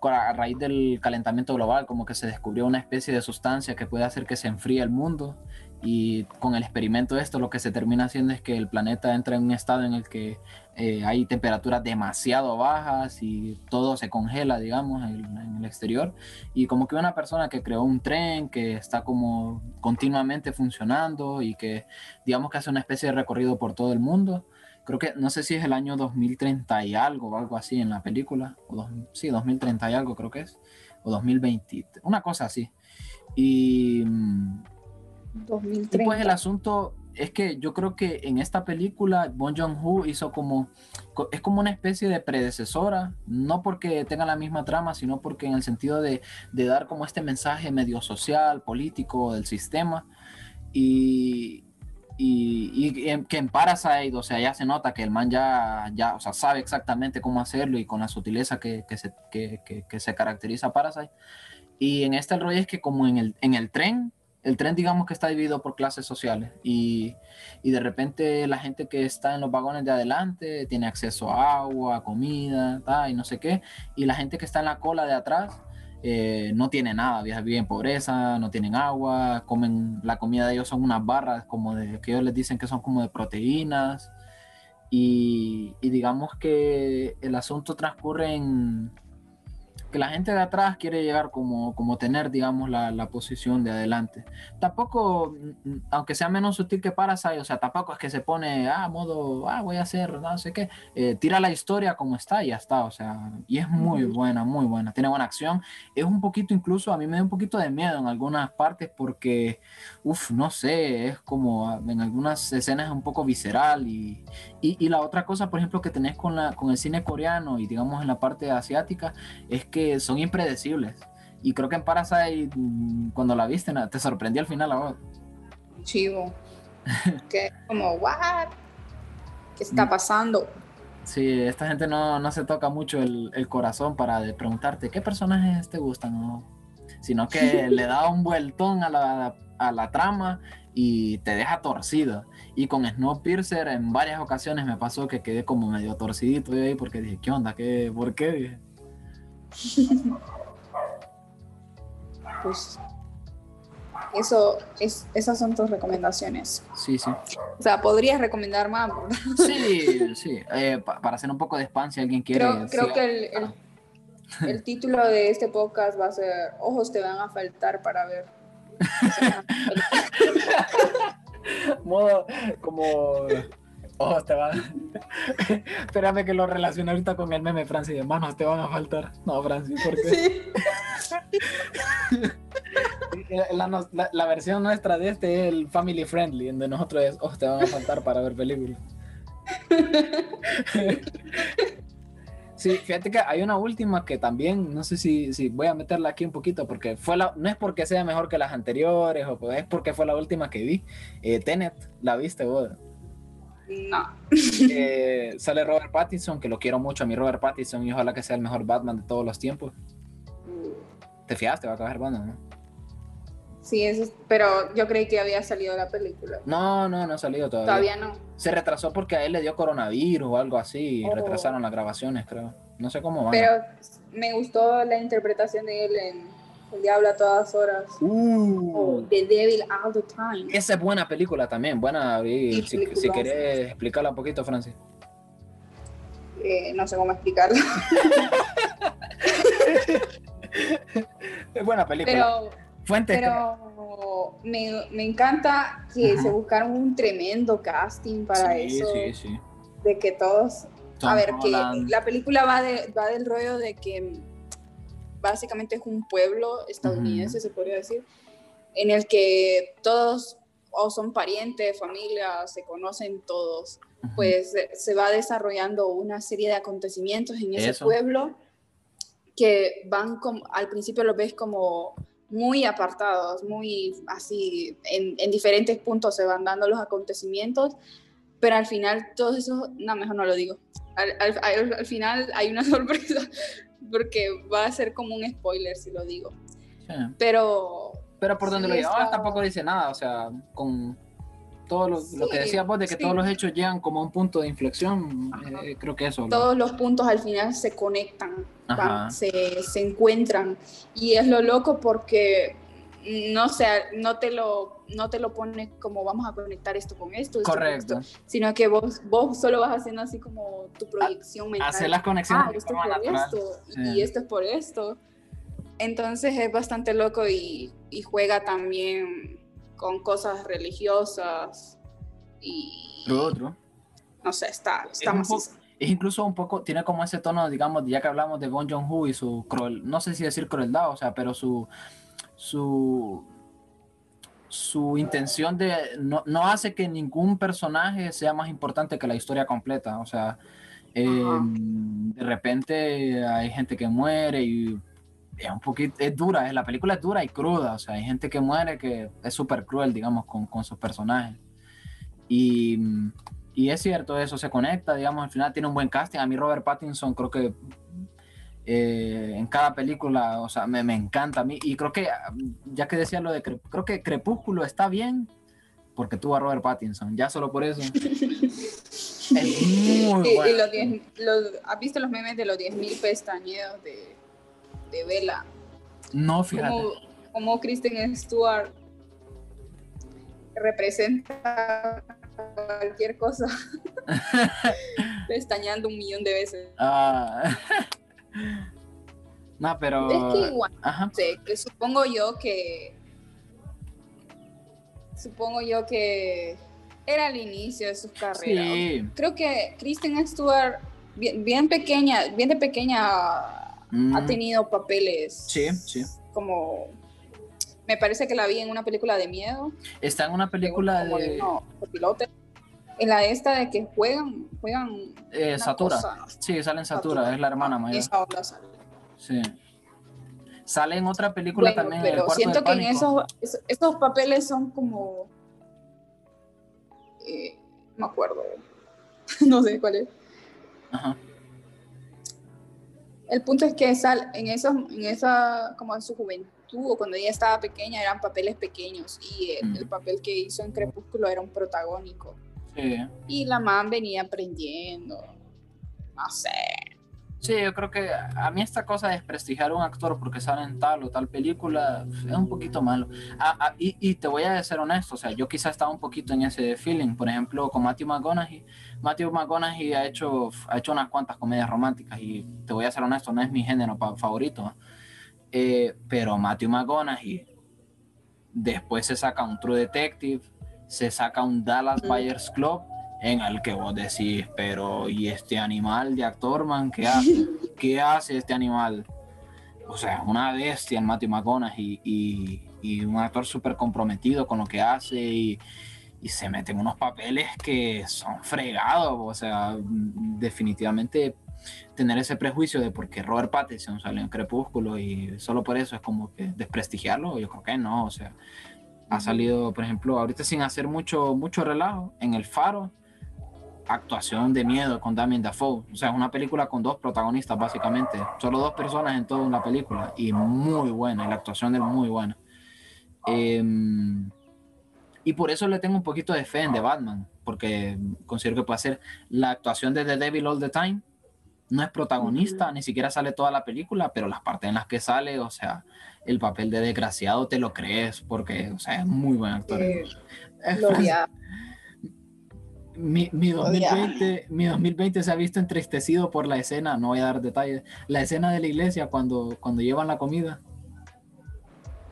a raíz del calentamiento global, como que se descubrió una especie de sustancia que puede hacer que se enfríe el mundo y con el experimento de esto lo que se termina haciendo es que el planeta entra en un estado en el que eh, hay temperaturas demasiado bajas y todo se congela, digamos, en, el exterior. Y como que una persona que creó un tren que está como continuamente funcionando y que digamos que hace una especie de recorrido por todo el mundo. Creo que no sé si es el año 2030 y algo o algo así en la película. O sí, 2030 y algo creo que es. O 2020, una cosa así. Y... Mm, y pues el asunto es que yo creo que en esta película Bon Joon-ho hizo como es como una especie de predecesora, no porque tenga la misma trama, sino porque en el sentido de, dar como este mensaje medio social, político del sistema y, y, que en Parasite, o sea, ya se nota que el man ya, ya o sea, sabe exactamente cómo hacerlo y con la sutileza que, se, que, se caracteriza Parasite. Y en este rollo es que como en el, en el tren, el tren digamos que está dividido por clases sociales y, de repente la gente que está en los vagones de adelante tiene acceso a agua, comida, y no sé qué, y la gente que está en la cola de atrás eh, no tiene nada, vive en pobreza, no tienen agua, comen, la comida de ellos son unas barras como de, que ellos les dicen que son como de proteínas. Y digamos que el asunto transcurre en que la gente de atrás quiere llegar como, como tener, digamos, la, la, posición de adelante. Tampoco, mm, mm, aunque sea menos sutil que Parasite, o sea, tampoco es que se pone, ah, modo, ah, voy a hacer, no sé qué, eh, tira la historia como está y ya está, o sea, y es muy buena, muy buena, tiene buena acción. Es un poquito, incluso, a mí me da un poquito de miedo en algunas partes porque, uff, no sé, es como, ah, en algunas escenas es un poco visceral y, y, y la otra cosa, por ejemplo, que tenés con, la, con el cine coreano y digamos en la parte asiática, es que son impredecibles. Y creo que en Parasite, mm, cuando la viste, te sorprendió al final a Chivo. que como, ¿what? ¿Qué está mm. pasando? Sí, esta gente no, no se toca mucho el, el, corazón para preguntarte qué personajes te gustan, sino que le da un vueltón a la, a la trama y te deja torcido. Y con Snowpiercer en varias ocasiones me pasó que quedé como medio torcidito ahí porque dije, ¿qué onda? ¿Qué, ¿Por qué? Pues eso es, esas son tus recomendaciones. Sí, sí. O sea, podrías recomendar más. Sí, sí. Eh, para hacer un poco de spam, si alguien quiere. Creo, que el, el, título de este podcast va a ser Ojos te van a faltar para ver. Modo como Oh, te van. Espérame que lo relacione ahorita con el meme, Francis. Manos te van a faltar. No, Francis, ¿por qué? la, la, versión nuestra de este es el family friendly, donde nosotros es, oh, te van a faltar para ver películas. Sí, fíjate que hay una última que también, no sé si, si voy a meterla aquí un poquito, porque fue la, no es porque sea mejor que las anteriores, o es porque fue la última que vi. Eh, Tenet, ¿la viste vos? No. Eh, sale Robert Pattinson, que lo quiero mucho a mi Robert Pattinson y ojalá que sea el mejor Batman de todos los tiempos. ¿Te fiaste? Va a acabar Batman, ¿no? Sí, eso, pero yo creí que había salido la película. No, no, no ha salido todavía. Todavía no. Se retrasó porque a él le dio coronavirus o algo así. Oh. Retrasaron las grabaciones, creo. No sé cómo van. Pero me gustó la interpretación de él en El Diablo a todas horas. Uh, O The Devil All the Time. esa es buena película también. Buena. y Sí, si, si peliculaza. querés explicarla un poquito, Francis. Eh, no sé cómo explicarlo. Es buena película. Pero, Fuentes. pero me, me encanta que Ajá. se buscaron un tremendo casting para sí, eso. sí, sí. De que todos Tom a ver, Holland. que la película va, de, va del rollo de que básicamente es un pueblo estadounidense, se podría decir, en el que todos o son parientes, familia, se conocen todos. Pues eh, se va desarrollando una serie de acontecimientos en ese Eso. pueblo que van como, al principio los ves como muy apartados, muy así, en, en diferentes puntos se van dando los acontecimientos, pero al final todo eso, no, mejor no lo digo. Al, al- al- al final hay una sorpresa, porque va a ser como un spoiler si lo digo. Sí. Pero Pero por donde Sí, lo llevabas está- tampoco dice nada, o sea, con todo lo, lo que Sí, decías vos de que sí. todos los hechos llegan como a un punto de inflexión, eh, creo que eso. lo- todos los puntos al final se conectan, van, se, se encuentran. Y es lo loco porque no sé, no te lo, no te lo pone como vamos a conectar esto con esto, esto con Correcto. esto, sino que vos, vos solo vas haciendo así como tu proyección mental. Hacer las conexiones ah, esto es por natural. esto Sí. y esto es por esto. Entonces es bastante loco y, y juega también con cosas religiosas y True, true. no sé, está, está poco- macizo. Es incluso un poco, tiene como ese tono, digamos, ya que hablamos de Bon Joon-ho y su cruel, no sé si decir crueldad, o sea, pero su, su, su intención de, no, no hace que ningún personaje sea más importante que la historia completa, o sea, eh, Ajá. de repente hay gente que muere y es un poquito, es dura, la película es dura y cruda, o sea, hay gente que muere que es súper cruel, digamos, con, con sus personajes. Y, y es cierto, eso se conecta, digamos, al final tiene un buen casting. A mí Robert Pattinson creo que eh, en cada película, o sea, me, me encanta a mí. Y creo que, ya que decía lo de, creo que Crepúsculo está bien porque tuvo a Robert Pattinson, ya solo por eso. es muy Y- y bueno. los diez- los- ¿Has visto los memes de los 10.000 pestañeos de, de Vela? No, fíjate. Como, como Kristen Stewart representa cualquier cosa pestañeando un millón de veces. Ah. No, pero... Es que igual, Ajá. no sé, que supongo yo que supongo yo que era el inicio de sus carreras. Sí. Creo que Kristen Stewart bien, bien pequeña, bien de pequeña ha Mm, tenido papeles Sí, sí. como me parece que la vi en una película de miedo Está en una película como de... no, copilote. En la esta de que juegan juegan eh, Satura. cosa, Sí, sale en Satura, es la hermana mayor. esa onda sale. Sí. Sale en otra película Bueno, también. El pero cuarto siento de que en esos, esos, esos papeles son como. eh, no me acuerdo. no sé cuál es. Ajá. El punto es que sal, en, esos, en esa, como en su juventud o cuando ella estaba pequeña, eran papeles pequeños y el, Mm. el papel que hizo en Crepúsculo era un protagónico. Sí. Y la man venía aprendiendo. No sé. Sí, yo creo que a mí esta cosa de desprestigiar a un actor porque sale en tal o tal película es un poquito malo. Ah, ah, y, y te voy a ser honesto, o sea, yo quizás estaba un poquito en ese feeling. Por ejemplo, con Matthew McConaughey. Matthew McConaughey ha hecho, ha hecho unas cuantas comedias románticas y te voy a ser honesto, no es mi género favorito. Eh, pero Matthew McConaughey después se saca un True Detective, se saca un Dallas Mm. Buyers Club en el que vos decís, pero ¿y este animal de actor, man? ¿Qué hace? ¿Qué hace este animal? O sea, una bestia en Matthew McConaughey y, y un actor súper comprometido con lo que hace y, y se mete en unos papeles que son fregados. O sea, definitivamente tener ese prejuicio de porque Robert Pattinson salió en Crepúsculo y solo por eso es como que desprestigiarlo, yo creo que no, o sea, ha salido, por ejemplo, ahorita sin hacer mucho, mucho relajo, en El Faro, actuación de miedo con Damien Dafoe, o sea, es una película con dos protagonistas básicamente, solo dos personas en toda la película y muy buena, y la actuación él muy buena. Em, y por eso le tengo un poquito de fe en The Batman, porque considero que puede ser la actuación de The Devil All the Time. No es protagonista, ni siquiera sale toda la película, pero las partes en las que sale, o sea, el papel de desgraciado te lo crees, porque, o sea, es muy buen actor. Eh, mi, mi, Odiaba. 2020, mi 2020 se ha visto entristecido por la escena, no voy a dar detalles, la escena de la iglesia cuando, cuando llevan la comida.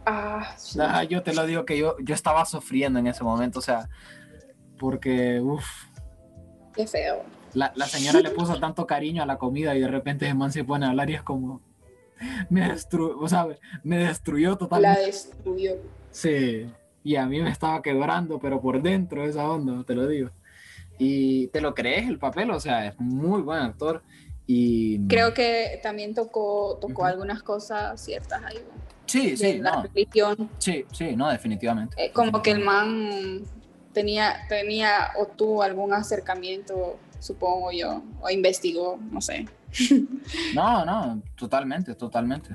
Ah, sí. Yo te lo digo que yo, yo estaba sufriendo en ese momento, o sea, porque uff, Qué feo. La, la señora le puso tanto cariño a la comida y de repente ese man se pone a hablar y es como, me destruyó, o sea, me destruyó La totalmente. destruyó. Sí, y a mí me estaba quebrando, pero por dentro esa onda, te lo digo. Y te lo crees el papel, o sea, es muy buen actor. Y Creo que también tocó, tocó algunas cosas ciertas ahí. sí, De sí, la no, religión. sí, sí, no, definitivamente. Eh, como que el man tenía, tenía o tuvo algún acercamiento, supongo yo, o investigó, no sé. No, no, totalmente, totalmente.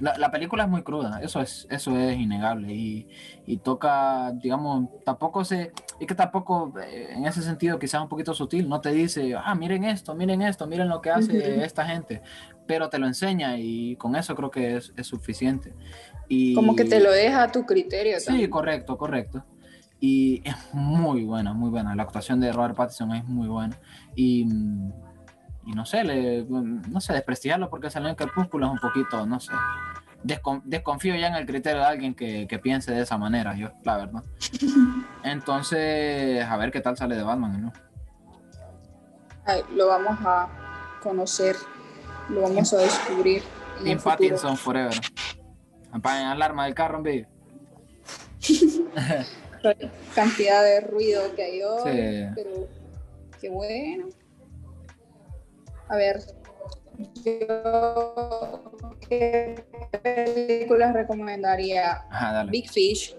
La, la película es muy cruda, eso es, eso es innegable y, y toca, digamos, tampoco se, es que tampoco eh, en ese sentido quizás un poquito sutil, no te dice, ah, miren esto, miren esto, miren lo que hace esta gente, pero te lo enseña y con eso creo que es, es suficiente. Y, Como que te lo deja a tu criterio. Sí, también. correcto, correcto. Y es muy buena, muy buena. La actuación de Robert Pattinson es muy buena. Y, y no sé, le, no sé, desprestigiarlo porque salió en Crepúsculo es un poquito, no sé. Descon- desconfío ya en el criterio de alguien que, que piense de esa manera, yo, la verdad. Entonces, a ver qué tal sale de Batman, ¿no? Ay, lo vamos a conocer, lo vamos a descubrir en el futuro. Pattinson Forever. Apaguen alarma del carro, hombre. Cantidad de ruido que hay hoy, Sí. pero qué bueno. A ver, yo qué películas recomendaría. Ajá, dale. Big Fish,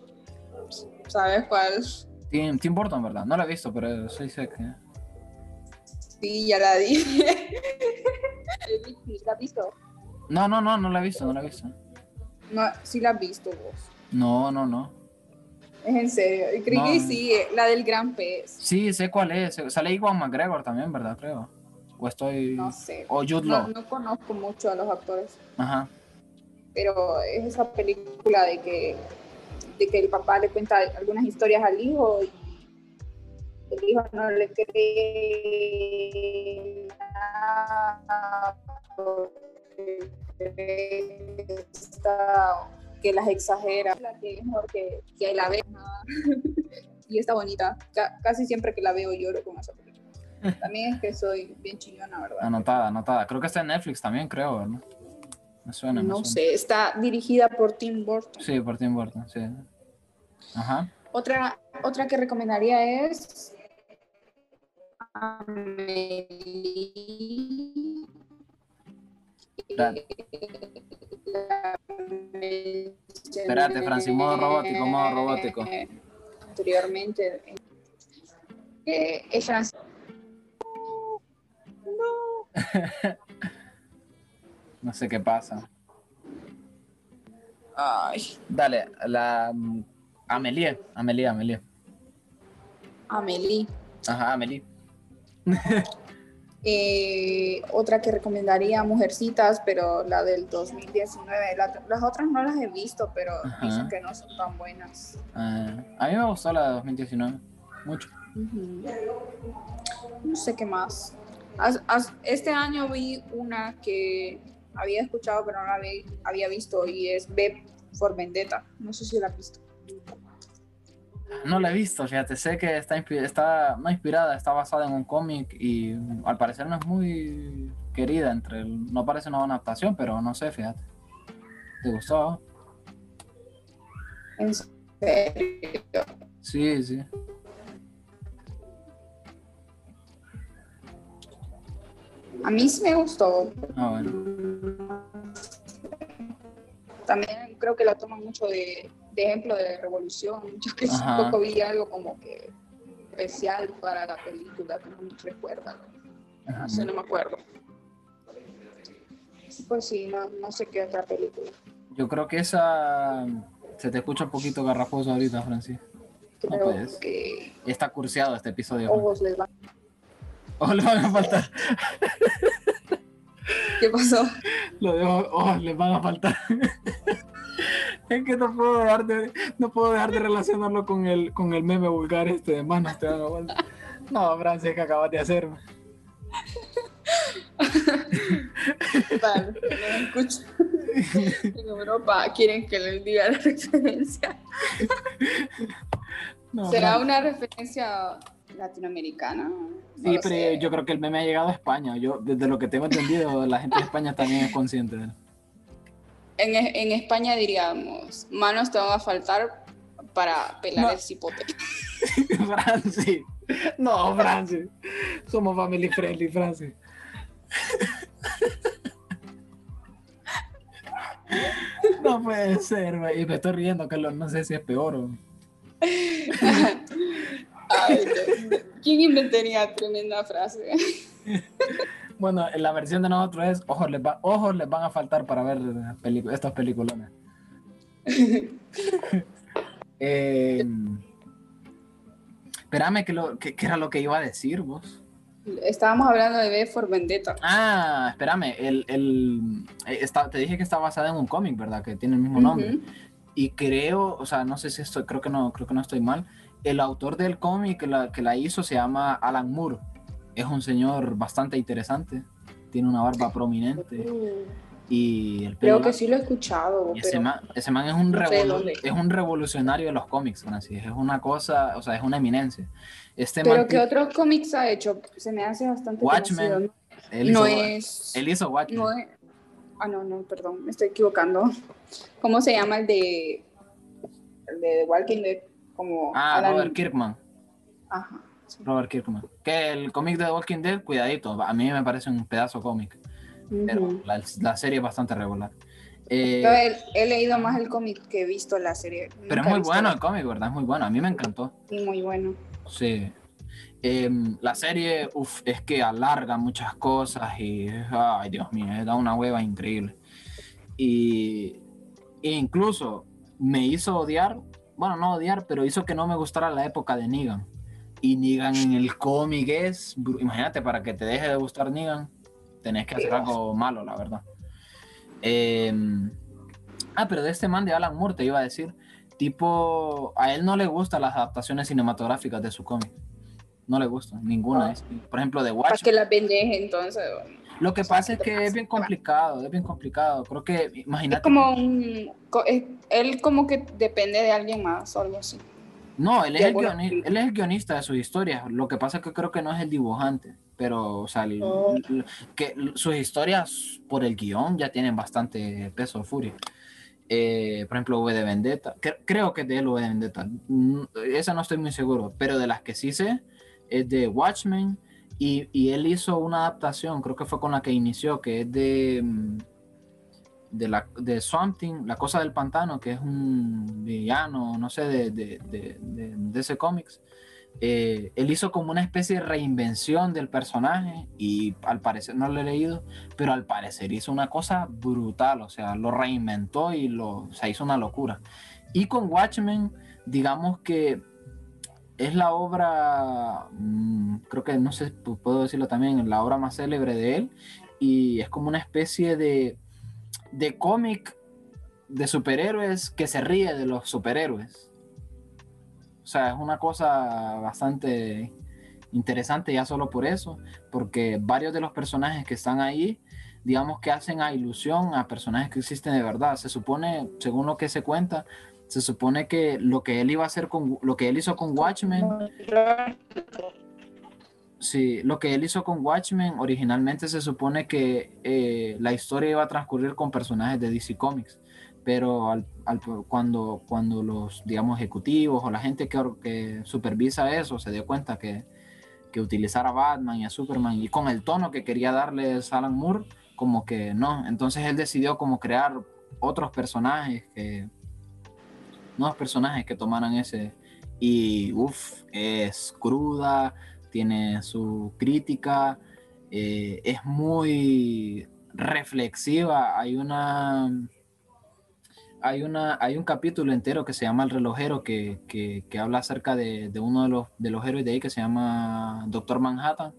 ¿sabes cuál? Tim, Tim Burton, ¿verdad? No la he visto, pero sí sé que... Sí, ya la dije. ¿la has visto? No, no, no, no la he visto, no la he visto. No, sí la has visto vos. No, no, no. Es en serio. Y No. que sí, la del gran pez. Sí, sé cuál es. Sale Iwan McGregor también, ¿verdad? Creo. O estoy... No sé. O Jude No, Law. no conozco mucho a los actores, Ajá. pero es esa película de que, de que el papá le cuenta algunas historias al hijo y el hijo no le cree nada porque está- que las exagera, la que es mejor que, que la ve nada. y está bonita. Ca- casi siempre que la veo lloro con esa película. También es que soy bien chillona, ¿verdad? Anotada, anotada. Creo que está en Netflix también, creo, ¿verdad? Me suena, me No suena. sé, está dirigida por Tim Burton. Sí, por Tim Burton, sí. Ajá. Otra, otra que recomendaría es Amelie. Espérate, Francis, modo robótico, modo robótico. Anteriormente. Eh, ella. No. No sé qué pasa. Ay, Dale, la... mm, Amelie, Amelie, Amelie. Amelie. Ajá, Amelie. Eh, otra que recomendaría, Mujercitas, pero la del 2019. La- las otras no las he visto, pero Ajá. dicen que no son tan buenas. Ah, a mí me gustó la de 2019. Mucho. Ujú. No sé qué más. As- as- este año vi una que había escuchado, pero no la había visto, y es B for Vendetta. No sé si la has visto. No la he visto, fíjate, sé que está, está no inspirada, está basada en un cómic y al parecer no es muy querida entre el- no parece una buena adaptación, pero no sé, fíjate. ¿Te gustó? En serio. Sí, sí. A mí sí me gustó. Ah, bueno. También creo que la toman mucho de, de ejemplo de revolución. Yo que Ajá. poco vi algo como que especial para la película, que no me recuerda. No sé, no me acuerdo. Pues sí, no, no sé qué otra película. Yo creo que esa Se te escucha un poquito garrafoso ahorita, Francis. No Creo puedes. que Está curseado este episodio. ojos les van. Oh, le van a faltar. ¿Qué pasó? Lo dejo, oh, les van a faltar. Es que no puedo dejar de, no puedo dejar de relacionarlo con el, con el meme vulgar este de manos te faltar. No, Francis, ¿qué acabas de hacer? Vale, no. En Europa quieren que les diga la referencia. No, ¿Será una referencia latinoamericana? No Sí, pero sé. yo creo que el meme ha llegado a España. Yo, desde lo que tengo entendido, la gente de España también es consciente de él. En, en España diríamos, manos te van a faltar para pelar No. el cipote. Francis. No, Francis. Somos family friendly, Francis. No puede ser. Y me estoy riendo, Carlos. No sé si es peor o. Ay. ¿Quién inventaría tremenda frase? Bueno, en la versión de nosotros es ojos les, va- ojos les van a faltar para ver estos peliculones. eh, espérame, lo, que, que era lo que iba a decir vos. Estábamos hablando de V for Vendetta. Ah, espérame, el, el, eh, está- te dije que está basada en un cómic, ¿verdad? Que tiene el mismo nombre. Ujú. Y creo, o sea, no sé si estoy, creo que no, creo que no estoy mal. El autor del cómic que la, que la hizo se llama Alan Moore. Es un señor bastante interesante. Tiene una barba prominente. Y el Creo que sí lo he escuchado, y ese man, ese man es un, no revolu- es un revolucionario de los cómics, Francis. Es una cosa, o sea, es una eminencia. Este pero man, ¿qué otros cómics ha hecho? Se me hace bastante Watchmen. conocido. él No hizo, es... él hizo Watchmen. No es... Ah, no, no, perdón, me estoy equivocando. ¿Cómo se llama el de... el de Walking Dead? Como ah, Alan- Robert Kirkman. Ajá. Robert Kirkman. Que el cómic de The Walking Dead, cuidadito, a mí me parece un pedazo cómic. Pero la, la serie es bastante regular. Eh, Yo he, he leído más el cómic que he visto la serie. pero es muy bueno el cómic, ¿verdad? Es muy bueno. A mí me encantó. Sí, muy bueno. Sí. Em, la serie, uf, es que alarga muchas cosas y, ay Dios mío, da una hueva increíble. Y e incluso me hizo odiar, bueno, no odiar, pero hizo que no me gustara la época de Negan. Y Negan en el cómic es, imagínate, para que te deje de gustar Negan, tenés que hacer algo malo, la verdad. Em, ah, pero de este man de Alan Moore te iba a decir, tipo, a él no le gustan las adaptaciones cinematográficas de su cómic. No le gustan, ninguna. Ah. es- por ejemplo, de Para Watch. que la pendeje, entonces. Lo que pasa es ¿qué te que es bien complicado, es bien complicado. Creo que, imagínate. Es como un. Él como que depende de alguien más o algo así. No, él es, el alguna guioni- película. él es el guionista de sus historias. Lo que pasa es que creo que no es el dibujante. Pero, o sea, el- Oh. que sus historias por el guion ya tienen bastante peso, furia. Eh, por ejemplo, V de Vendetta. Cre- creo que es de él V de Vendetta. Mm, Esa no estoy muy seguro. Pero de las que sí sé, es de Watchmen. Y, y él hizo una adaptación, creo que fue con la que inició, que es de. De, la, de Swamp Thing, La Cosa del Pantano, que es un villano, no sé, de, de, de, ese cómics. Eh, él hizo como una especie de reinvención del personaje y al parecer, no lo he leído, pero al parecer hizo una cosa brutal, o sea, lo reinventó y lo, o sea, hizo una locura. Y con Watchmen, digamos que es la obra, mm, creo que no sé, pu- puedo decirlo también, la obra más célebre de él y es como una especie de, de cómic de superhéroes que se ríe de los superhéroes. O sea, es una cosa bastante interesante ya solo por eso, porque varios de los personajes que están ahí, digamos que hacen a ilusión a personajes que existen de verdad. Se supone, según lo que se cuenta, se supone que lo que él iba a hacer con lo que él hizo con Watchmen, sí, lo que él hizo con Watchmen originalmente se supone que eh, la historia iba a transcurrir con personajes de DC Comics, pero al, cuando, cuando los, digamos, ejecutivos o la gente que supervisa eso se dio cuenta que, que utilizar a Batman y a Superman y con el tono que quería darle Alan Moore, como que no, entonces él decidió como crear otros personajes que nuevos personajes que tomaran ese y uff, es cruda, tiene su crítica, eh, es muy reflexiva, hay una hay, una, hay un capítulo entero que se llama El relojero que, que, habla acerca de, de, uno de los, de los héroes de ahí que se llama Doctor Manhattan,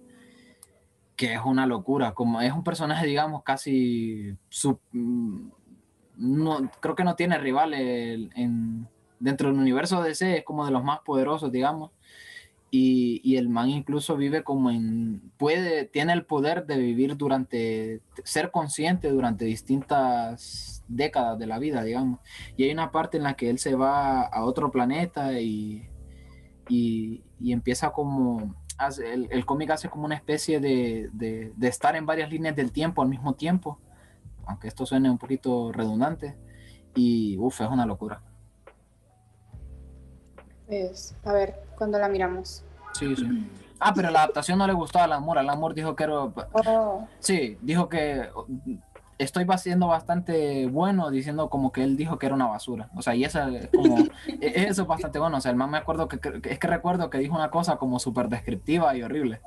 que es una locura, como es un personaje, digamos, casi... Mm, no, creo que no tiene rival en, dentro del universo DC, es como de los más poderosos, digamos. Y, y, el man incluso vive como en, puede, tiene el poder de vivir durante, ser consciente durante distintas décadas de la vida, digamos. Y hay una parte en la que él se va a otro planeta y, y, y empieza como, hace, el, el, cómic hace como una especie de, de, de, estar en varias líneas del tiempo al mismo tiempo, aunque esto suene un poquito redundante, y uff, es una locura. A ver, ¿cuándo la miramos? Sí, sí. Ah, pero la adaptación no le gustó al amor. Al amor dijo que era. Oh. Sí, dijo que estoy siendo bastante bueno diciendo como que él dijo que era una basura. O sea, y eso es como. eso es bastante bueno. O sea, el más me acuerdo que, que. Es que recuerdo que dijo una cosa como súper descriptiva y horrible.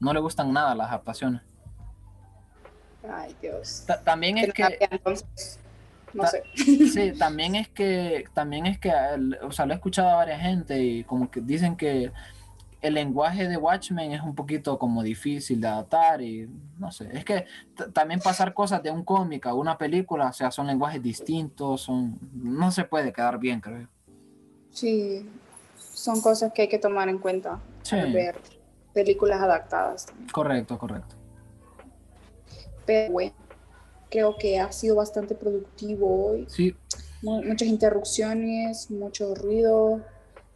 No le gustan nada las adaptaciones. Ay, Dios. Ta también es que. Entonces, no sé. Sí, también es que. También es que. O sea, lo he escuchado a varias gente y como que dicen que el lenguaje de Watchmen es un poquito como difícil de adaptar y no sé, es que también pasar cosas de un cómic a una película, o sea, son lenguajes distintos, son no se puede quedar bien, creo. Sí, son cosas que hay que tomar en cuenta sí. al ver películas adaptadas. Correcto, correcto. Pero bueno, creo que ha sido bastante productivo hoy. Sí. Muchas interrupciones, mucho ruido,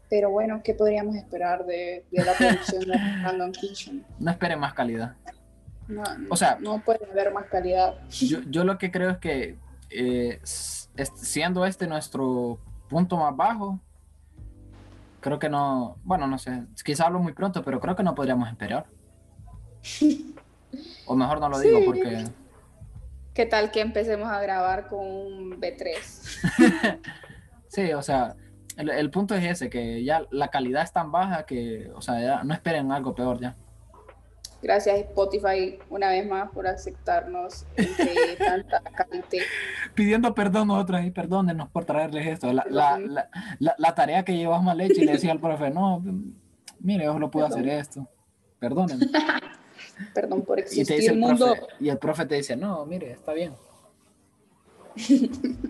pero bueno, ¿qué podríamos esperar de, de la producción de Random Kitchen? No esperen más calidad. No, o sea, no puede haber más calidad. Yo, yo lo que creo es que eh, siendo este nuestro punto más bajo, creo que no, bueno, no sé, quizá hablo muy pronto, pero creo que no podríamos esperar. O mejor no lo digo porque... ¿Qué tal que empecemos a grabar con un B3? Sí, o sea, el, el, punto es ese, que ya la calidad es tan baja que, o sea, ya no esperen algo peor ya. Gracias Spotify una vez más por aceptarnos tanta calidad. Pidiendo perdón nosotros y perdónenos por traerles esto. La, la, la, la, tarea que llevas mal hecha y le decía al profe, no, mire, yo solo puedo Perdón. hacer esto. Perdónenme. Perdón por Y te existir dice el mundo. profe, y el profe te dice, no, mire, está bien.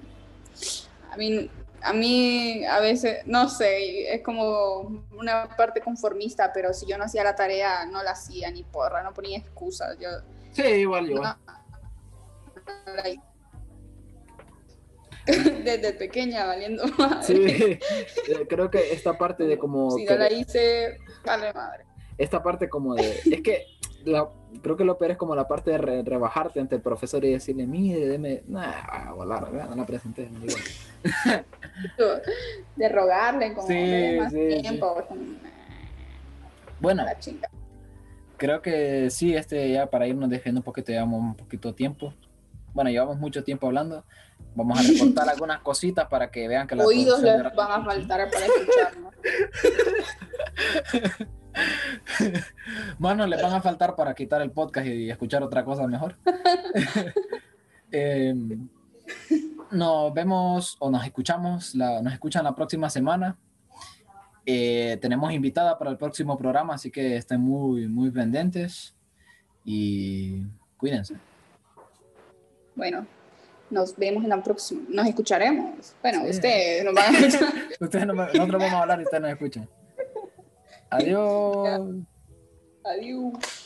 A mí, a mí a veces, no sé, es como una parte conformista, pero si yo no hacía la tarea, no la hacía ni porra, no ponía excusas. Yo, Sí, igual, igual. Desde pequeña valiendo madre. Sí, eh, creo que esta parte de como... Si que- no la hice, vale madre. esta parte como de... Es que la- creo que lo peor es como la parte de re- rebajarte ante el profesor y decirle, mire, deme... Nah, a volar, no la presenté. no digo. De rogarle, como Sí, más sí, tiempo. Bueno, La chinga. creo que sí, este ya para irnos defendiendo un poquito, llevamos un poquito de tiempo. Bueno, llevamos mucho tiempo hablando. Vamos a recortar algunas cositas para que vean que la Oídos les van a faltar para escucharnos. Manos les van a faltar para quitar el podcast y escuchar otra cosa mejor. Eh, nos vemos o nos escuchamos, la, nos escuchan la próxima semana. Eh, tenemos invitada para el próximo programa, así que estén muy, muy pendientes y cuídense. Bueno, nos vemos en la próxima. Nos escucharemos. Bueno, Sí. ustedes nos van a escuchar. Ustedes no nosotros vamos a hablar y ustedes nos escuchan. Adiós. Adiós.